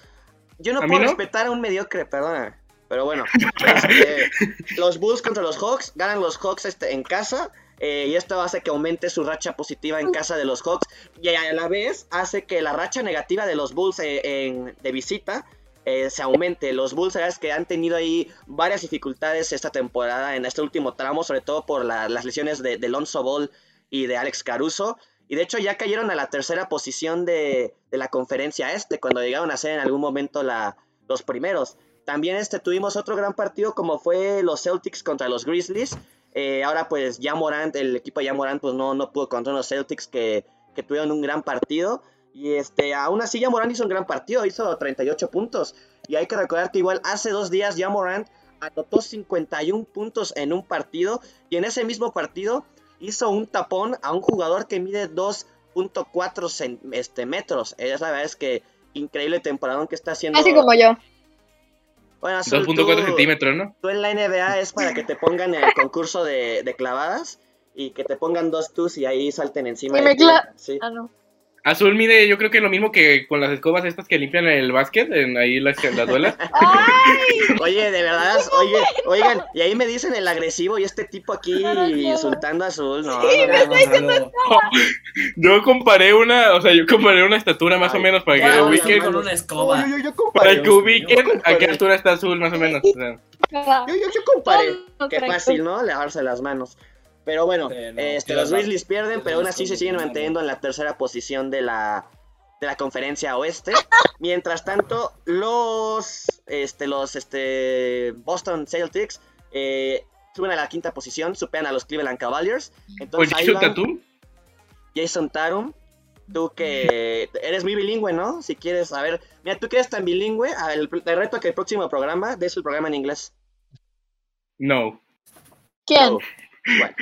Yo no puedo no? respetar a un mediocre, perdona. Pero bueno, este, los Bulls contra los Hawks, ganan los Hawks este, en casa. Eh, y esto hace que aumente su racha positiva en casa de los Hawks. Y a la vez hace que la racha negativa de los Bulls eh, en, de visita eh, se aumente. Los Bulls, sabes que han tenido ahí varias dificultades esta temporada, en este último tramo, sobre todo por la, las lesiones de, de Lonzo Ball y de Alex Caruso. Y de hecho ya cayeron a la tercera posición de, la conferencia este, cuando llegaron a ser en algún momento los primeros. También este, tuvimos otro gran partido como fue los Celtics contra los Grizzlies. Eh, ahora pues ya Morant, el equipo ya Morant pues no, no pudo contra los Celtics que tuvieron un gran partido. Y este, aún así ya Morant hizo un gran partido, hizo 38 puntos. Y hay que recordar que igual hace dos días ya Morant anotó 51 puntos en un partido. Y en ese mismo partido hizo un tapón a un jugador que mide 2.4 este, metros. Es la verdad es que increíble temporada que está haciendo. Así como yo. Bueno, 2.4 centímetros, ¿no? Tú en la NBA es para que te pongan el concurso de, de clavadas y que te pongan dos tus y ahí salten encima. Y de me ti. Sí. Ah, no. Azul mide, yo creo que lo mismo que con las escobas estas que limpian el básquet, en ahí las, las duelas. Oye, de verdad, oye, oigan, y ahí me dicen el agresivo y este tipo aquí insultando a Azul. No, Sí, no, me no, está no. Yo comparé una, o sea, yo comparé una estatura más Ay, o menos para que ubiquen, con una escoba. Yo, yo, yo comparé. para que ubiquen a qué altura está Azul más o menos. o sea. Ah, Yo, yo, yo comparé. Qué fácil, ¿no? Lavarse las manos. Pero bueno, no, este, los. Grizzlies pierden, pero aún así se siguen manteniendo en la tercera posición de la, de la conferencia oeste. [laughs] Mientras tanto, los, este, los este, Boston Celtics eh, suben a la quinta posición, superan a los Cleveland Cavaliers. Entonces Oye, ahí ¿hizo van tatú? Jason Tatum. Tú que eres muy bilingüe, ¿no? Si quieres, a ver, mira, tú que eres tan bilingüe, a ver, te reto a que el próximo programa des el programa en inglés. No. ¿Quién? Bueno.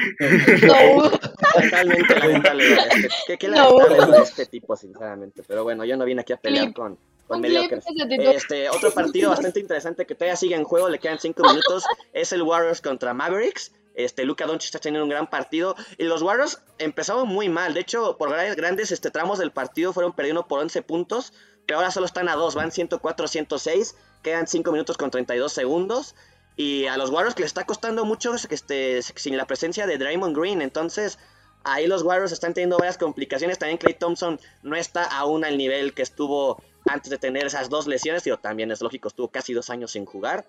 No. Totalmente lamentable. [laughs] Este, ¿Qué, qué No. lamentable de este tipo, sinceramente. Pero bueno, yo no vine aquí a pelear con, con mediocres. Este, otro partido bastante interesante que todavía sigue en juego, le quedan 5 minutos, es el Warriors contra Mavericks. Este, Luka Doncic está teniendo un gran partido y los Warriors empezaron muy mal. De hecho, por gra- grandes este, tramos del partido fueron perdiendo por 11 puntos, pero ahora solo están a 2, van 104-106, quedan 5 minutos con 32 segundos. Y a los Warriors que les está costando mucho este, sin la presencia de Draymond Green. Entonces, ahí los Warriors están teniendo varias complicaciones. También Clay Thompson no está aún al nivel que estuvo antes de tener esas dos lesiones. Pero también es lógico, estuvo casi dos años sin jugar.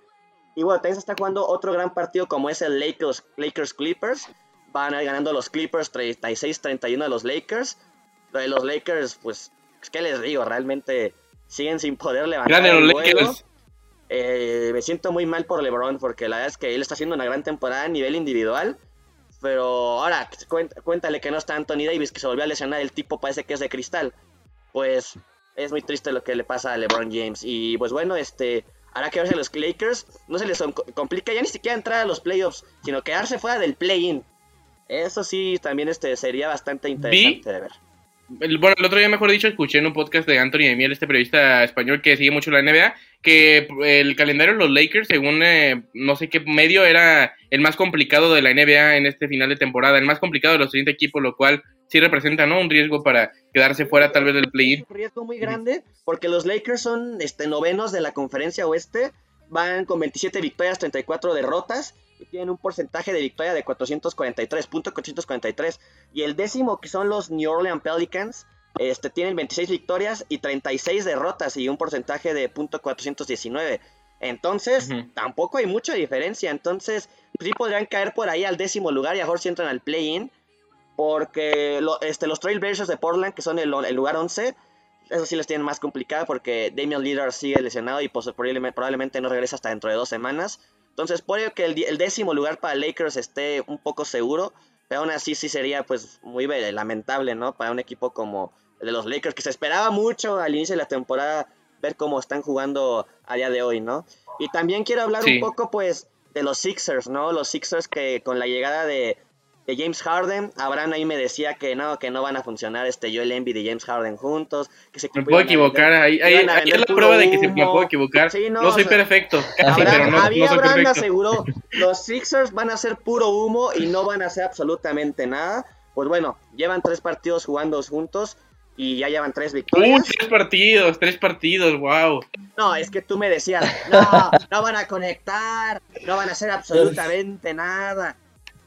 Y bueno, también se está jugando otro gran partido como es el Lakers, Lakers Clippers. Van a ir ganando los Clippers 36-31 a los Lakers. Lo de los Lakers, pues, ¿qué les digo? Realmente siguen sin poder levantar el los vuelo. Lakers. Eh, me siento muy mal por LeBron porque la verdad es que él está haciendo una gran temporada a nivel individual. Pero ahora, cuént- cuéntale que no está Anthony Davis, que se volvió a lesionar. El tipo parece que es de cristal. Pues es muy triste lo que le pasa a LeBron James. Y pues bueno, este. Hará que verse a los Lakers. No se les com- complica ya ni siquiera entrar a los playoffs, sino quedarse fuera del play-in. Eso sí, también este, sería bastante interesante de ver. Bueno, el otro día, mejor dicho, escuché en un podcast de Anthony de Miel, este periodista español que sigue mucho la NBA, que el calendario de los Lakers, según eh, no sé qué medio, era el más complicado de la NBA en este final de temporada, el más complicado de los 30 equipos, lo cual sí representa ¿no? un riesgo para quedarse fuera tal vez del play-in. un riesgo muy grande porque los Lakers son este, novenos de la conferencia oeste, van con 27 victorias, 34 derrotas y tienen un porcentaje de victoria de 443.443. Y el décimo, que son los New Orleans Pelicans, este, tienen 26 victorias y 36 derrotas y un porcentaje de .419. Entonces, tampoco hay mucha diferencia. Entonces, sí podrían caer por ahí al décimo lugar y a mejor si entran al play-in. Porque este, los Trailblazers de Portland, que son el, lugar 11, eso sí les tienen más complicado porque Damian Lillard sigue lesionado y pues, probablemente no regresa hasta dentro de dos semanas. Entonces, puede que el, décimo lugar para Lakers esté un poco seguro, pero aún así sí sería pues muy lamentable, ¿no? Para un equipo como el de los Lakers, que se esperaba mucho al inicio de la temporada ver cómo están jugando a día de hoy, ¿no? Y también quiero hablar un poco pues de los Sixers, ¿no? Los Sixers que con la llegada de de James Harden. Abraham ahí me decía que no, que no van a funcionar este Joel Embiid y James Harden juntos. Que se me puedo equivocar, ahí, ahí, es la prueba de que se me puedo equivocar. no, soy perfecto, pero no, no soy perfecto. aseguró, [laughs] los Sixers van a ser puro humo y no van a hacer absolutamente nada. Pues bueno, llevan tres partidos jugando juntos y ya llevan tres victorias. Uh, tres partidos, tres partidos, wow. No, es que tú me decías, no, no van a conectar, no van a hacer absolutamente nada.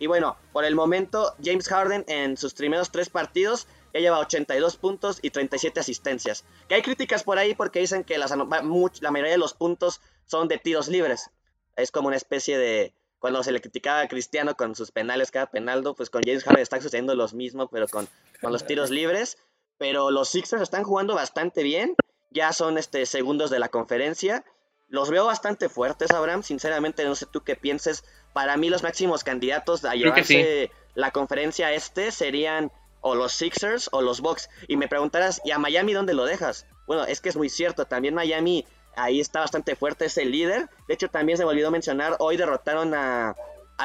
Y bueno, por el momento, James Harden en sus primeros tres partidos ya lleva 82 puntos y 37 asistencias. Que hay críticas por ahí porque dicen que la mayoría de los puntos son de tiros libres. Es como una especie de... Cuando se le criticaba a Cristiano con sus penales cada penaldo, pues con James Harden está sucediendo lo mismo, pero con, con los tiros libres. Pero los Sixers están jugando bastante bien. Ya son este, segundos de la conferencia. Los veo bastante fuertes, Abraham. Sinceramente, no sé tú qué pienses para mí los máximos candidatos a llevarse la conferencia este serían o los Sixers o los Bucks. Y me preguntarás, ¿y a Miami dónde lo dejas? Bueno, es que es muy cierto, también Miami ahí está bastante fuerte, es el líder. De hecho, también se me olvidó mencionar, hoy derrotaron a,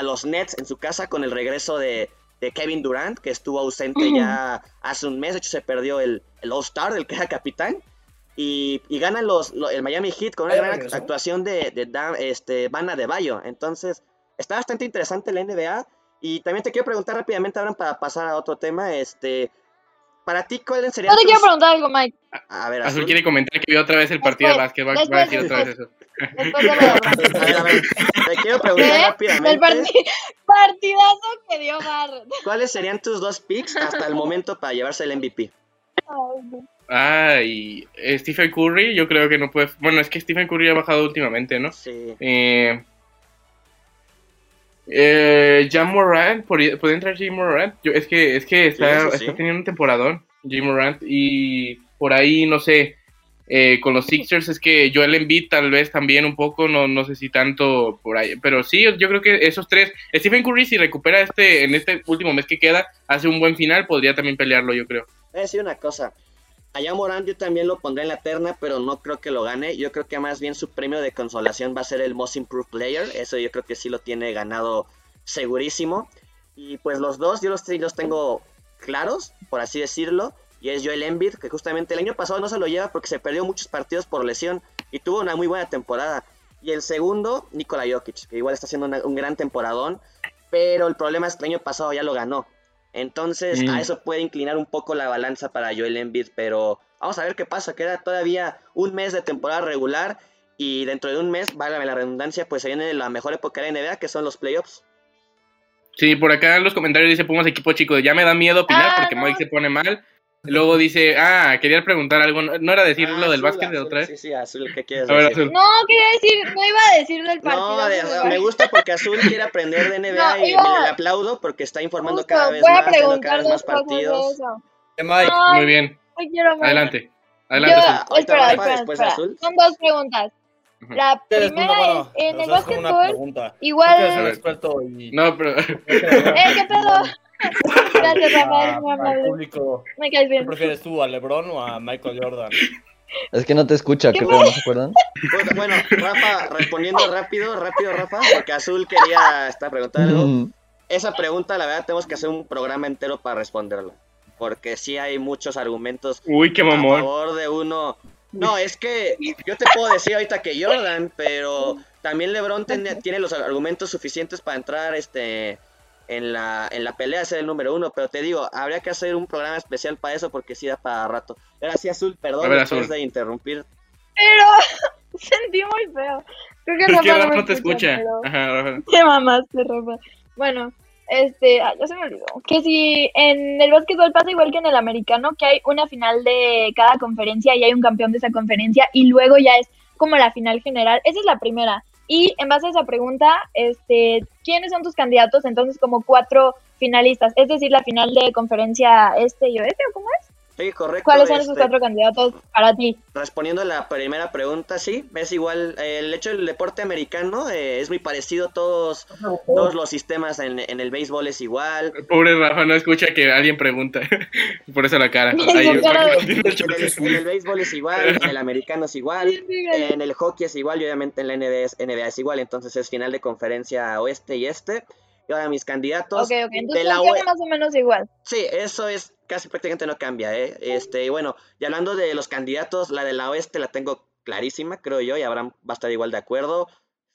los Nets en su casa con el regreso de, Kevin Durant, que estuvo ausente ya hace un mes, de hecho se perdió el, el All-Star, del que era capitán. Y, ganan los, el Miami Heat con una gran actuación de, de, este, Bana de Bayo. Entonces, está bastante interesante la NBA. Y también te quiero preguntar rápidamente, ahora para pasar a otro tema, este, para ti, ¿cuáles serían No te quiero preguntar algo, Mike. A, ver, Azul, quiere comentar que vio otra vez el partido de básquet, va, a decir otra vez eso. Después de [laughs] a ver, a ver, te quiero preguntar rápidamente. El partidazo que dio Barrett. ¿Cuáles serían tus dos picks hasta el momento para llevarse el MVP? Ah, y Stephen Curry, yo creo que no puede... Bueno, es que Stephen Curry ha bajado últimamente, ¿no? Sí. Eh... Eh, Jam Morant, ¿puede entrar Jim Morant? Yo, es que, es que está, teniendo un temporadón, Jim Morant, y por ahí, no sé, eh, con los Sixers es que Joel Embiid tal vez también un poco, no, no sé si tanto por ahí, pero sí, yo creo que esos tres, Stephen Curry si recupera este, en este último mes que queda, hace un buen final, podría también pelearlo, yo creo. Voy a decir una cosa, a Morant yo también lo pondré en la terna, pero no creo que lo gane. Yo creo que más bien su premio de consolación va a ser el Most Improved Player. Eso yo creo que sí lo tiene ganado segurísimo. Y pues los dos yo los, los tengo claros, por así decirlo. Y es Joel Embiid, que justamente el año pasado no se lo lleva porque se perdió muchos partidos por lesión y tuvo una muy buena temporada. Y el segundo, Nikola Jokic, que igual está haciendo un gran temporadón, pero el problema es que el año pasado ya lo ganó. Entonces, a eso puede inclinar un poco la balanza para Joel Embiid, pero vamos a ver qué pasa. Queda todavía un mes de temporada regular y dentro de un mes, válgame la redundancia, pues se viene la mejor época de la NBA, que son los playoffs. Sí, por acá en los comentarios dice Pumas equipo chico, ya me da miedo opinar ah, porque Mike se pone mal. Luego dice, ah, quería preguntar algo, ¿no era decir ah, lo del básquet de otra vez? Sí, sí, Azul, ¿qué quieres decir? No, quería decir, no iba a decir del partido. No, me gusta porque Azul quiere aprender de NBA y le aplaudo porque está informando cada vez más, haciendo cada vez más partidos. Muy bien. Adelante. Adelante. Yo, espera, espera, espera. Son dos preguntas. La primera es, en el básquetbol, igual... No, pero... [laughs] ¿Eh, qué pedo? [laughs] Gracias, Rafael. público, Me caes bien. prefieres tú, a LeBron o a Michael Jordan? Es que no te escucha, ¿qué pedo? ¿No se acuerdan? Bueno, Rafa, respondiendo rápido, rápido, Rafa, porque Azul quería estar preguntando mm. Esa pregunta, la verdad, tenemos que hacer un programa entero para responderla. Porque sí hay muchos argumentos Uy, qué mamón. a favor de uno. No, es que yo te puedo decir ahorita que Jordan, pero también LeBron tiene los argumentos suficientes para entrar este en la, en la pelea de ser el número uno, pero te digo, habría que hacer un programa especial para eso porque sí da para rato. Gracias, Azul, perdón después de interrumpir. Pero [laughs] sentí muy feo. Creo que Es que Rafa me no te escucha. pero- Ajá, Rafa. [laughs] Te mamaste, Rafa. Bueno, este, ah, ya se me olvidó. Que si en el básquetbol pasa igual que en el americano, que hay una final de cada conferencia y hay un campeón de esa conferencia y luego ya es como la final general. Esa es la primera. Y en base a esa pregunta, este, ¿quiénes son tus candidatos? Entonces, como cuatro finalistas, es decir, la final de conferencia este y oeste, ¿o cómo es? Sí, correcto. ¿Cuáles son esos este, cuatro candidatos para ti? Respondiendo a la primera pregunta, sí, es igual. eh, el hecho del deporte americano eh, es muy parecido. Todos, todos los sistemas en, en el béisbol es igual. [laughs] Pobre Rafa, no escucha que alguien pregunta. [laughs] Por eso la cara. [laughs] Ahí, En el, en el béisbol es igual, en el americano es igual, Sí, en el hockey es igual y obviamente en la NBA es, NBA es igual. Entonces es final de conferencia oeste y este. Y ahora mis candidatos. Ok, ok, entonces de la funciona OE más o menos igual. Sí, eso es casi prácticamente no cambia, ¿eh? Este, y bueno, y hablando de los candidatos, la de la oeste la tengo clarísima, creo yo, y Abraham va a estar igual de acuerdo.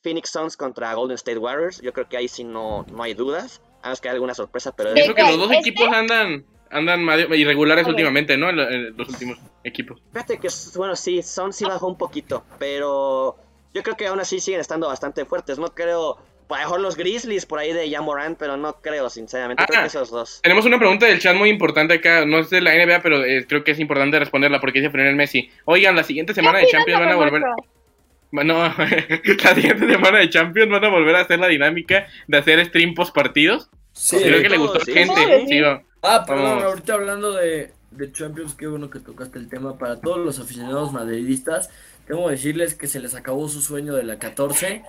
Phoenix Suns contra Golden State Warriors, yo creo que ahí sí no, no hay dudas, a menos que haya alguna sorpresa, pero ¿De Eso que los dos ¿Este? equipos andan andan irregulares últimamente, ¿no? Los últimos equipos. fíjate que, bueno, sí, Suns sí bajó un poquito, pero yo creo que aún así siguen estando bastante fuertes, no creo, a lo mejor los Grizzlies por ahí de Jamoran, pero no creo, sinceramente, creo Ah. que esos dos. Tenemos una pregunta del chat muy importante acá, no es de la NBA, pero eh, creo que es importante responderla porque dice Fernel Messi. Oigan, la siguiente semana de ¿Qué Champions van a volver... No, [laughs] la siguiente semana de Champions van a volver a hacer la dinámica de hacer stream post partidos. Sí. Creo que le gustó a sí, la gente. sí. Ah, perdón, Vamos. ahorita hablando de, de Champions, qué bueno que tocaste el tema. Para todos los aficionados madridistas, tengo que decirles que se les acabó su sueño de la 14.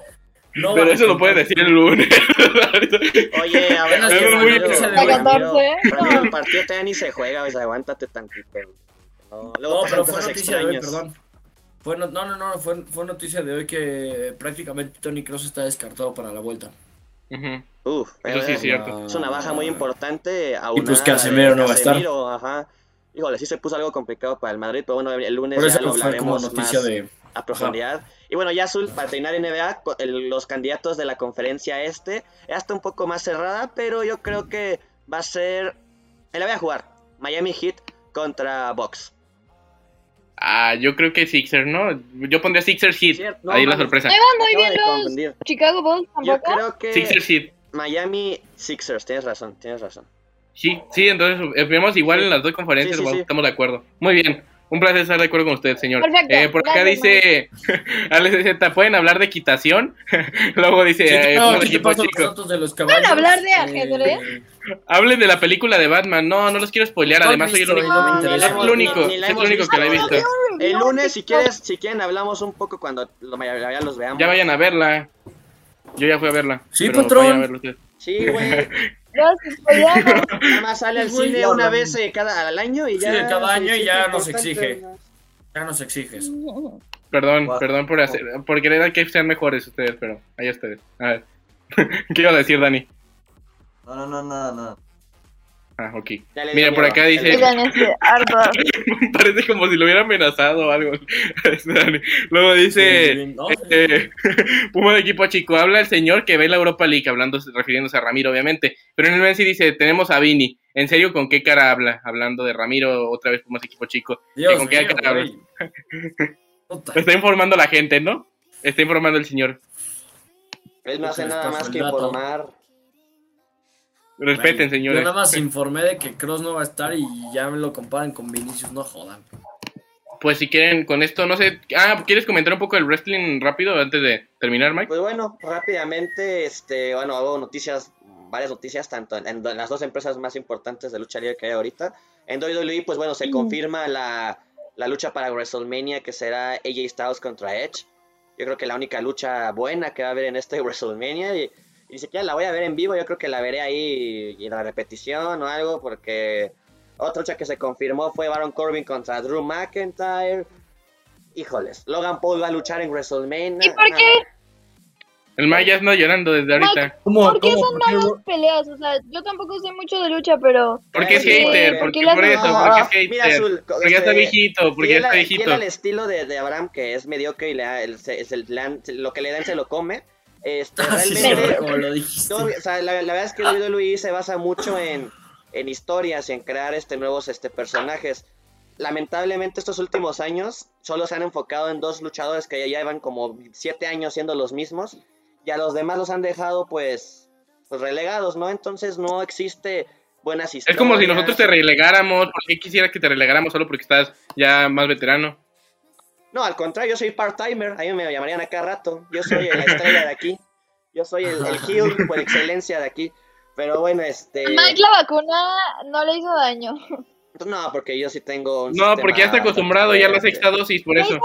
No pero a eso lo puede decir el lunes. [laughs] Oye, a ver, es que que salió Ramiro, esa de Ramiro, la 14, Ramiro, no. el partido todavía ni se juega, pues aguántate tantito. No, luego No, pasan pero fue noticia de hoy, perdón. Fue no, no, no, no, fue, fue noticia de hoy que prácticamente Tony Cross está descartado para la vuelta. Uf, Eso sí es eh, cierto. Es una baja muy importante. Y pues Casemiro no va a estar. Ajá. Híjole, sí se puso algo complicado para el Madrid, pero bueno, el lunes Por ya eso lo fue como hablaremos noticia más de... a profundidad. Y bueno, ya Azul, para terminar NBA, los candidatos de la conferencia este, ya está un poco más cerrada, pero yo creo que va a ser. Me la voy a jugar. Miami Heat contra Bucks. Ah, yo creo que Sixers, ¿no? Yo pondría Sixers Heat. No, Ahí la sorpresa. Van muy bien los confundir. Chicago Bulls Yo creo que Sixers Heat. Miami Sixers, tienes razón, tienes razón. Sí, sí, entonces eh, vemos igual en las dos conferencias, Sí, sí, bueno, sí. estamos de acuerdo. Muy bien, un placer estar de acuerdo con usted, señor. Perfecto, Eh, por acá gracias, dice, [laughs] Alex Z, ¿pueden hablar de equitación? [laughs] Luego dice, Sí, eh, no, equipo los de los caballos. hablar de eh, ajedrez? Hablen de la película de Batman. No, no los quiero spoilear, además soy el único. no. Es el único, es el único que la he visto. El lunes, si quieres, si quieren, hablamos un poco cuando lo- ya los veamos. Ya vayan a verla. Yo ya fui a verla. Sí, patrón. Sí, güey. [laughs] Nada más sale al cine una vez eh, cada al año y Sí, ya. cada año y sí, ya sí, nos exige. Ya nos exiges. Perdón, perdón por hacer, por querer que sean mejores ustedes, pero ahí ustedes. A ver. [laughs] ¿Qué iba a decir, Dani? No, no, no, nada, nada. Ah, ok. Mira, por acá dice, este, [laughs] parece como si lo hubiera amenazado o algo. [laughs] Este. Luego dice, No, este, [laughs] Puma de equipo chico, habla el señor que ve la Europa League, hablando, refiriéndose a Ramiro, obviamente. Pero en el Messi dice, tenemos a Vini. ¿En serio con qué cara habla? Hablando de Ramiro, otra vez Pumas equipo chico. Dios ¿Con qué mío, cara habla? Está informando a la gente, ¿no? Está informando el señor. Él no hace Les nada más que dato. informar. Respeten, Yo señores. nada más informé de que Cross no va a estar y ya me lo comparan con Vinicius, no jodan. Pues si quieren, con esto, no sé. Ah, ¿quieres comentar un poco el wrestling rápido antes de terminar, Mike? Pues bueno, rápidamente, este, bueno, hago noticias, varias noticias, tanto en, en las dos empresas más importantes de lucha libre que hay ahorita. En WWE, pues bueno, se Mm. confirma la, la lucha para WrestleMania que será AJ Styles contra Edge. Yo creo que la única lucha buena que va a haber en este [laughs] WrestleMania y, y ni siquiera la voy a ver en vivo, yo creo que la veré ahí en la repetición o algo porque otra lucha que se confirmó fue Baron Corbin contra Drew McIntyre. Híjoles, Logan Paul va a luchar en WrestleMania. ¿Y por qué? El Mike ya anda llorando desde ahorita. ¿Cómo, ¿Por qué cómo, son por qué, malas peleas? O sea, yo tampoco sé mucho de lucha, pero... Porque es hater, ¿por porque qué las por eso, no? porque es Mira, hater. Azul, Porque ya está este, viejito, porque está viejito. fiel al estilo de, de Abraham, que es mediocre y le el- dan- se- lo que le dan se lo come. Este, Ah, sí, realmente, como lo dijiste. no, o sea, la, la verdad es que el WWE se basa mucho en, en historias y en crear este nuevos este, personajes. lamentablemente estos últimos años solo se han enfocado en dos luchadores que ya llevan como siete años siendo los mismos y a los demás los han dejado pues, pues relegados, ¿no? Entonces no existe buenas historias. Es como si nosotros te relegáramos. ¿Por qué quisiera que te relegáramos solo porque estás ya más veterano? No, al contrario, yo soy part-timer, a mí me llamarían a cada rato. Yo soy la estrella de aquí. Yo soy el, el heel [laughs] por excelencia de aquí. Pero bueno, este... Mike la vacuna no le hizo daño. No, porque yo sí tengo... un No, porque ya está acostumbrado ya a la sexta dosis, por eso.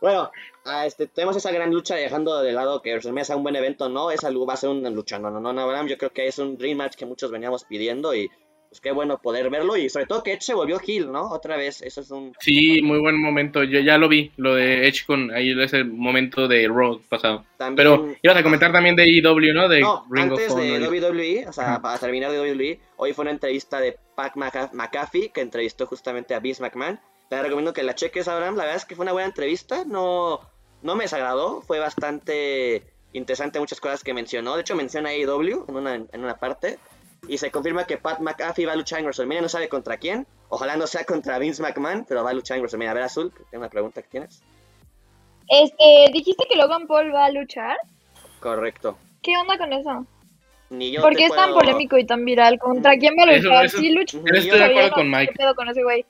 Bueno, este, tenemos esa gran lucha dejando de lado que WrestleMania sea un buen evento, ¿no? Esa va a ser una lucha, no, no, no, no, Abraham, yo creo que es un dream match que muchos veníamos pidiendo y pues qué bueno poder verlo y sobre todo que Edge se volvió heel, ¿no? Otra vez, eso es un... Sí, muy buen momento. Yo ya lo vi, lo de Edge con ahí ese momento de Raw pasado. También... Pero ibas a comentar también de AEW, ¿no? De No, Ring of antes de. WWE, o sea, para terminar de WWE, hoy fue una entrevista de Pat Mca- McAfee que entrevistó justamente a Vince McMahon. Te recomiendo que la cheques, Abraham. La verdad es que fue una buena entrevista. No, no me desagradó. Fue bastante interesante muchas cosas que mencionó. De hecho, menciona AEW en una, en una parte. Y se confirma que Pat McAfee va a luchar en WrestleMania. No sabe contra quién. Ojalá no sea contra Vince McMahon, pero va a luchar en WrestleMania. A ver, Azul, tengo una pregunta que tienes. Este, dijiste que Logan Paul va a luchar. Correcto. ¿Qué onda con eso? Ni yo ¿Por qué es tan polémico y tan viral? ¿Contra quién va a luchar? eso- sí, lucha. en eso estoy de Sabía, acuerdo no, con Mike. ¿Qué pedo con ese güey?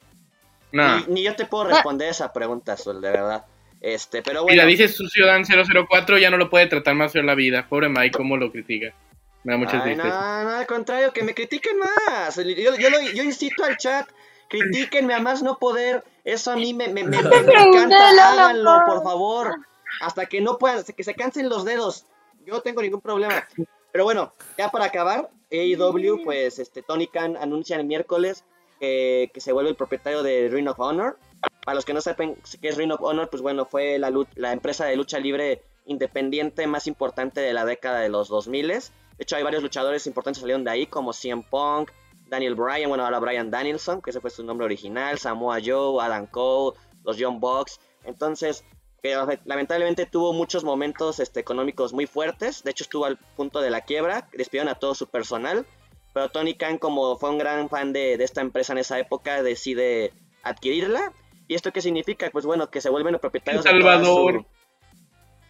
No. Ni, ni yo te puedo responder esa pregunta, Azul, de verdad. Este, pero bueno. Mira, dice su ciudadano 004, ya no lo puede tratar más feo la vida. Pobre Mike, cómo lo critica. Me da mucha Ay, no, tristeza. no, al contrario, que me critiquen más. Yo, yo, lo- yo incito al chat, critíquenme a más no poder. Eso a mí me, me, me, me- me pregunté, encanta. Háganlo, por- favor. Hasta que no puedan, hasta que se cansen los dedos. Yo no tengo ningún problema. Pero bueno, ya para acabar, AEW, pues este, Tony Khan anuncia el miércoles que, que se vuelve el propietario de Ring of Honor. Para los que no sepan qué es Ring of Honor, pues bueno, fue la, lu- la empresa de lucha libre independiente más importante de la década de los 2000. De hecho, hay varios luchadores importantes que salieron de ahí, como CM Punk, Daniel Bryan, bueno, ahora Bryan Danielson, que ese fue su nombre original, Samoa Joe, Adam Cole, los John Bucks. Entonces, que lamentablemente tuvo muchos momentos este, económicos muy fuertes. De hecho, estuvo al punto de la quiebra, despidieron a todo su personal. Pero Tony Khan, como fue un gran fan de, de esta empresa en esa época, decide adquirirla. ¿Y esto qué significa? Pues bueno, que se vuelven los propietarios El de Salvador. su-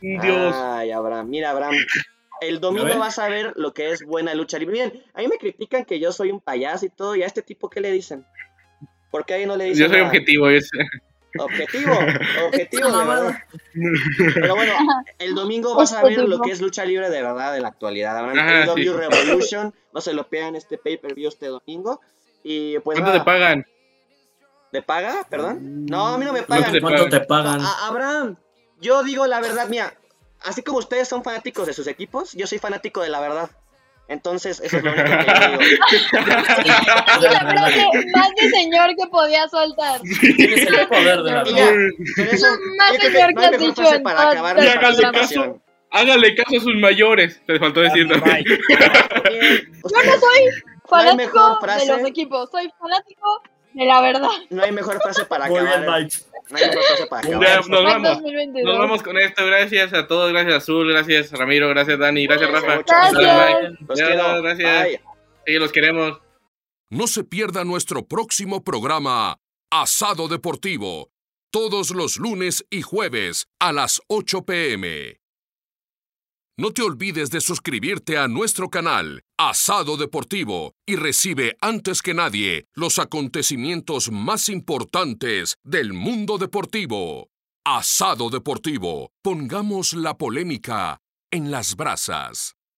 Dios. Ay, Abraham, mira, Abraham. [laughs] El domingo vas a ver lo que es buena lucha libre. Bien, a mí me critican que yo soy un payaso y todo, y a este tipo, ¿qué le dicen? ¿Por qué ahí no le dicen Yo soy nada? objetivo. Es... Objetivo, [laughs] objetivo, de verdad. Pero bueno, el domingo vas a ver lo que es lucha libre de verdad de la actualidad. Habrán sí. Revolution, no se lo pierdan este pay-per-view este domingo. Y pues ¿Cuánto nada, te pagan? ¿me paga? ¿Perdón? No, a mí no me ¿Cuánto pagan. ¿Cuánto te pagan? A- Abraham, yo digo la verdad, mira, así como ustedes son fanáticos de sus equipos, yo soy fanático de la verdad. Entonces, eso es lo único que yo digo. [laughs] La frase más de señor que podía soltar. Tienes el poder de la verdad. eso, Más señor que has dicho en para acabar Y háganle participación. Hágale caso a sus mayores. Te faltó decir también. [laughs] Yo no soy fanático de los equipos, soy fanático de la verdad. No hay mejor frase para acabar. No hay para Ya, nos vamos. 2022. Nos vamos con esto. Gracias a todos. Gracias Azul. Gracias Ramiro. Gracias Dani. Gracias Rafa. Gracias. Los gracias. Sí, los queremos. No se pierda nuestro próximo programa, Asado Deportivo, todos los lunes y jueves a las 8 pm. No te olvides de suscribirte a nuestro canal, Asado Deportivo, y recibe antes que nadie los acontecimientos más importantes del mundo deportivo. Asado Deportivo, pongamos la polémica en las brasas.